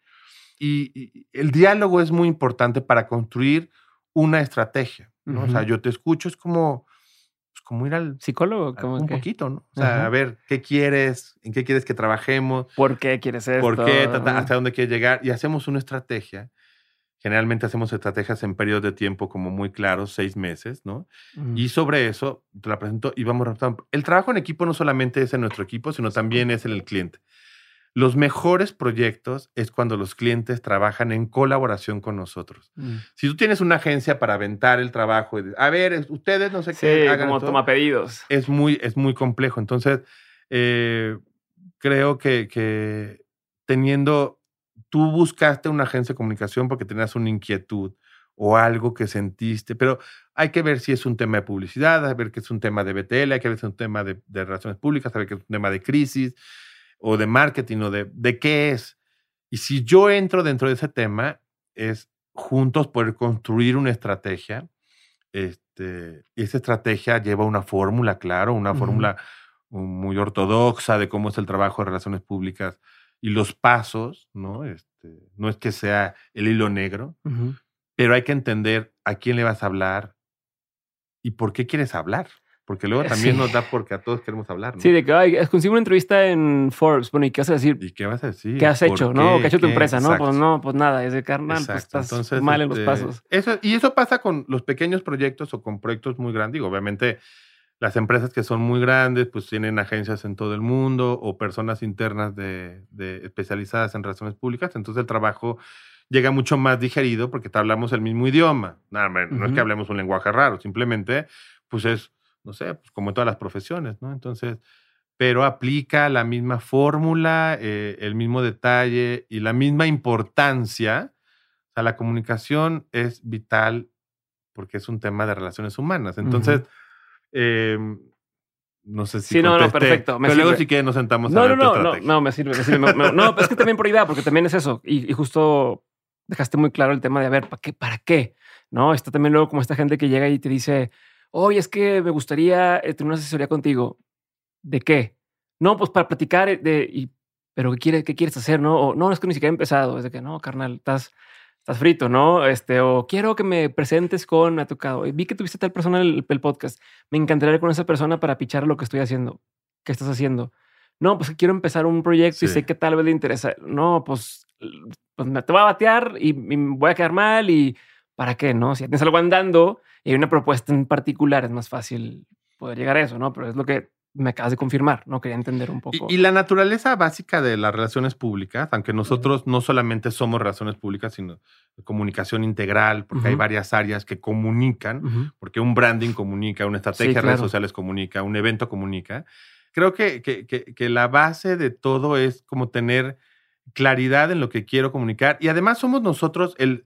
Y, el diálogo es muy importante para construir una estrategia. ¿no? O sea, yo te escucho, es como, pues, como ir al psicólogo, como un poquito, ¿no? O sea, a ver qué quieres, en qué quieres que trabajemos, por qué quieres esto, por qué, hasta dónde quieres llegar y hacemos una estrategia. Generalmente hacemos estrategias en periodos de tiempo como muy claros, seis meses, ¿no? Y sobre eso te la presento y vamos El trabajo en equipo no solamente es en nuestro equipo, sino también es en el cliente. Los mejores proyectos es cuando los clientes trabajan en colaboración con nosotros. Mm. Si tú tienes una agencia para aventar el trabajo, a ver, ustedes no sé qué. Hagan como toma pedidos. Es muy, es muy complejo. Entonces, eh, creo que, que teniendo, tú buscaste una agencia de comunicación porque tenías una inquietud o algo que sentiste, pero hay que ver si es un tema de publicidad, hay que ver que es un tema de BTL, hay que ver si es un tema de, de relaciones públicas, hay que ver que es un tema de crisis o de marketing o de, de qué es. Y si yo entro dentro de ese tema, es juntos poder construir una estrategia. Este, esa estrategia lleva una fórmula, claro, una fórmula muy ortodoxa de cómo es el trabajo de relaciones públicas y los pasos, ¿no? Este, no es que sea el hilo negro, pero hay que entender a quién le vas a hablar y por qué quieres hablar. Porque luego también nos da porque a todos queremos hablar. ¿no? Sí, de que ay, consigo una entrevista en Forbes. Bueno, ¿y qué vas a decir? ¿Y qué vas a decir? ¿Qué has hecho? ¿No? ¿Qué ha hecho tu empresa? No, pues no, pues nada. Es de carnal, pues estás mal en los este, pasos. Eso, y eso pasa con los pequeños proyectos o con proyectos muy grandes. Digo, obviamente, las empresas que son muy grandes, pues tienen agencias en todo el mundo o personas internas de, de especializadas en relaciones públicas. Entonces el trabajo llega mucho más digerido porque te hablamos el mismo idioma. No, no es que hablemos un lenguaje raro, simplemente, pues es no sé, pues como en todas las profesiones, ¿no? Entonces, pero aplica la misma fórmula, eh, el mismo detalle y la misma importancia. O sea, la comunicación es vital porque es un tema de relaciones humanas. Entonces, em, no sé si. Sí, no, no, perfecto. pero luego sí que nos sentamos no, a no, no, no, no, me sirve, me sirve. no, es que también por idea, porque también es eso. Y, y, justo dejaste muy claro el tema de a ver, ¿para qué? ¿Para qué? No, está también luego como esta gente que llega y te dice, oye, es que me gustaría eh, tener una asesoría contigo. ¿De qué? No, pues para platicar eh, de, y, pero ¿qué, quiere, qué quieres hacer? No, o, no, es que ni siquiera he empezado. Es de que no, carnal, estás, estás frito, ¿no? Este, o quiero que me presentes con, me ha tocado. Vi que tuviste tal persona en el, el, podcast. Me encantaría ir con esa persona para pichar lo que estoy haciendo. ¿Qué estás haciendo? No, pues quiero empezar un proyecto y sé que tal vez le interesa. No, pues, pues me te voy a batear y, y voy a quedar mal y ¿para qué? No, si tienes algo andando y hay una propuesta en particular, es más fácil poder llegar a eso, ¿no? Pero es lo que me acabas de confirmar, ¿no? Quería entender un poco. Y, la naturaleza básica de las relaciones públicas, aunque nosotros no solamente somos relaciones públicas, sino comunicación integral, porque hay varias áreas que comunican, porque un branding comunica, una estrategia de redes sociales comunica, un evento comunica. Creo que, que, que la base de todo es como tener claridad en lo que quiero comunicar y además somos nosotros el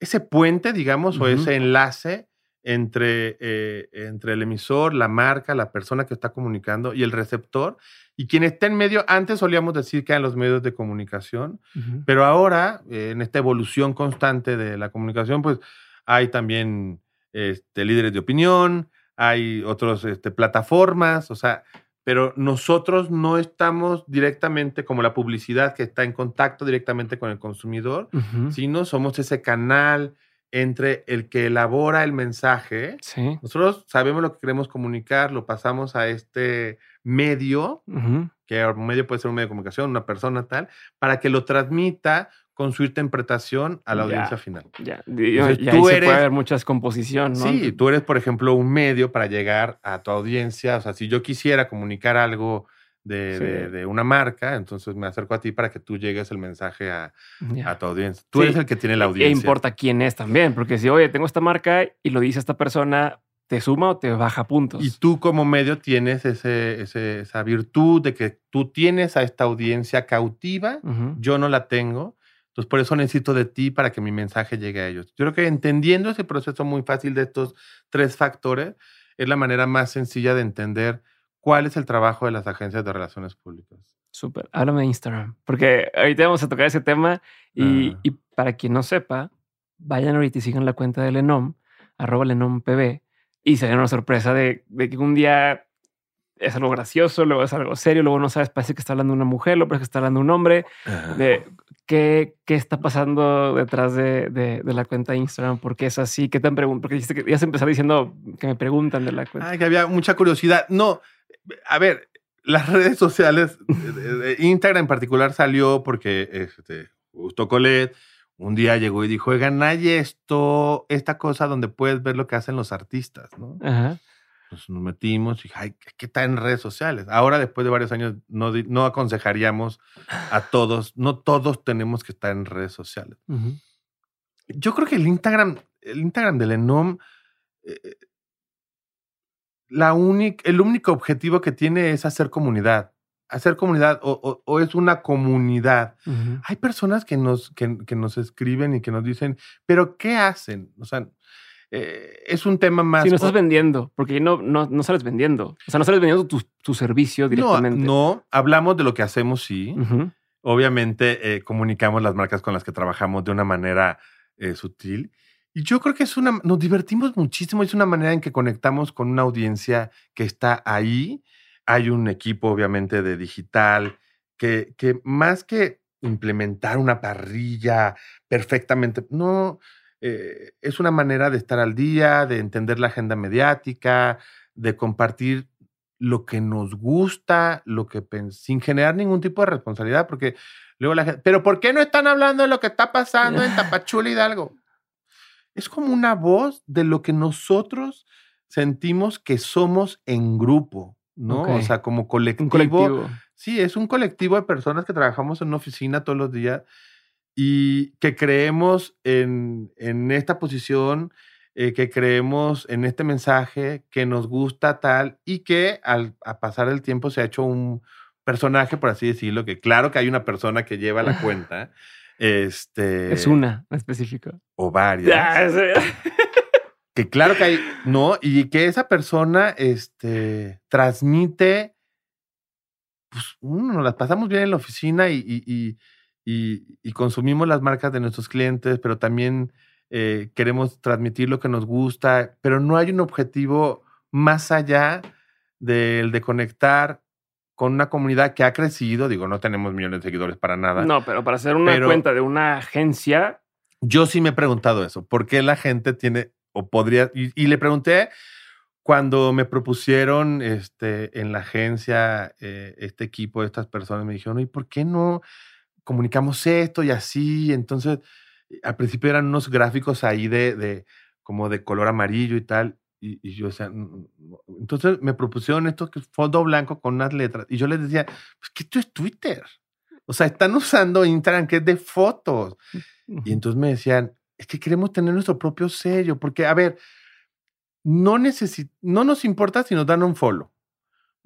ese puente, digamos, o ese enlace entre, eh, entre el emisor, la marca, la persona que está comunicando y el receptor. Y quien está en medio, antes solíamos decir que eran los medios de comunicación, pero ahora, eh, en esta evolución constante de la comunicación, pues hay también este, líderes de opinión, hay otras este, plataformas, o sea, pero nosotros no estamos directamente como la publicidad que está en contacto directamente con el consumidor, sino somos ese canal entre el que elabora el mensaje. Sí. Nosotros sabemos lo que queremos comunicar, lo pasamos a este medio, que un medio puede ser un medio de comunicación, una persona tal, para que lo transmita con su interpretación a la Ya. audiencia final. Ya. Entonces, y ahí tú se eres- puede ver mucha descomposición, ¿no? Sí, tú eres, por ejemplo, un medio para llegar a tu audiencia. O sea, si yo quisiera comunicar algo de, Sí. de- de una marca, entonces me acerco a ti para que tú llegues el mensaje a, tu audiencia. Tú Sí. eres el que tiene la E audiencia. importa quién es también, porque si, oye, tengo esta marca y lo dice esta persona, ¿te suma o te baja puntos? Y tú como medio tienes ese, ese- esa virtud de que tú tienes a esta audiencia cautiva, yo no la tengo. Entonces, por eso necesito de ti para que mi mensaje llegue a ellos. Yo creo que entendiendo ese proceso muy fácil de estos tres factores, es la manera más sencilla de entender cuál es el trabajo de las agencias de relaciones públicas. Súper. Háblame de Instagram. Porque ahorita vamos a tocar ese tema. Y, Ah. y para quien no sepa, vayan ahorita y sigan la cuenta de Lenom, arroba LenomPB, y se una sorpresa de, de que un día es algo gracioso, luego es algo serio, luego no sabes, parece que está hablando una mujer, luego parece que está hablando un hombre. De qué, qué está pasando detrás de, de- de la cuenta de Instagram, por qué es así, qué tan preguntan, porque dijiste que ya se empezó diciendo que me preguntan de la cuenta. Ay, que había mucha curiosidad. No, a ver, las redes sociales, Instagram en particular salió porque este, Justo Colet un día llegó y dijo, oigan, hay esto, esta cosa donde puedes ver lo que hacen los artistas, ¿no? Ajá. Pues nos metimos y dije, ay, ¿qué está en redes sociales? Ahora, después de varios años, no, no aconsejaríamos a todos, no todos tenemos que estar en redes sociales. ujú. Yo creo que el Instagram, el Instagram del Enom, eh, la única, el único objetivo que tiene es hacer comunidad. Hacer comunidad o, o- o es una comunidad. Ujú. Hay personas que nos, que, que nos escriben y que nos dicen, pero ¿qué hacen? O sea, eh, es un tema más... Si no estás vendiendo, porque no, no, no sales vendiendo. O sea, no sales vendiendo tu, tu servicio no, directamente. no, hablamos de lo que hacemos, sí. Obviamente eh, comunicamos las marcas con las que trabajamos de una manera eh, sutil. Y yo creo que es una, nos divertimos muchísimo, es una manera en que conectamos con una audiencia que está ahí. Hay un equipo, obviamente, de digital, que, que más que implementar una parrilla perfectamente, no, eh, es una manera de estar al día, de entender la agenda mediática, de compartir lo que nos gusta, lo que sin generar ningún tipo de responsabilidad, porque luego la gente, pero ¿por qué no están hablando de lo que está pasando en Tapachula Hidalgo? Es como una voz de lo que nosotros sentimos que somos en grupo, ¿no? O sea, como colectivo. Un colectivo. Sí, es un colectivo de personas que trabajamos en una oficina todos los días y que creemos en, en esta posición, eh, que creemos en este mensaje, que nos gusta tal y que al a pasar el tiempo se ha hecho un personaje, por así decirlo, que claro que hay una persona que lleva la cuenta. Este, Es una en específico. O varias sí. que claro que hay, no, y que esa persona este, transmite, pues uno, nos las pasamos bien en la oficina y, y, y, y- y consumimos las marcas de nuestros clientes, pero también eh, queremos transmitir lo que nos gusta, pero no hay un objetivo más allá del de conectar con una comunidad que ha crecido, digo, no tenemos millones de seguidores para nada. No, pero para hacer una Pero- cuenta de una agencia, Yo sí me he preguntado eso. ¿Por qué la gente tiene o podría? Y, y le pregunté cuando me propusieron este, en la agencia eh, este equipo, estas personas me dijeron, ¿y por qué no comunicamos esto y así? Entonces, al principio eran unos gráficos ahí de, de como de color amarillo y tal. Y, y yo, o sea, entonces me propusieron esto que es fondo blanco con unas letras. Y yo les decía, pues que esto es Twitter. O sea, están usando Instagram que es de fotos. Y entonces me decían, es que queremos tener nuestro propio sello, porque, a ver, no, necesi- no nos importa si nos dan un follow.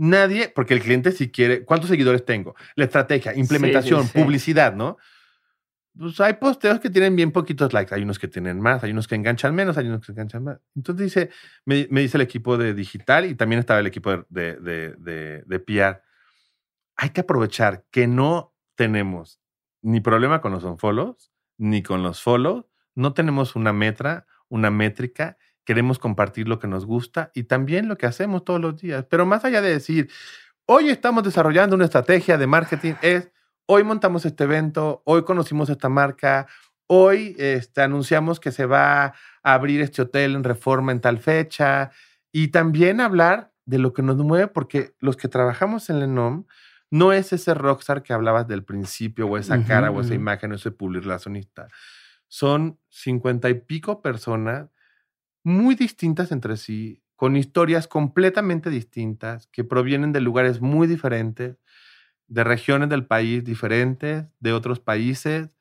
Nadie, porque el cliente si quiere, ¿cuántos seguidores tengo? La estrategia, implementación, sí. publicidad, ¿no? Pues hay posteos que tienen bien poquitos likes, hay unos que tienen más, hay unos que enganchan menos, hay unos que enganchan más. Entonces dice, me, me dice el equipo de digital y también estaba el equipo de, de, de, de, de PR. Hay que aprovechar que no tenemos ni problema con los unfollows, ni con los follows. No tenemos una metra, una métrica. Queremos compartir lo que nos gusta y también lo que hacemos todos los días. Pero más allá de decir, hoy estamos desarrollando una estrategia de marketing, es hoy montamos este evento, hoy conocimos esta marca, hoy este, anunciamos que se va a abrir este hotel en reforma en tal fecha y también hablar de lo que nos mueve, porque los que trabajamos en Lenom no es ese rockstar que hablabas del principio o esa cara o esa imagen o ese publicacionista. Son cincuenta y pico personas muy distintas entre sí, con historias completamente distintas, que provienen de lugares muy diferentes, de regiones del país diferentes, de otros países,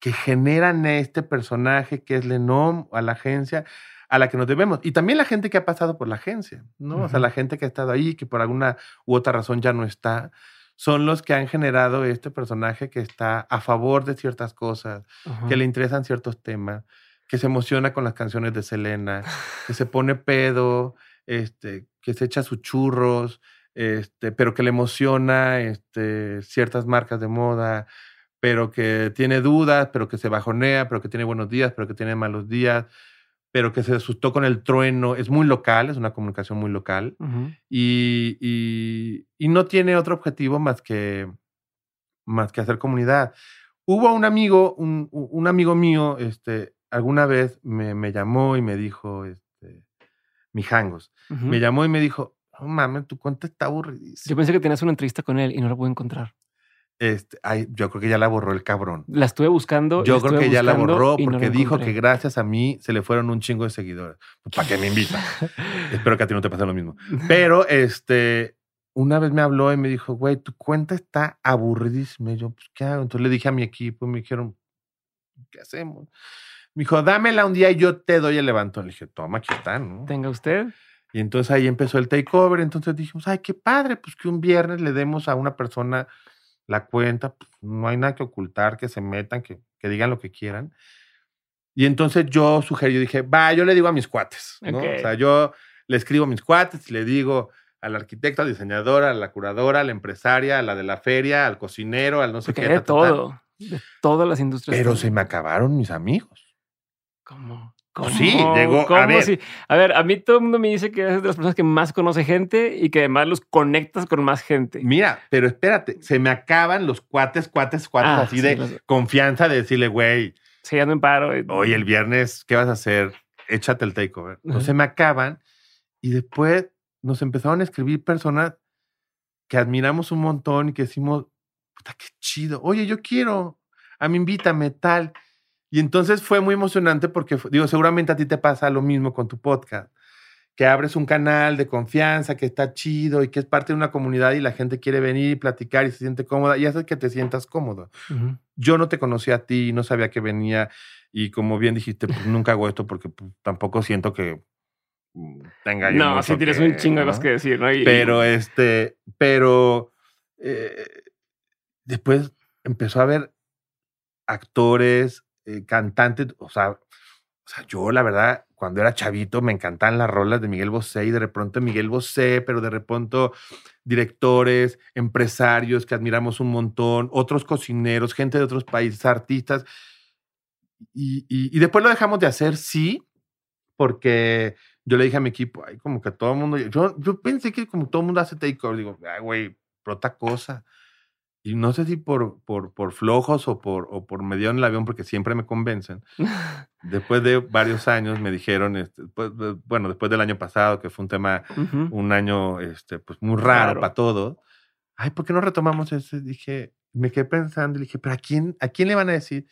que generan este personaje que es Lenom a la agencia a la que nos debemos. Y también la gente que ha pasado por la agencia, ¿no? O sea, la gente que ha estado ahí, que por alguna u otra razón ya no está, son los que han generado este personaje que está a favor de ciertas cosas, que le interesan ciertos temas, que se emociona con las canciones de Selena, que se pone pedo, este, que se echa sus churros, este, pero que le emociona este, ciertas marcas de moda, pero que tiene dudas, pero que se bajonea, pero que tiene buenos días, pero que tiene malos días, pero que se asustó con el trueno. Es muy local, es una comunicación muy local y, y, no tiene otro objetivo más que, más que hacer comunidad. Hubo un amigo, un, un amigo mío, este, alguna vez me, me, llamó y me dijo, este, Mijangos, me llamó y me dijo, no mames, tu cuenta está aburridísima. Yo pensé que tenías una entrevista con él y no la pude encontrar. Este, ay, yo creo que ya la borró el cabrón. La estuve buscando. Yo creo que ya la borró porque dijo que gracias a mí se le fueron un chingo de seguidores. ¿Para qué me invita? Espero que a ti no te pase lo mismo. Pero este, una vez me habló y me dijo, güey, tu cuenta está aburridísima. Y yo, pues, ¿qué hago? Entonces le dije a mi equipo y me dijeron, ¿qué hacemos? Me dijo, dámela un día y yo te doy el levantón. Le dije, toma, aquí está, ¿no? Tenga usted. Y entonces ahí empezó el takeover. Entonces dijimos, ay, qué padre, pues que un viernes le demos a una persona la cuenta. Pues, no hay nada que ocultar, que se metan, que, que, digan lo que quieran. Y entonces yo sugerí, yo dije, va, yo le digo a mis cuates, ¿no? O sea, yo le escribo a mis cuates y le digo al arquitecto, al diseñador, a la curadora, a la empresaria, a la de la feria, al cocinero, al no sé qué. De todo, de todas las industrias. Pero se me acabaron mis amigos. ¿Cómo? ¿Cómo? Sí, llegó. a ver. A ver, a mí todo el mundo me dice que es de las personas que más conoce gente y que además los conectas con más gente. Mira, pero espérate, se me acaban los cuates, cuates, cuates, ah, así de confianza de decirle, güey. Sí, ando en paro. Hoy el viernes, ¿qué vas a hacer? Échate el takeover. No se me acaban. Y después nos empezaron a escribir personas que admiramos un montón y que decimos, puta, qué chido. Oye, yo quiero. A mí invítame, tal. Y entonces fue muy emocionante porque, digo, seguramente a ti te pasa lo mismo con tu podcast, que abres un canal de confianza, que está chido y que es parte de una comunidad y la gente quiere venir y platicar y se siente cómoda y hace que te sientas cómodo. Yo no te conocía a ti, no sabía que venía y como bien dijiste, pues nunca hago esto porque pues, tampoco siento que mm, tenga yo No, sí tienes un chingo de cosas que decir, ¿no? pero este, pero eh, después empezó a haber actores, eh, cantante, o sea, o sea, yo la verdad, cuando era chavito me encantaban las rolas de Miguel Bosé y de repente Miguel Bosé, pero de repente directores, empresarios que admiramos un montón, otros cocineros, gente de otros países, artistas. Y, y, después lo dejamos de hacer, sí, porque yo le dije a mi equipo, ay, como que todo el mundo, yo, yo pensé que como todo el mundo hace takeover, digo, ay, güey, otra cosa. Y no sé si por, por, por flojos o por, o por medio en el avión, porque siempre me convencen. después de varios años me dijeron, este, pues, bueno, después del año pasado, que fue un tema, un año este, pues muy raro para todos. Ay, ¿por qué no retomamos eso? Dije, me quedé pensando y dije, ¿pero a quién, a quién le van a decir?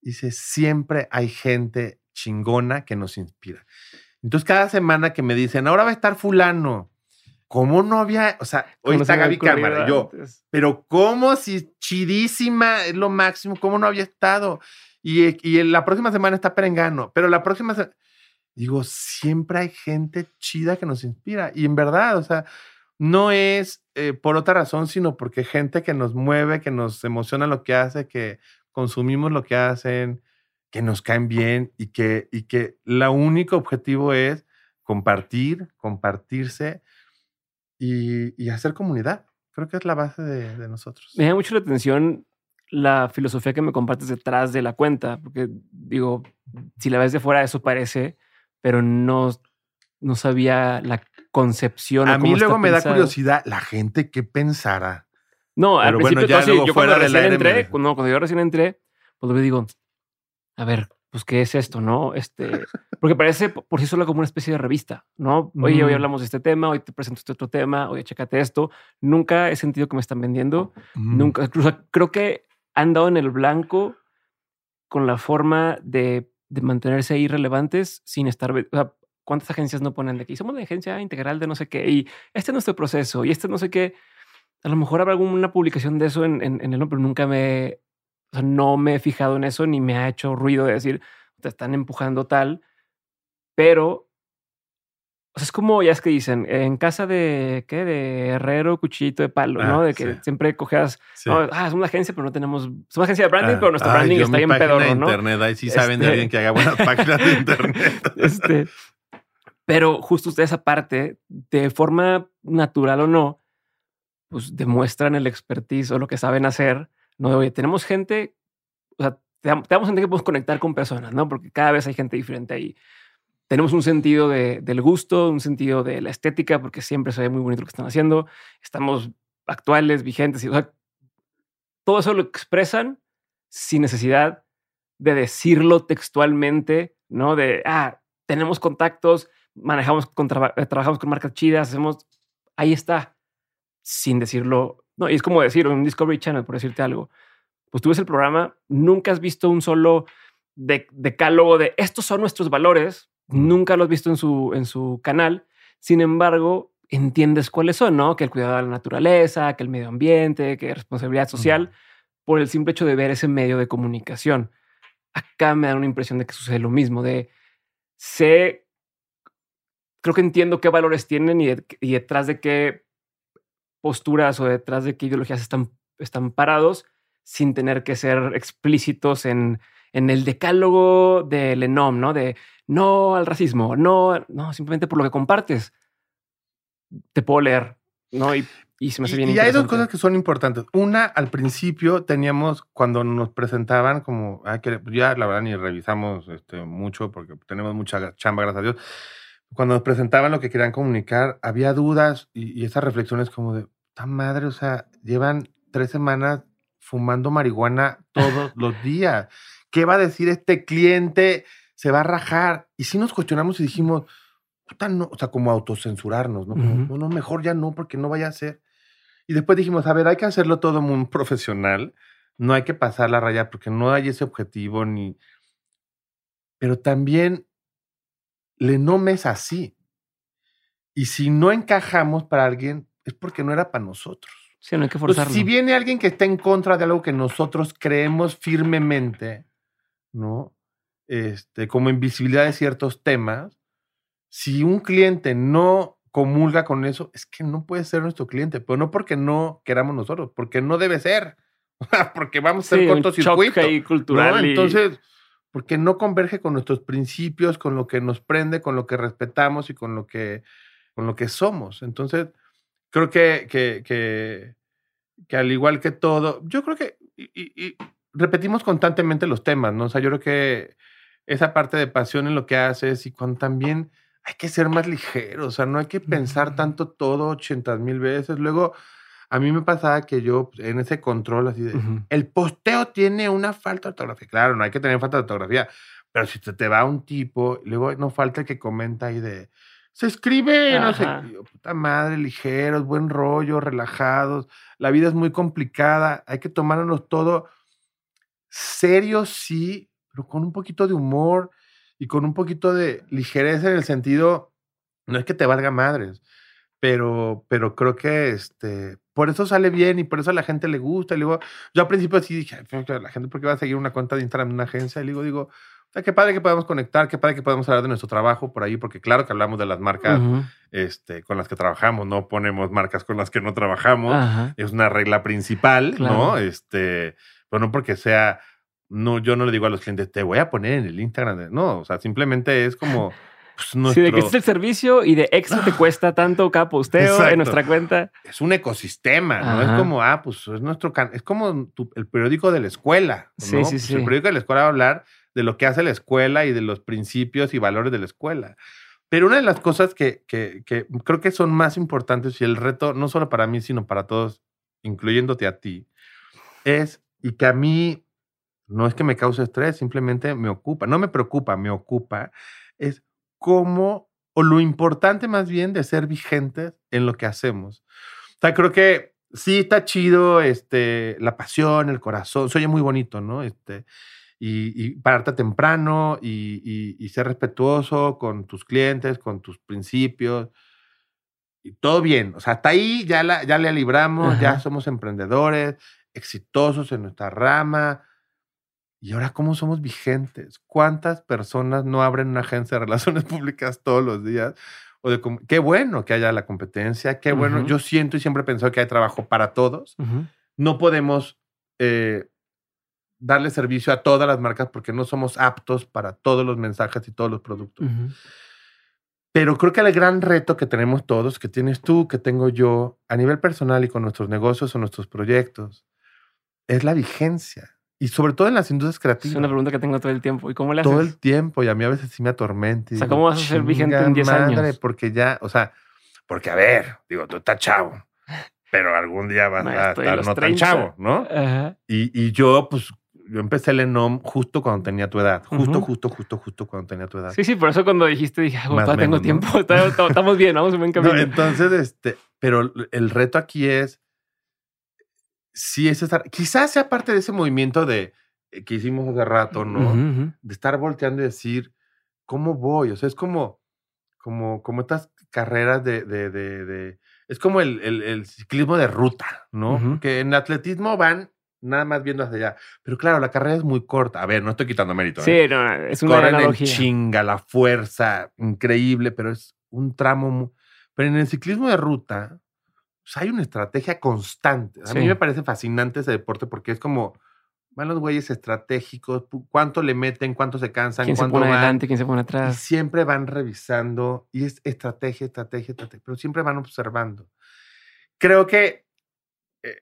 Dice, siempre hay gente chingona que nos inspira. Entonces, cada semana que me dicen, ahora va a estar fulano, ¿Cómo no había? O sea, hoy está Gaby Cámara, yo. Pero ¿cómo si chidísima es lo máximo? ¿Cómo no había estado? Y, y la próxima semana está Perengano. Pero la próxima semana. Digo, siempre hay gente chida que nos inspira. Y en verdad, o sea, no es eh, por otra razón, sino porque gente que nos mueve, que nos emociona lo que hace, que consumimos lo que hacen, que nos caen bien y que, y que la único objetivo es compartir, compartirse y, hacer comunidad. Creo que es la base de, nosotros. Me da mucho la atención la filosofía que me compartes detrás de la cuenta, porque digo, si la ves de fuera eso parece, pero no, no sabía la concepción. A mí luego me da curiosidad la gente qué pensara. No, al principio bueno, ya yo cuando recién entré, cuando, cuando yo recién entré, pues lo digo, a ver, pues, ¿qué es esto? ¿No? Este, porque parece por sí solo como una especie de revista, ¿no? Oye, hoy hablamos de este tema, hoy te presento este otro tema, oye, chécate esto. Nunca he sentido que me están vendiendo. Nunca, incluso creo que han dado en el blanco con la forma de, de mantenerse ahí relevantes sin estar. O sea, ¿cuántas agencias no ponen de aquí? Somos la agencia integral de no sé qué y este es nuestro proceso y este no sé qué. A lo mejor habrá alguna publicación de eso en, en, en el nombre, pero nunca me, o sea, no me he fijado en eso ni me ha hecho ruido de decir, te están empujando tal, pero o sea, es como ya es que dicen en casa de qué de herrero, cuchillito de palo, ¿no? Ah, de que siempre coges, ah, es una agencia, pero no tenemos, es una agencia de branding, ah, pero nuestro branding está bien pedorro, ¿no? Internet, ahí sí saben de este alguien que haga buenas páginas de internet. este, pero justo ustedes aparte, de forma natural o no, pues demuestran el expertise o lo que saben hacer no, oye, tenemos gente, o sea, te, damos gente que podemos conectar con personas, ¿no? Porque cada vez hay gente diferente ahí. Tenemos un sentido de, del gusto, un sentido de la estética, porque siempre se ve muy bonito lo que están haciendo. Estamos actuales, vigentes, y, todo eso lo expresan sin necesidad de decirlo textualmente, ¿no? De, ah, tenemos contactos, manejamos, con eh, trabajamos con marcas chidas, hacemos, ahí está, sin decirlo no, y es como decir, un Discovery Channel, por decirte algo, pues tú ves el programa, nunca has visto un solo decálogo de, estos son nuestros valores, nunca lo has visto en su, en su canal, sin embargo, entiendes cuáles son, ¿no? Que el cuidado de la naturaleza, que el medio ambiente, que responsabilidad social, por el simple hecho de ver ese medio de comunicación. Acá me da una impresión de que sucede lo mismo, de sé, creo que entiendo qué valores tienen y, y detrás de qué posturas o detrás de qué ideologías están, están parados sin tener que ser explícitos en, en el decálogo del ENOM, ¿no? De no al racismo, no, no, simplemente por lo que compartes. Te puedo leer, ¿no? Y, y se me hace bien. Y hay dos cosas que son importantes. Una, al principio teníamos, cuando nos presentaban, como, que ya la verdad ni revisamos este, mucho porque tenemos mucha chamba, gracias a Dios cuando nos presentaban lo que querían comunicar, había dudas y, esas reflexiones como de, tan madre, o sea, llevan tres semanas fumando marihuana todos los días. ¿Qué va a decir este cliente? Se va a rajar. Y si nos cuestionamos y dijimos, puta, no, o sea, como autocensurarnos, ¿no? no, no, mejor ya no, porque no vaya a ser. Y después dijimos, a ver, hay que hacerlo todo muy profesional, no hay que pasar la raya porque no hay ese objetivo ni... Pero también le nomes así. Y si no encajamos para alguien, es porque no era para nosotros. Sí, no hay que forzarlo. si viene alguien que está en contra de algo que nosotros creemos firmemente, ¿no? Este, como invisibilidad de ciertos temas, si un cliente no comulga con eso, es que no puede ser nuestro cliente, pero no porque no queramos nosotros, porque no debe ser, porque vamos a ser sí, cortocircuito. cultural. Entonces, porque no converge con nuestros principios, con lo que nos prende, con lo que respetamos y con lo que, con lo que somos. Entonces, creo que, que, que, que al igual que todo, yo creo que y, repetimos constantemente los temas, ¿no? O sea, yo creo que esa parte de pasión en lo que haces y cuando también hay que ser más ligero, o sea, no hay que pensar tanto todo 80 mil veces. Luego, a mí me pasaba que yo pues, en ese control así de, el posteo tiene una falta de ortografía. Claro, no hay que tener falta de ortografía, pero si te, te va un tipo, luego no falta el que comenta ahí de, se escribe, no sé, puta madre, ligeros, buen rollo, relajados. La vida es muy complicada, hay que tomárnoslo todo serio, sí, pero con un poquito de humor y con un poquito de ligereza en el sentido, no es que te valga madres, pero, pero creo que este, por eso sale bien y por eso a la gente le gusta. Y luego, yo al principio sí dije, la gente, ¿por qué va a seguir una cuenta de Instagram de una agencia? Y luego digo, o sea, qué padre que podamos conectar, qué padre que podamos hablar de nuestro trabajo por ahí, porque claro que hablamos de las marcas este, con las que trabajamos, no ponemos marcas con las que no trabajamos. Es una regla principal, ¿no? Este, pero no porque sea, no, yo no le digo a los clientes, te voy a poner en el Instagram. No, o sea, simplemente es como pues, sí, de que es el servicio y de extra te cuesta tanto cada posteo en nuestra cuenta. Es un ecosistema, no es como, ah, pues es nuestro, es como el periódico de la escuela. ¿no? Sí, sí, pues, sí. El periódico de la escuela va a hablar de lo que hace la escuela y de los principios y valores de la escuela. Pero una de las cosas que, que, que creo que son más importantes y el reto, no solo para mí, sino para todos, incluyéndote a ti, es, y que a mí no es que me cause estrés, simplemente me ocupa, no me preocupa, me ocupa, es cómo, o lo importante más bien de ser vigentes en lo que hacemos. O sea, creo que sí está chido este, la pasión, el corazón, se oye muy bonito, ¿no? Este, y, y pararte temprano y, y, ser respetuoso con tus clientes, con tus principios. Y todo bien. O sea, hasta ahí ya, la, ya le libramos, ya somos emprendedores, exitosos en nuestra rama. ¿Y ahora cómo somos vigentes? ¿Cuántas personas no abren una agencia de relaciones públicas todos los días? O de, qué bueno que haya la competencia, qué bueno. Yo siento y siempre he pensado que hay trabajo para todos. No podemos eh, darle servicio a todas las marcas porque no somos aptos para todos los mensajes y todos los productos. Pero creo que el gran reto que tenemos todos, que tienes tú, que tengo yo, a nivel personal y con nuestros negocios o nuestros proyectos, es la vigencia. Y sobre todo en las industrias creativas. Es una pregunta que tengo todo el tiempo. ¿Y cómo le haces? Todo el tiempo. Y a mí a veces sí me atormenta. O sea, ¿cómo vas a ser vigente en 10 años? Porque ya, o sea, porque a ver, digo, tú estás chavo, pero algún día vas a estar no tan chavo, ¿no? Y, y, yo, pues, yo empecé el ENOM justo cuando tenía tu edad. Justo, justo, justo, justo cuando tenía tu edad. Sí, sí, por eso cuando dijiste, dije, ah, tengo tiempo, estamos bien, vamos en buen camino. entonces, este, pero el reto aquí es, sí es estar, quizás sea parte de ese movimiento de eh, que hicimos hace rato, ¿no? De estar volteando y decir, ¿cómo voy? O sea, es como, como, como estas carreras de, de, de, es como el, el, ciclismo de ruta, ¿no? Que en atletismo van nada más viendo hacia allá. Pero claro, la carrera es muy corta. A ver, no estoy quitando mérito. Sí, ¿eh? no, es una Corren analogía. chinga, la fuerza, increíble, pero es un tramo. Pero en el ciclismo de ruta, pues, hay una estrategia constante. A mí me parece fascinante ese deporte porque es como van los güeyes estratégicos, cuánto le meten, cuánto se cansan, quién se pone adelante, quién se pone atrás. Y siempre van revisando y es estrategia, estrategia, estrategia, pero siempre van observando. Creo que e,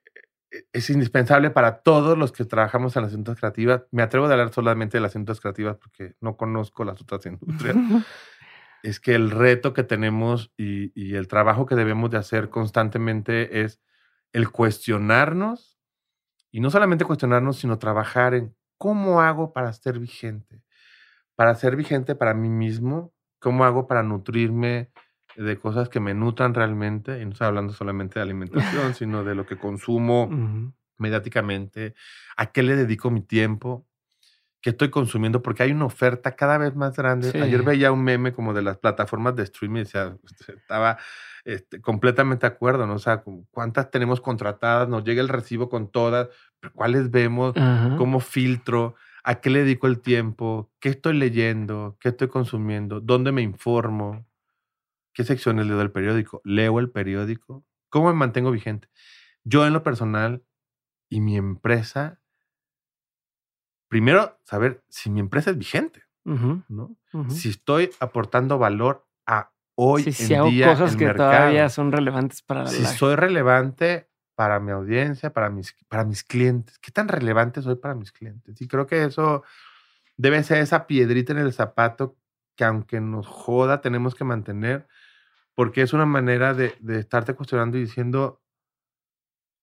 es indispensable para todos los que trabajamos en las industrias creativas. Me atrevo a hablar solamente de las industrias creativas porque no conozco las otras industrias. es que el reto que tenemos y, y, el trabajo que debemos de hacer constantemente es el cuestionarnos y no solamente cuestionarnos, sino trabajar en cómo hago para ser vigente, para ser vigente para mí mismo, cómo hago para nutrirme de cosas que me nutran realmente, y no estoy hablando solamente de alimentación, sino de lo que consumo mediáticamente, a qué le dedico mi tiempo, qué estoy consumiendo, porque hay una oferta cada vez más grande. Ayer veía un meme como de las plataformas de streaming, decía, este, estaba este, completamente de acuerdo, ¿no? O sea, cuántas tenemos contratadas, nos llega el recibo con todas, cuáles vemos, cómo filtro, a qué le dedico el tiempo, qué estoy leyendo, qué estoy consumiendo, dónde me informo. ¿Qué secciones leo del periódico? ¿Leo el periódico? ¿Cómo me mantengo vigente? Yo en lo personal y mi empresa, primero saber si mi empresa es vigente, ¿no? Si estoy aportando valor a hoy en si hago cosas que todavía son relevantes para la Si soy relevante para mi audiencia, para mis, para mis clientes. ¿Qué tan relevante soy para mis clientes? Y creo que eso debe ser esa piedrita en el zapato que aunque nos joda, tenemos que mantener porque es una manera de, estarte cuestionando y diciendo,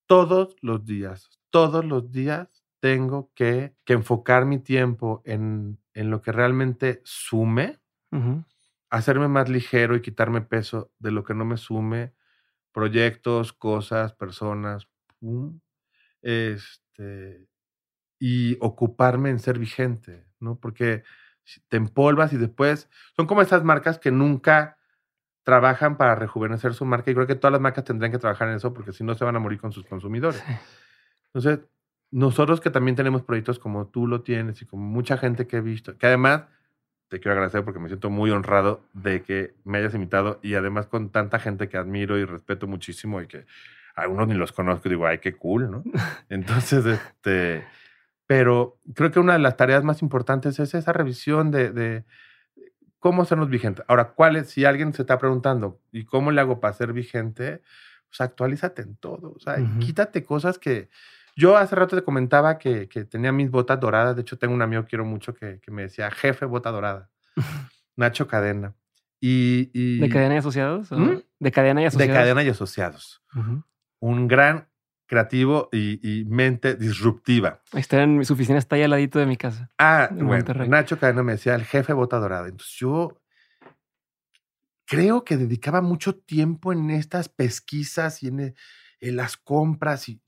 todos los días, todos los días tengo que, enfocar mi tiempo en, lo que realmente sume, hacerme más ligero y quitarme peso de lo que no me sume, proyectos, cosas, personas, este, y ocuparme en ser vigente, ¿no? Porque te empolvas y después son como esas marcas que nunca trabajan para rejuvenecer su marca y creo que todas las marcas tendrían que trabajar en eso porque si no se van a morir con sus consumidores. Entonces, nosotros que también tenemos proyectos como tú lo tienes y como mucha gente que he visto, que además te quiero agradecer porque me siento muy honrado de que me hayas invitado y además con tanta gente que admiro y respeto muchísimo y que algunos ni los conozco, digo, ay, qué cool, ¿no? Entonces, este, pero creo que una de las tareas más importantes es esa revisión de cómo hacernos vigente. Ahora, ¿cuál es? Si alguien se está preguntando, ¿y cómo le hago para ser vigente? Pues actualízate en todo. O sea, quítate cosas que. Yo hace rato te comentaba que, que, tenía mis botas doradas. De hecho, tengo un amigo que quiero mucho que, que me decía, jefe, bota dorada. Nacho Cadena. Y, ¿De cadena y asociados? ¿Mm? ¿De cadena y asociados? De cadena y asociados. Un gran creativo y, mente disruptiva. Está en su oficina, está ahí al ladito de mi casa. Ah, bueno, Nacho Cadena me decía, el jefe bota dorada. Entonces yo creo que dedicaba mucho tiempo en estas pesquisas y en, e, en las compras y,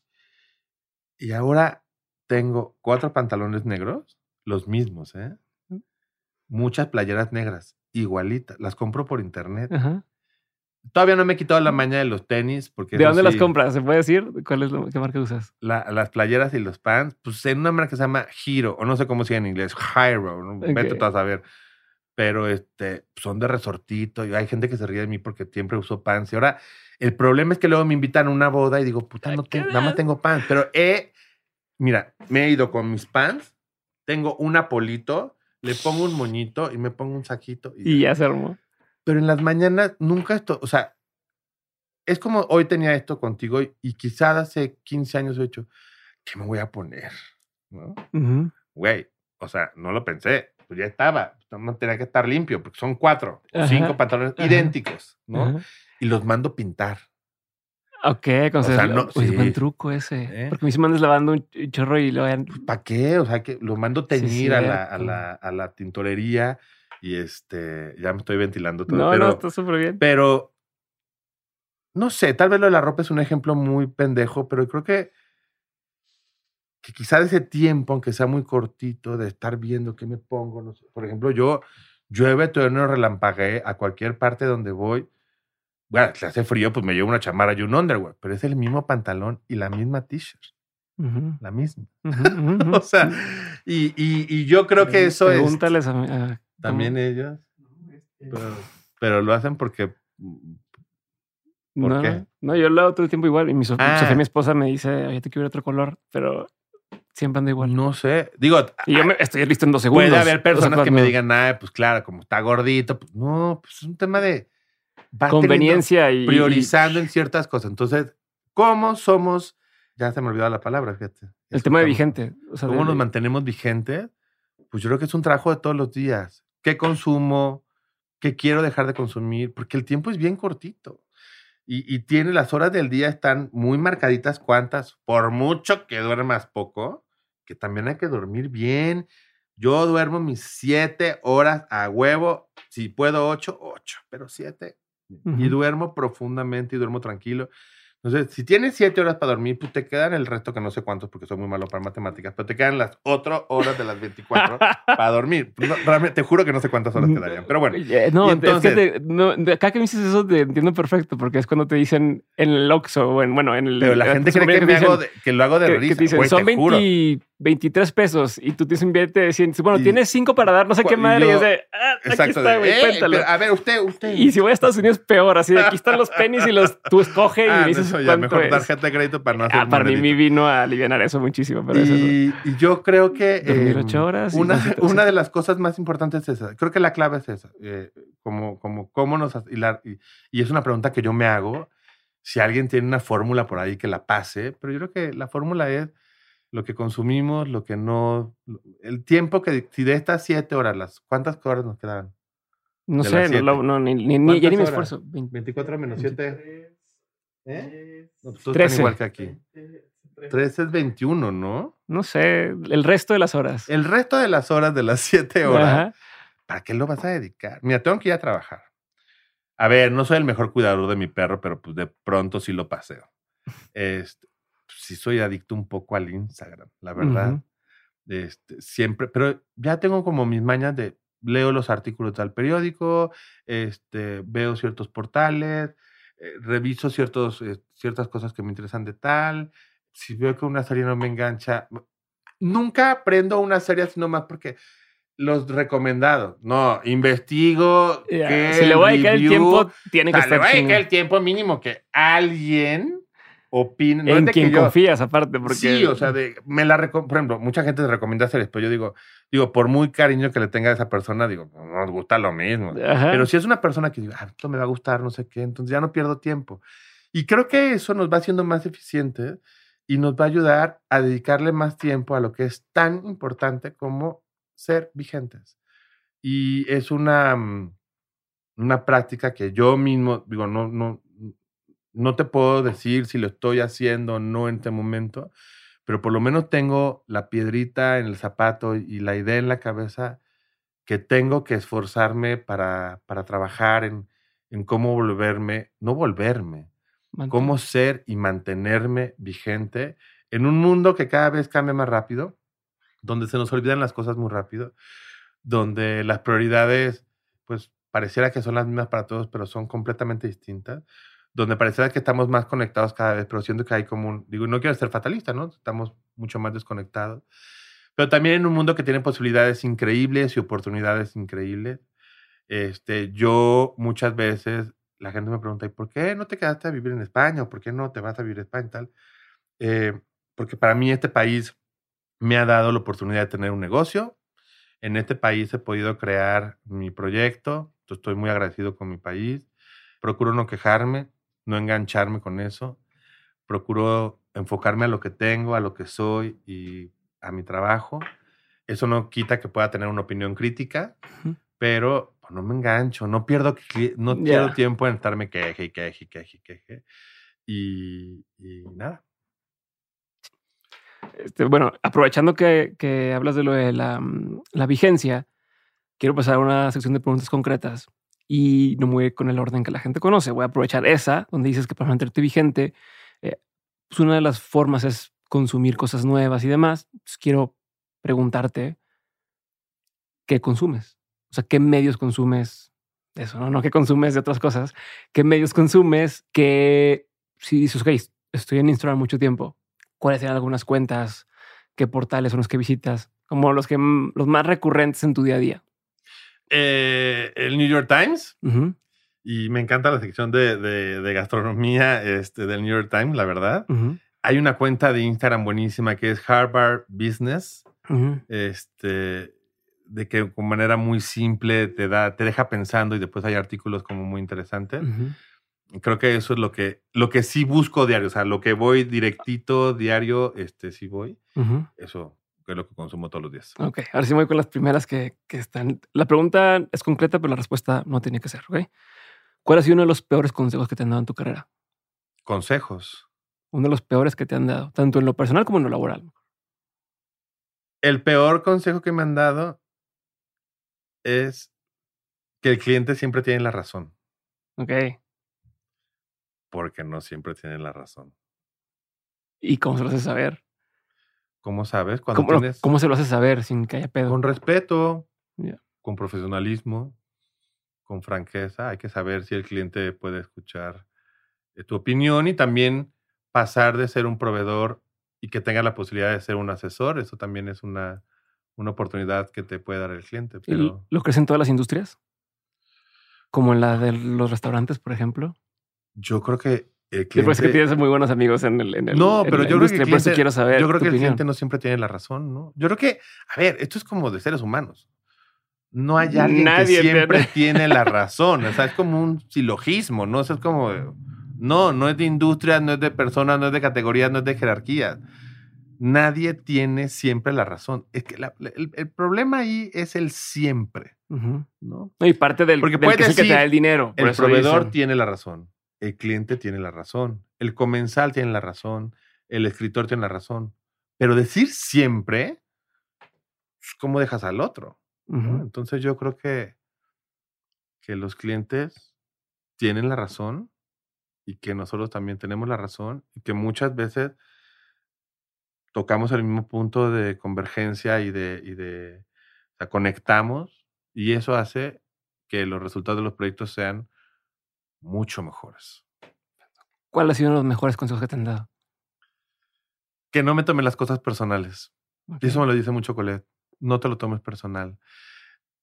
y ahora tengo cuatro pantalones negros, los mismos, ¿eh? Muchas playeras negras, igualitas. Las compro por internet. Todavía no me he quitado la maña de los tenis. Porque ¿De dónde las compras? ¿Se puede decir? ¿Cuál es qué marca usas? las playeras y los pants, pues en una marca que se llama Hero, o no sé cómo se llama en inglés, Hiro, ¿no? vete a saber. Pero este, son de resortito y hay gente que se ríe de mí porque siempre uso pants. Y ahora, el problema es que luego me invitan a una boda y digo, puta, no tengo, nada más tengo pants. Pero he, mira, me he ido con mis pants, tengo un apolito, le pongo un moñito y me pongo un saquito. Y, y ya se armó. Pero en las mañanas nunca esto, o sea, es como hoy tenía esto contigo y, quizás hace 15 años he hecho, ¿qué me voy a poner? ¿No? Güey, o sea, no lo pensé, pues ya estaba, no tenía que estar limpio, porque son cuatro o cinco pantalones idénticos, ¿no? Y los mando pintar. Ok, o sea, no, buen truco ese. ¿Eh? Porque me si mandas lavando un chorro y lo vean. Pues, ¿Para qué? O sea, que lo mando teñir a, la, a, la, a la tintorería y este, ya me estoy ventilando todo. No, pero, no, está súper bien. Pero, no sé, tal vez lo de la ropa es un ejemplo muy pendejo, pero creo que, que quizá ese tiempo, aunque sea muy cortito, de estar viendo qué me pongo, no sé. Por ejemplo, yo llueve, no relampagué a cualquier parte donde voy. Bueno, si hace frío, pues me llevo una chamarra y un underwear, pero es el mismo pantalón y la misma t-shirt. La misma. o sea, y, y, y, yo creo que eso es. Pregúntales a, también ellos. Pero, lo hacen porque. ¿Por no, qué? No, yo lo hago todo el tiempo igual. Y mi, ah. mi esposa, me dice, oye, te quiero otro color, pero siempre ando igual. No sé. Digo, y yo me estoy listo en dos segundos. Puede haber personas que me digan, ah, pues claro, como está gordito. Pues, no, pues es un tema de conveniencia y priorizando en ciertas cosas. Entonces, ¿cómo somos? Ya se me olvidó la palabra, fíjate. El tema de vigente. ¿Cómo nos mantenemos vigentes? Pues yo creo que es un trabajo de todos los días qué consumo, qué quiero dejar de consumir, porque el tiempo es bien cortito. Y, tiene las horas del día están muy marcaditas cuántas, por mucho que duermas poco, que también hay que dormir bien. Yo duermo mis siete horas a huevo, si puedo ocho, ocho, pero siete. Y duermo profundamente y duermo tranquilo. Entonces, si tienes siete horas para dormir, pues te quedan el resto, que no sé cuántos, porque soy muy malo para matemáticas, pero te quedan las otras horas de las 24 para dormir. realmente, te juro que no sé cuántas horas te darían, pero bueno. No, entonces, es que acá que me dices eso te entiendo perfecto, porque es cuando te dicen en el Oxxo, o en, bueno, en el... Pero la gente cree que, me hago que, lo hago de que, risa. Que dicen, son 20, 23 pesos y tú tienes un billete de 100. Bueno, tienes 5 para dar, no sé qué madre. Y, yo, de, ah, aquí está, güey, eh, a ver, usted, usted. Y si voy a Estados Unidos, peor. Así de aquí están los pennies y los tú escoge y ah, dices eso ya, mejor tarjeta de crédito para no hacer ah, Para mí me vino a aliviar eso muchísimo. Pero y, y yo creo que. Dormir 8 em, horas. Una, una de las cosas más importantes es esa. Creo que la clave es esa. Eh, como, como, cómo nos. Y, y es una pregunta que yo me hago. Si alguien tiene una fórmula por ahí que la pase, pero yo creo que la fórmula es lo que consumimos, lo que no, el tiempo que, si de estas siete horas, las, ¿cuántas horas nos quedan? No sé, no, no, ni, ni, ni, ya ni me esfuerzo. 24 menos 7. ¿Eh? No, pues 13. igual que aquí. 13 es 21, ¿no? No sé, el resto de las horas. El resto de las horas de las 7 horas. ¿Para qué lo vas a dedicar? Mira, tengo que ir a trabajar. A ver, no soy el mejor cuidador de mi perro, pero pues de pronto sí lo paseo. Este, sí soy adicto un poco al Instagram, la verdad. este, siempre, pero ya tengo como mis mañas de leo los artículos del periódico, este, veo ciertos portales, eh, reviso ciertos, eh, ciertas cosas que me interesan de tal. Si veo que una serie no me engancha, nunca aprendo una serie sino más porque los recomendados. No, investigo. si le voy a dedicar el tiempo, tiene que estar. Le voy a dedicar el tiempo mínimo que alguien opinen. en quien confías, aparte, porque. Sí, o sea, de, me la por ejemplo, mucha gente te recomienda hacer esto. Yo digo, digo, por muy cariño que le tenga a esa persona, digo, no nos gusta lo mismo. Pero si es una persona que digo, ah, esto me va a gustar, no sé qué, entonces ya no pierdo tiempo. Y creo que eso nos va haciendo más eficientes y nos va a ayudar a dedicarle más tiempo a lo que es tan importante como ser vigentes. Y es una, mm, una práctica que yo mismo, digo, no, no, no te puedo decir si lo estoy haciendo o no en este momento, pero por lo menos tengo la piedrita en el zapato y la idea en la cabeza que tengo que esforzarme para, para trabajar en, en cómo volverme, no volverme, cómo ser y mantenerme vigente en un mundo que cada vez cambia más rápido, donde se nos olvidan las cosas muy rápido, donde las prioridades, pues pareciera que son las mismas para todos, pero son completamente distintas, donde pareciera que estamos más conectados cada vez, pero siento que hay como un, digo, no quiero ser fatalista, ¿no? Estamos mucho más desconectados, pero también en un mundo que tiene posibilidades increíbles y oportunidades increíbles. Este, yo muchas veces, la gente me pregunta, ¿y por qué no te quedaste a vivir en España? ¿O por qué no te vas a vivir en España y tal? Eh, porque para mí este país me ha dado la oportunidad de tener un negocio. En este país he podido crear mi proyecto. Estoy muy agradecido con mi país. Procuro no quejarme, no engancharme con eso. Procuro enfocarme a lo que tengo, a lo que soy y a mi trabajo. Eso no quita que pueda tener una opinión crítica, pero pues, no me engancho, no pierdo, no pierdo tiempo en estarme queje y queje y queje y queje. Y, y nada. Este, bueno, aprovechando que, que, hablas de lo de la, mm, la, vigencia, quiero pasar a una sección de preguntas concretas y no muy con el orden que la gente conoce. Voy a aprovechar esa, donde dices que para mantenerte vigente, eh, pues una de las formas es consumir cosas nuevas y demás. Pues quiero preguntarte, ¿qué consumes? O sea, ¿qué medios consumes? Eso, ¿no? No qué consumes de otras cosas. ¿Qué medios consumes? Que si dices, ok, estoy en Instagram mucho tiempo, cuáles eran algunas cuentas, qué portales son los que visitas, como los que los más recurrentes en tu día a día. Eh, el New York Times. Y me encanta la sección de, de, gastronomía este, del New York Times, la verdad. Hay una cuenta de Instagram buenísima que es Harvard Business. Este, de que con manera muy simple te da, te deja pensando y después hay artículos como muy interesantes. Creo que eso es lo que, lo que sí busco diario, o sea, lo que voy directito, diario, este sí voy. Eso es lo que consumo todos los días. Ok, ahora sí voy con las primeras que, que, están. La pregunta es concreta, pero la respuesta no tiene que ser, ¿ok? ¿Cuál ha sido uno de los peores consejos que te han dado en tu carrera? Consejos. Uno de los peores que te han dado, tanto en lo personal como en lo laboral. El peor consejo que me han dado es que el cliente siempre tiene la razón. Ok porque no siempre tienen la razón. ¿Y cómo se lo hace saber? ¿Cómo sabes? Cuando ¿Cómo, tienes... ¿Cómo se lo hace saber sin que haya pedo? Con respeto, con profesionalismo, con franqueza. Hay que saber si el cliente puede escuchar eh, tu opinión y también pasar de ser un proveedor y que tenga la posibilidad de ser un asesor. Eso también es una, una oportunidad que te puede dar el cliente. Pero... ¿Lo crees en todas las industrias? Como en la de los restaurantes, por ejemplo. Yo creo que el cliente... que tienes muy buenos amigos en el... En el no, pero yo creo que el cliente, quiero saber yo creo que el cliente no siempre tiene la razón, ¿no? Yo creo que, a ver, esto es como de seres humanos. No hay alguien que siempre tiene la razón. O sea, es como un silogismo, ¿no? O sea, es como... No, no es de industria, no es de personas, no es de categorías, no es de jerarquías. Nadie tiene siempre la razón. Es que el, problema ahí es el siempre, ¿no? Y parte del, Porque puede que, que te da el dinero. el proveedor tiene la razón el cliente tiene la razón, el comensal tiene la razón, el escritor tiene la razón. Pero decir siempre, pues, ¿cómo dejas al otro? Entonces yo creo que, que los clientes tienen la razón y que nosotros también tenemos la razón y que muchas veces tocamos el mismo punto de convergencia y de, y de conectamos y eso hace que los resultados de los proyectos sean mucho mejores. ¿Cuál ha sido uno de los mejores consejos que te han dado? Que no me tome las cosas personales. Y eso me lo dice mucho Colette. No te lo tomes personal.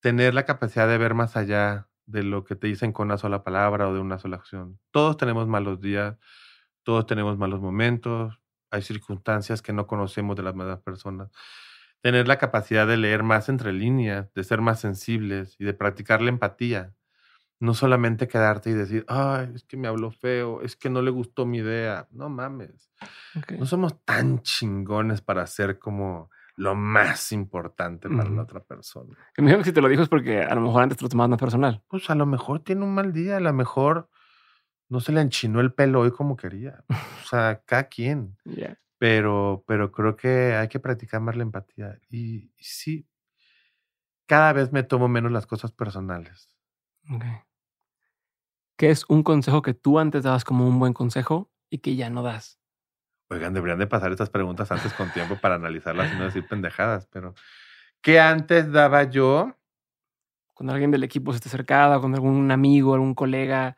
Tener la capacidad de ver más allá de lo que te dicen con una sola palabra o de una sola acción. Todos tenemos malos días, todos tenemos malos momentos, hay circunstancias que no conocemos de las demás personas. Tener la capacidad de leer más entre líneas, de ser más sensibles y de practicar la empatía no solamente quedarte y decir, ay, es que me habló feo, es que no le gustó mi idea. No mames. No somos tan chingones para ser como lo más importante para la otra persona. Me imagino que si te lo dijo es porque a lo mejor antes te lo tomabas más personal. Pues a lo mejor tiene un mal día, a lo mejor no se le enchinó el pelo hoy como quería. O sea, cada quien. Pero, pero creo que hay que practicar más la empatía. Y, sí, cada vez me tomo menos las cosas personales. ¿Qué es un consejo que tú antes dabas como un buen consejo y que ya no das? Oigan, deberían de pasar estas preguntas antes con tiempo para analizarlas y no decir pendejadas, pero ¿qué antes daba yo? Cuando alguien del equipo se te acercaba, con algún amigo, algún colega,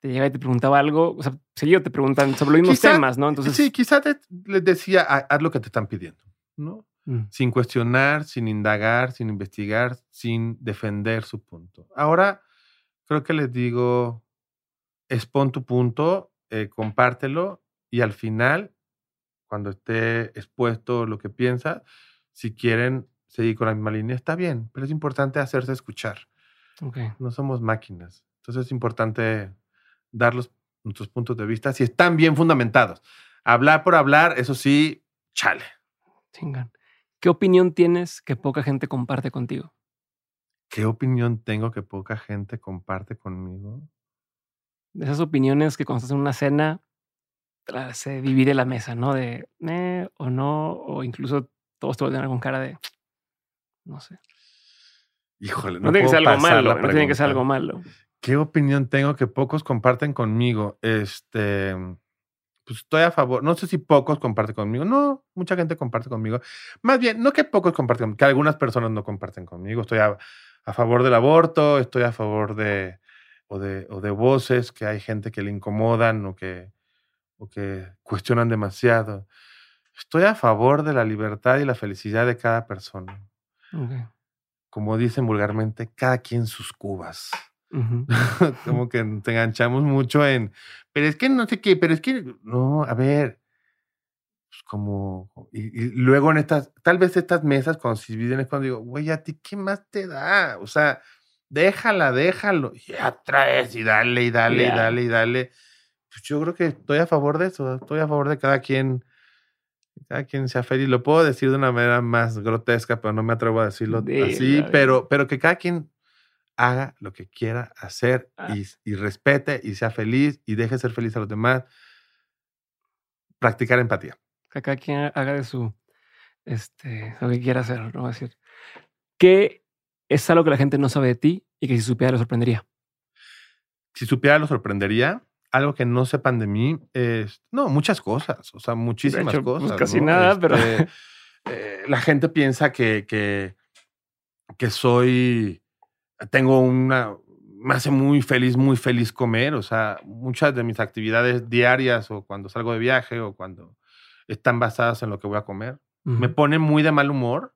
te llegaba y te preguntaba algo, o sea, seguido te preguntan sobre los mismos temas, ¿no? Entonces, sí, quizás les decía, haz lo que te están pidiendo, ¿no? Mm. Sin cuestionar, sin indagar, sin investigar, sin defender su punto. Ahora, creo que les digo, expon tu punto, eh, compártelo y al final cuando esté expuesto lo que piensa, si quieren seguir con la misma línea, está bien, pero es importante hacerse escuchar. No somos máquinas. Entonces es importante dar los, nuestros puntos de vista si están bien fundamentados. Hablar por hablar, eso sí, chale. Chingan. ¿Qué opinión tienes que poca gente comparte contigo? ¿Qué opinión tengo que poca gente comparte conmigo? De esas opiniones que cuando estás en una cena se divide la mesa, ¿no? De eh, o no, o incluso todos te vuelven con cara de no sé. Híjole, no, tiene que ser algo malo, no tiene que ser algo malo. ¿Qué opinión tengo que pocos comparten conmigo? Este, pues estoy a favor. No sé si pocos comparten conmigo. No, mucha gente comparte conmigo. Más bien, no que pocos comparten, que algunas personas no comparten conmigo. Estoy a, a favor del aborto, estoy a favor de o, de, o de voces que hay gente que le incomodan o que que cuestionan demasiado. Estoy a favor de la libertad y la felicidad de cada persona. Como dicen vulgarmente, cada quien sus cubas. Como que te enganchamos mucho en, pero es que no sé qué, pero es que, no, a ver, pues como, y, luego en estas, tal vez estas mesas cuando se dividen es cuando digo, güey, ¿a ti qué más te da? O sea, déjala, déjalo, y ya traes y dale y dale y dale y dale pues yo creo que estoy a favor de eso, estoy a favor de cada quien, cada quien sea feliz. Lo puedo decir de una manera más grotesca, pero no me atrevo a decirlo así, pero, pero que cada quien haga lo que quiera hacer ah. y, respete y sea feliz y deje ser feliz a los demás. Practicar empatía. Que cada quien haga de su, este, lo que quiera hacer, ¿no? decir, ¿qué es algo que la gente no sabe de ti y que si supiera lo sorprendería? Si supiera lo sorprendería, algo que no sepan de mí es, no, muchas cosas, o sea, muchísimas pues, cosas. casi nada, pero... Este, eh, la gente piensa que, que, que soy, tengo una, me hace muy feliz, muy feliz comer, o sea, muchas de mis actividades diarias o cuando salgo de viaje o cuando están basadas en lo que voy a comer. Me pone muy de mal humor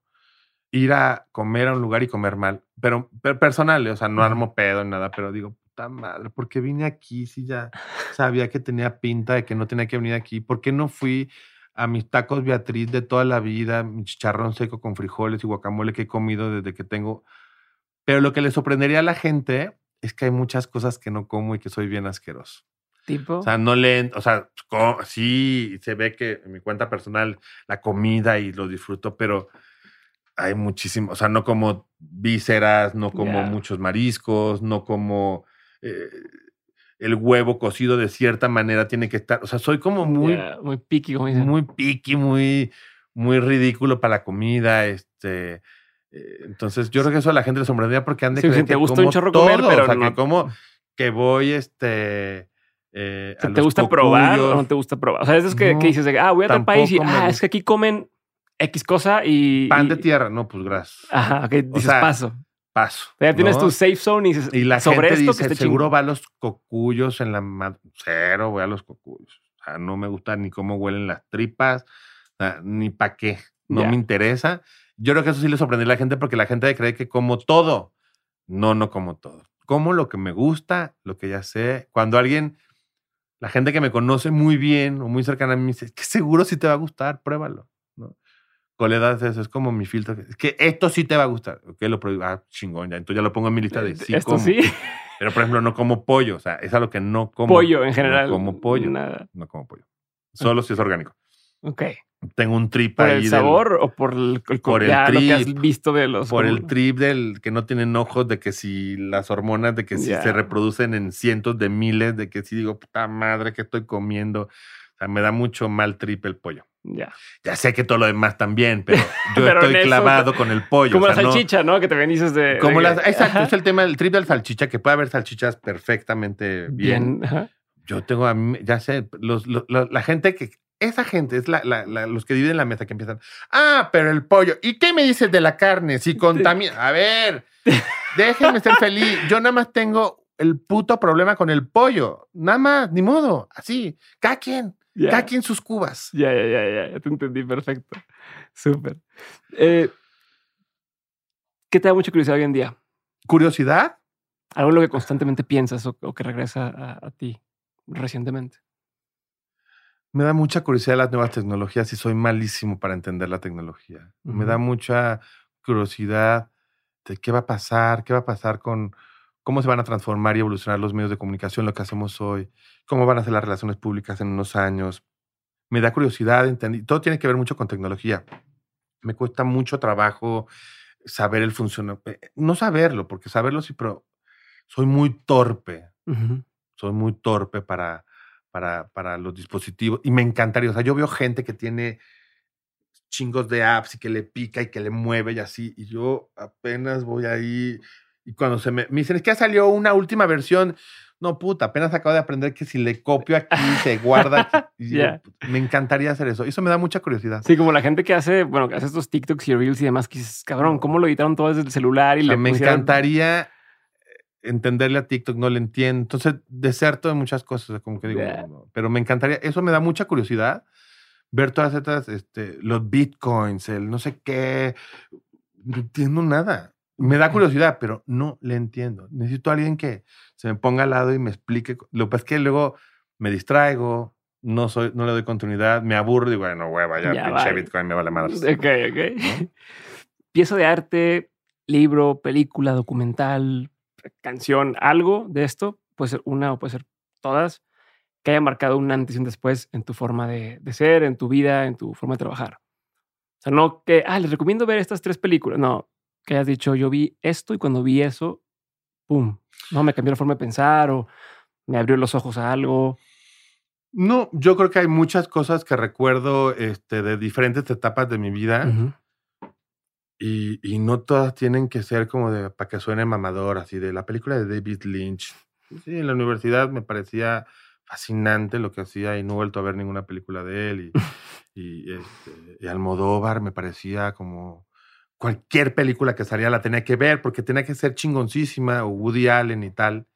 ir a comer a un lugar y comer mal, pero, personal, o sea, no armo pedo ni nada, pero digo, madre, ¿por qué vine aquí si ya sabía que tenía pinta de que no tenía que venir aquí? ¿Por qué no fui a mis tacos Beatriz de toda la vida, mi chicharrón seco con frijoles y guacamole que he comido desde que tengo? Pero lo que le sorprendería a la gente es que hay muchas cosas que no como y que soy bien asqueroso. ¿Tipo? O sea, no leen, o sea, sí se ve que en mi cuenta personal la comida y lo disfruto, pero hay muchísimo, o sea, no como vísceras, no como muchos mariscos, no como eh, el huevo cocido de cierta manera tiene que estar. O sea, soy como muy. muy piqui, como Muy piqui, muy, muy ridículo para la comida. Este. Eh, entonces, yo creo que eso a la gente le sorprendería porque han de sí, te gusta un chorro comer, pero. O sea, que como que voy, este. Eh, ¿Te gusta probar o no te gusta probar? O sea, es que, que dices, ah, voy a otro país y ah, es que aquí comen X cosa y. Pan de tierra, no, pues gracias. Ajá, ok, dices paso paso. Ya tienes tu safe zone y, la sobre gente esto dice, seguro va a los cocuyos en la cero, voy a los cocuyos. O sea, no me gusta ni cómo huelen las tripas, ni para qué. No me interesa. Yo creo que eso sí le sorprendió a la gente porque la gente cree que como todo. No, no como todo. Como lo que me gusta, lo que ya sé. Cuando alguien, la gente que me conoce muy bien o muy cercana a mí me dice, que seguro sí te va a gustar, pruébalo. Coledas eso, es como mi filtro. Es que esto sí te va a gustar. Ok, lo prohíbo. Ah, chingón, ya. Entonces ya lo pongo en mi lista de sí esto sí. Pero, por ejemplo, no como pollo. O sea, es algo que no como. Pollo en general. No como pollo. Nada. No como pollo. Solo si es orgánico. Ok. Tengo un trip ¿Por ahí. el del- sabor o por el, el- por el ya lo que has trip, visto de los... por el como- trip del que no tienen ojos, de que si las hormonas, de que si se reproducen en cientos de miles, de que si digo, puta madre, que estoy comiendo? O sea, me da mucho mal trip el pollo. Ya. Ya sé que todo lo demás también, pero yo Pero estoy eso- clavado con el pollo. Como o la sea, salchicha, ¿no? Que te bendices de... como de las, exacto, es el tema del trip del salchicha, que puede haber salchichas perfectamente bien. Bien. ajá. Yo tengo a mí, ya sé, los, los- los- la gente que, esa gente es la, la- la- los que dividen la mesa que empiezan, ah, pero el pollo, ¿y qué me dices de la carne? Si contamina, a ver, déjenme ser feliz, yo nada más tengo el puto problema con el pollo, nada más, ni modo, así, cada quien, Ya. cada quien sus cubas. Ya, ya, ya, ya, ya te entendí perfecto. Súper. Eh, ¿Qué te da mucha curiosidad hoy en día? ¿Curiosidad? Algo en lo que constantemente piensas o, o que regresa a, a ti recientemente. Me da mucha curiosidad las nuevas tecnologías y soy malísimo para entender la tecnología. Me da mucha curiosidad de qué va a pasar, qué va a pasar con cómo se van a transformar y evolucionar los medios de comunicación, lo que hacemos hoy, cómo van a ser las relaciones públicas en unos años. Me da curiosidad, entendí. Todo tiene que ver mucho con tecnología. Me cuesta mucho trabajo saber el funcionamiento. No saberlo, porque saberlo sí, pero soy muy torpe soy muy torpe para, para, para los dispositivos y me encantaría. O sea, yo veo gente que tiene chingos de apps y que le pica y que le mueve y así, y yo apenas voy ahí y cuando se me, me dicen, es que ya salió una última versión. No, puta, apenas acabo de aprender que si le copio aquí, se guarda aquí. Y yo, Ya. me encantaría hacer eso. Eso me da mucha curiosidad. Sí, como la gente que hace, bueno, que hace estos TikToks y Reels y demás, que dices, cabrón, ¿cómo lo editaron todo desde el celular y O sea, le me pusieron- encantaría eh, entenderle a TikTok, no le entiendo. Entonces, deserto de muchas cosas, como que digo, no. pero me encantaría, eso me da mucha curiosidad, ver todas estas, este, los bitcoins, el no sé qué, no entiendo nada. Me da curiosidad, pero no le entiendo. Necesito a alguien que se me ponga al lado y me explique. Lo que pasa es que luego me distraigo, no, soy, no le doy continuidad, me aburro y digo, bueno, hueva, ya, Ya, pinche vale. bitcoin me vale madre. Ok, ok. Pieza de arte, libro, película, documental, canción, algo de esto, puede ser una o puede ser todas, que haya marcado un antes y un después en tu forma de, de ser, en tu vida, en tu forma de trabajar. O sea, no que, ah, les recomiendo ver estas tres películas. No, que hayas dicho, yo vi esto y cuando vi eso, pum, no, me cambió la forma de pensar o me abrió los ojos a algo. No, yo creo que hay muchas cosas que recuerdo este, de diferentes etapas de mi vida y, y no todas tienen que ser como de para que suene mamador, así de la película de David Lynch. Sí, en la universidad me parecía fascinante lo que hacía y no he vuelto a ver ninguna película de él. Y, y, este, y Almodóvar me parecía como cualquier película que salía la tenía que ver porque tenía que ser chingoncísima o Woody Allen y tal.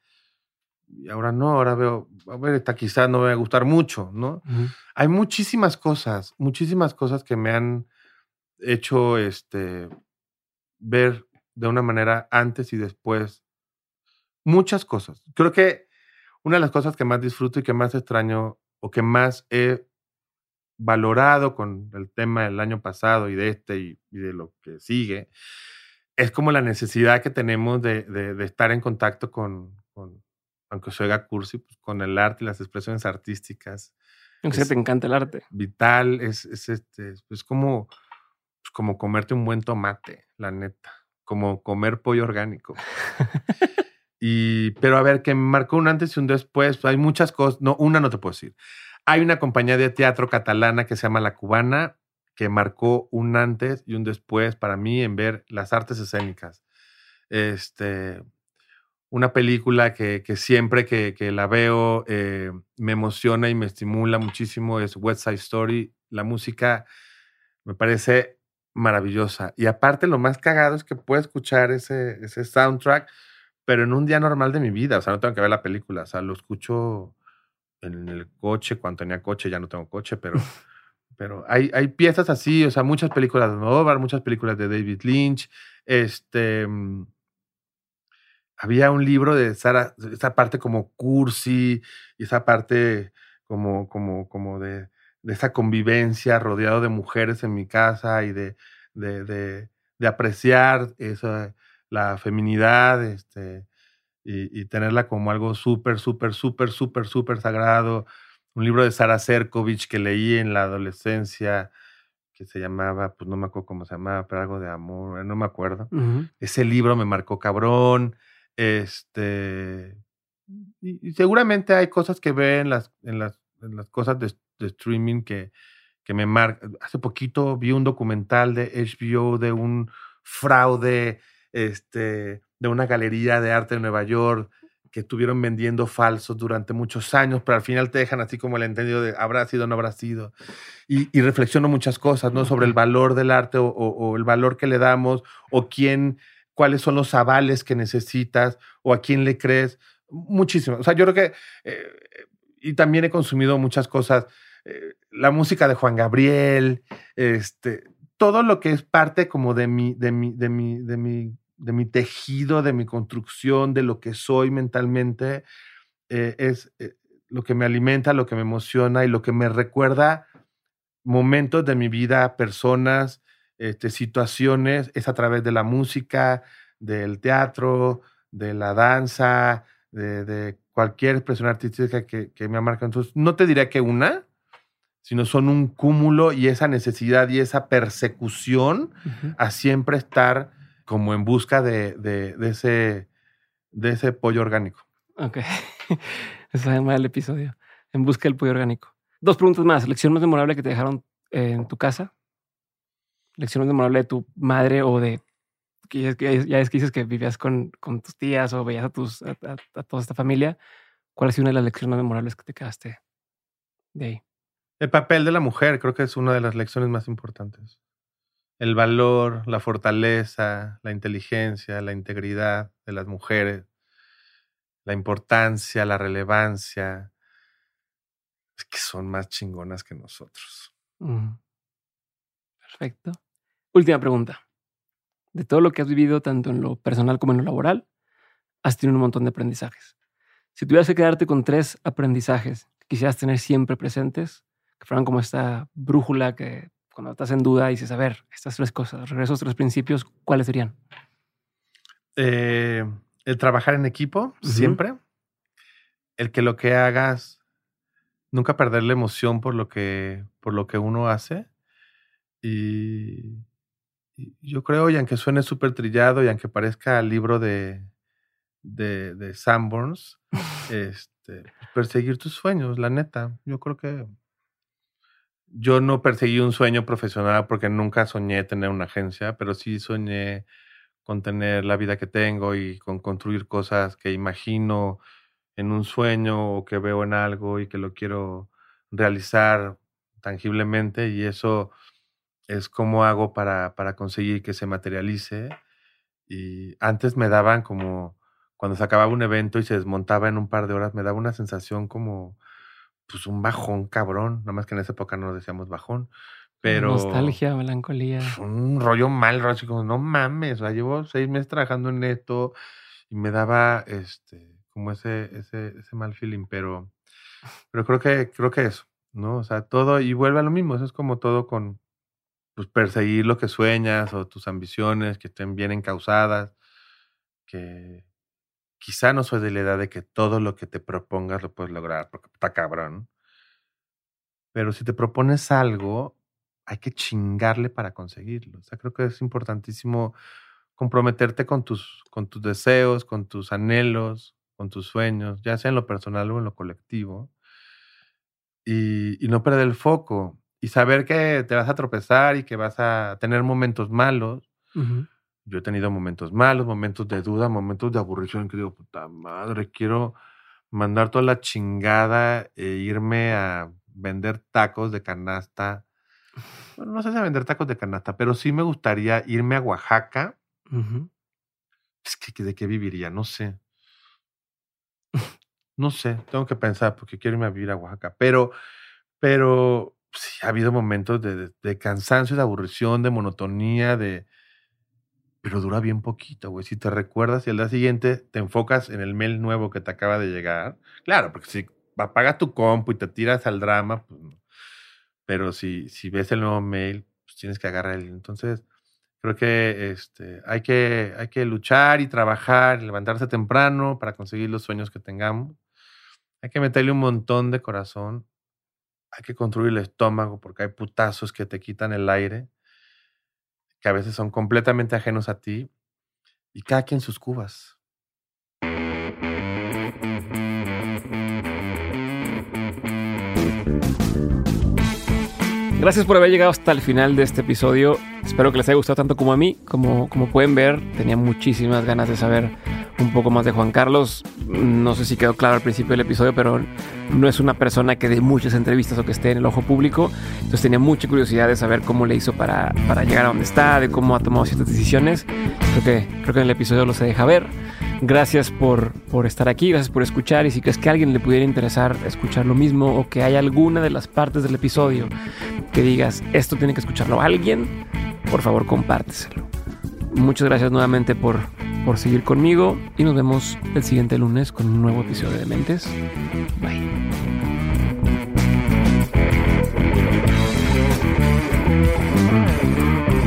Y ahora no, ahora veo, a ver, esta quizás no me va a gustar mucho, ¿no? Hay muchísimas cosas, muchísimas cosas que me han hecho este, ver de una manera antes y después. Muchas cosas. Creo que una de las cosas que más disfruto y que más extraño o que más he valorado con el tema del año pasado y de este y, y de lo que sigue, es como la necesidad que tenemos de, de- de estar en contacto con, con, aunque se oiga cursi, pues, con el arte y las expresiones artísticas Aunque te encanta el arte. vital, es, es, este, es como, pues, como comerte un buen tomate, la neta, como comer pollo orgánico. y, pero a ver, que me marcó un antes y un después, hay muchas cosas, no, una no te puedo decir. Hay una compañía de teatro catalana que se llama La Cubana, que marcó un antes y un después para mí en ver las artes escénicas. Este, una película que, siempre que, que la veo eh, me emociona y me estimula muchísimo es West Side Story. La música me parece maravillosa. Y aparte lo más cagado es que puedo escuchar ese, ese soundtrack, pero en un día normal de mi vida. O sea, no tengo que ver la película. O sea, lo escucho en el coche, cuando tenía coche, ya no tengo coche, pero... Pero hay, hay piezas así, o sea, muchas películas de Novar, muchas películas de David Lynch. Este, mm, había un libro de Sara, esa parte como cursi y esa parte como, como, como de, de esa convivencia rodeado de mujeres en mi casa y de, de, de, de apreciar esa, la feminidad este, y, y tenerla como algo súper, súper, súper, súper, súper sagrado. un libro de Sara Serkovich que leí en la adolescencia que se llamaba, pues no me acuerdo cómo se llamaba, pero algo de amor, no me acuerdo. Ese libro me marcó cabrón. Este. Y, seguramente hay cosas que ve en las, en las, en las cosas de, streaming que, que me marcan. Hace poquito vi un documental de HBO de un fraude este, de una galería de arte en Nueva York que estuvieron vendiendo falsos durante muchos años, pero al final te dejan así como el entendido de habrá sido o no habrá sido. Y, reflexiono muchas cosas, ¿no? Sobre el valor del arte o, el valor que le damos o quién, cuáles son los avales que necesitas o a quién le crees. Muchísimo. O sea, yo creo que, eh, y también he consumido muchas cosas, eh, la música de Juan Gabriel, este, todo lo que es parte como de mi, de mi, de mi, de mi de mi tejido, de mi construcción, de lo que soy mentalmente, eh, es eh, lo que me alimenta, lo que me emociona y lo que me recuerda momentos de mi vida, personas, este, situaciones, es a través de la música, del teatro, de la danza, de, cualquier expresión artística que, me ha marcado. Entonces, no te diré que una, sino son un cúmulo y esa necesidad y esa persecución a siempre estar como en busca de, ese, de ese pollo orgánico. Ok. Ese se llama el episodio. En busca del pollo orgánico. Dos preguntas más. ¿Lección más memorable que te dejaron en tu casa? ¿Lección más memorable de tu madre o de... Ya es que dices que vivías con, tus tías o veías a, tus, a, toda esta familia. ¿Cuál ha sido una de las lecciones más memorables que te quedaste de ahí? El papel de la mujer creo que es una de las lecciones más importantes el valor, la fortaleza, la inteligencia, la integridad de las mujeres, la importancia, la relevancia, es que son más chingonas que nosotros. Perfecto. Última pregunta. De todo lo que has vivido, tanto en lo personal como en lo laboral, has tenido un montón de aprendizajes. Si tuvieras que quedarte con tres aprendizajes que quisieras tener siempre presentes, que fueran como esta brújula que cuando estás en duda y dices, a ver, estas tres cosas, estos tres principios, ¿cuáles serían? Eh, el trabajar en equipo, siempre. El que lo que hagas, nunca perder la emoción por lo que, por lo que uno hace. Y, yo creo, y aunque suene súper trillado y aunque parezca el libro de, de, de Sanborns, este, perseguir tus sueños, la neta. Yo creo que yo no perseguí un sueño profesional porque nunca soñé tener una agencia, pero sí soñé con tener la vida que tengo y con construir cosas que imagino en un sueño o que veo en algo y que lo quiero realizar tangiblemente y eso es como hago para, para conseguir que se materialice. Y antes me daban como, cuando se acababa un evento y se desmontaba en un par de horas, me daba una sensación como pues un bajón cabrón, nada más que en esa época no decíamos bajón, pero... Nostalgia, melancolía. Un rollo mal, así como, no mames, o sea, llevo seis meses trabajando en esto y me daba, este, como ese, ese, ese mal feeling, pero, pero creo que, creo que eso, ¿no? O sea, todo, y vuelve a lo mismo, eso es como todo con, pues, perseguir lo que sueñas o tus ambiciones que estén bien encausadas, que, quizá no soy de la edad de que todo lo que te propongas lo puedes lograr, porque está cabrón. Pero si te propones algo, hay que chingarle para conseguirlo. O sea, creo que es importantísimo comprometerte con tus, con tus deseos, con tus anhelos, con tus sueños, ya sea en lo personal o en lo colectivo. Y, no perder el foco. Y saber que te vas a tropezar y que vas a tener momentos malos. Yo he tenido momentos malos, momentos de duda, momentos de aburrición que digo, puta madre, quiero mandar toda la chingada e irme a vender tacos de canasta. Bueno, no sé si a vender tacos de canasta, pero sí me gustaría irme a Oaxaca. Es que de qué viviría, no sé. No sé, tengo que pensar porque quiero irme a vivir a Oaxaca. Pero, pero sí, ha habido momentos de, de cansancio, de aburrición, de monotonía, de, pero dura bien poquito, güey. Si te recuerdas y al día siguiente te enfocas en el mail nuevo que te acaba de llegar, claro, porque si apagas tu compu y te tiras al drama, pues Pero si, si ves el nuevo mail, pues tienes que agarrar el. Entonces, creo que este, hay, que hay que luchar y trabajar, y levantarse temprano para conseguir los sueños que tengamos. Hay que meterle un montón de corazón hay que construir el estómago porque hay putazos que te quitan el aire, que a veces son completamente ajenos a ti, y cada quien sus cubas. Gracias por haber llegado hasta el final de este episodio. Espero que les haya gustado tanto como a mí. Como, como pueden ver, tenía muchísimas ganas de saber un poco más de Juan Carlos. No sé si quedó claro al principio del episodio, pero no es una persona que dé muchas entrevistas o que esté en el ojo público. Entonces tenía mucha curiosidad de saber cómo le hizo para, para llegar a donde está, de cómo ha tomado ciertas decisiones. Creo que, creo que en el episodio lo se deja ver. Gracias por, por estar aquí, gracias por escuchar y si crees que a alguien le pudiera interesar escuchar lo mismo o que hay alguna de las partes del episodio que digas esto tiene que escucharlo alguien, por favor compárteselo. Muchas gracias nuevamente por, por seguir conmigo y nos vemos el siguiente lunes con un nuevo episodio de Mentes. Bye. Thank.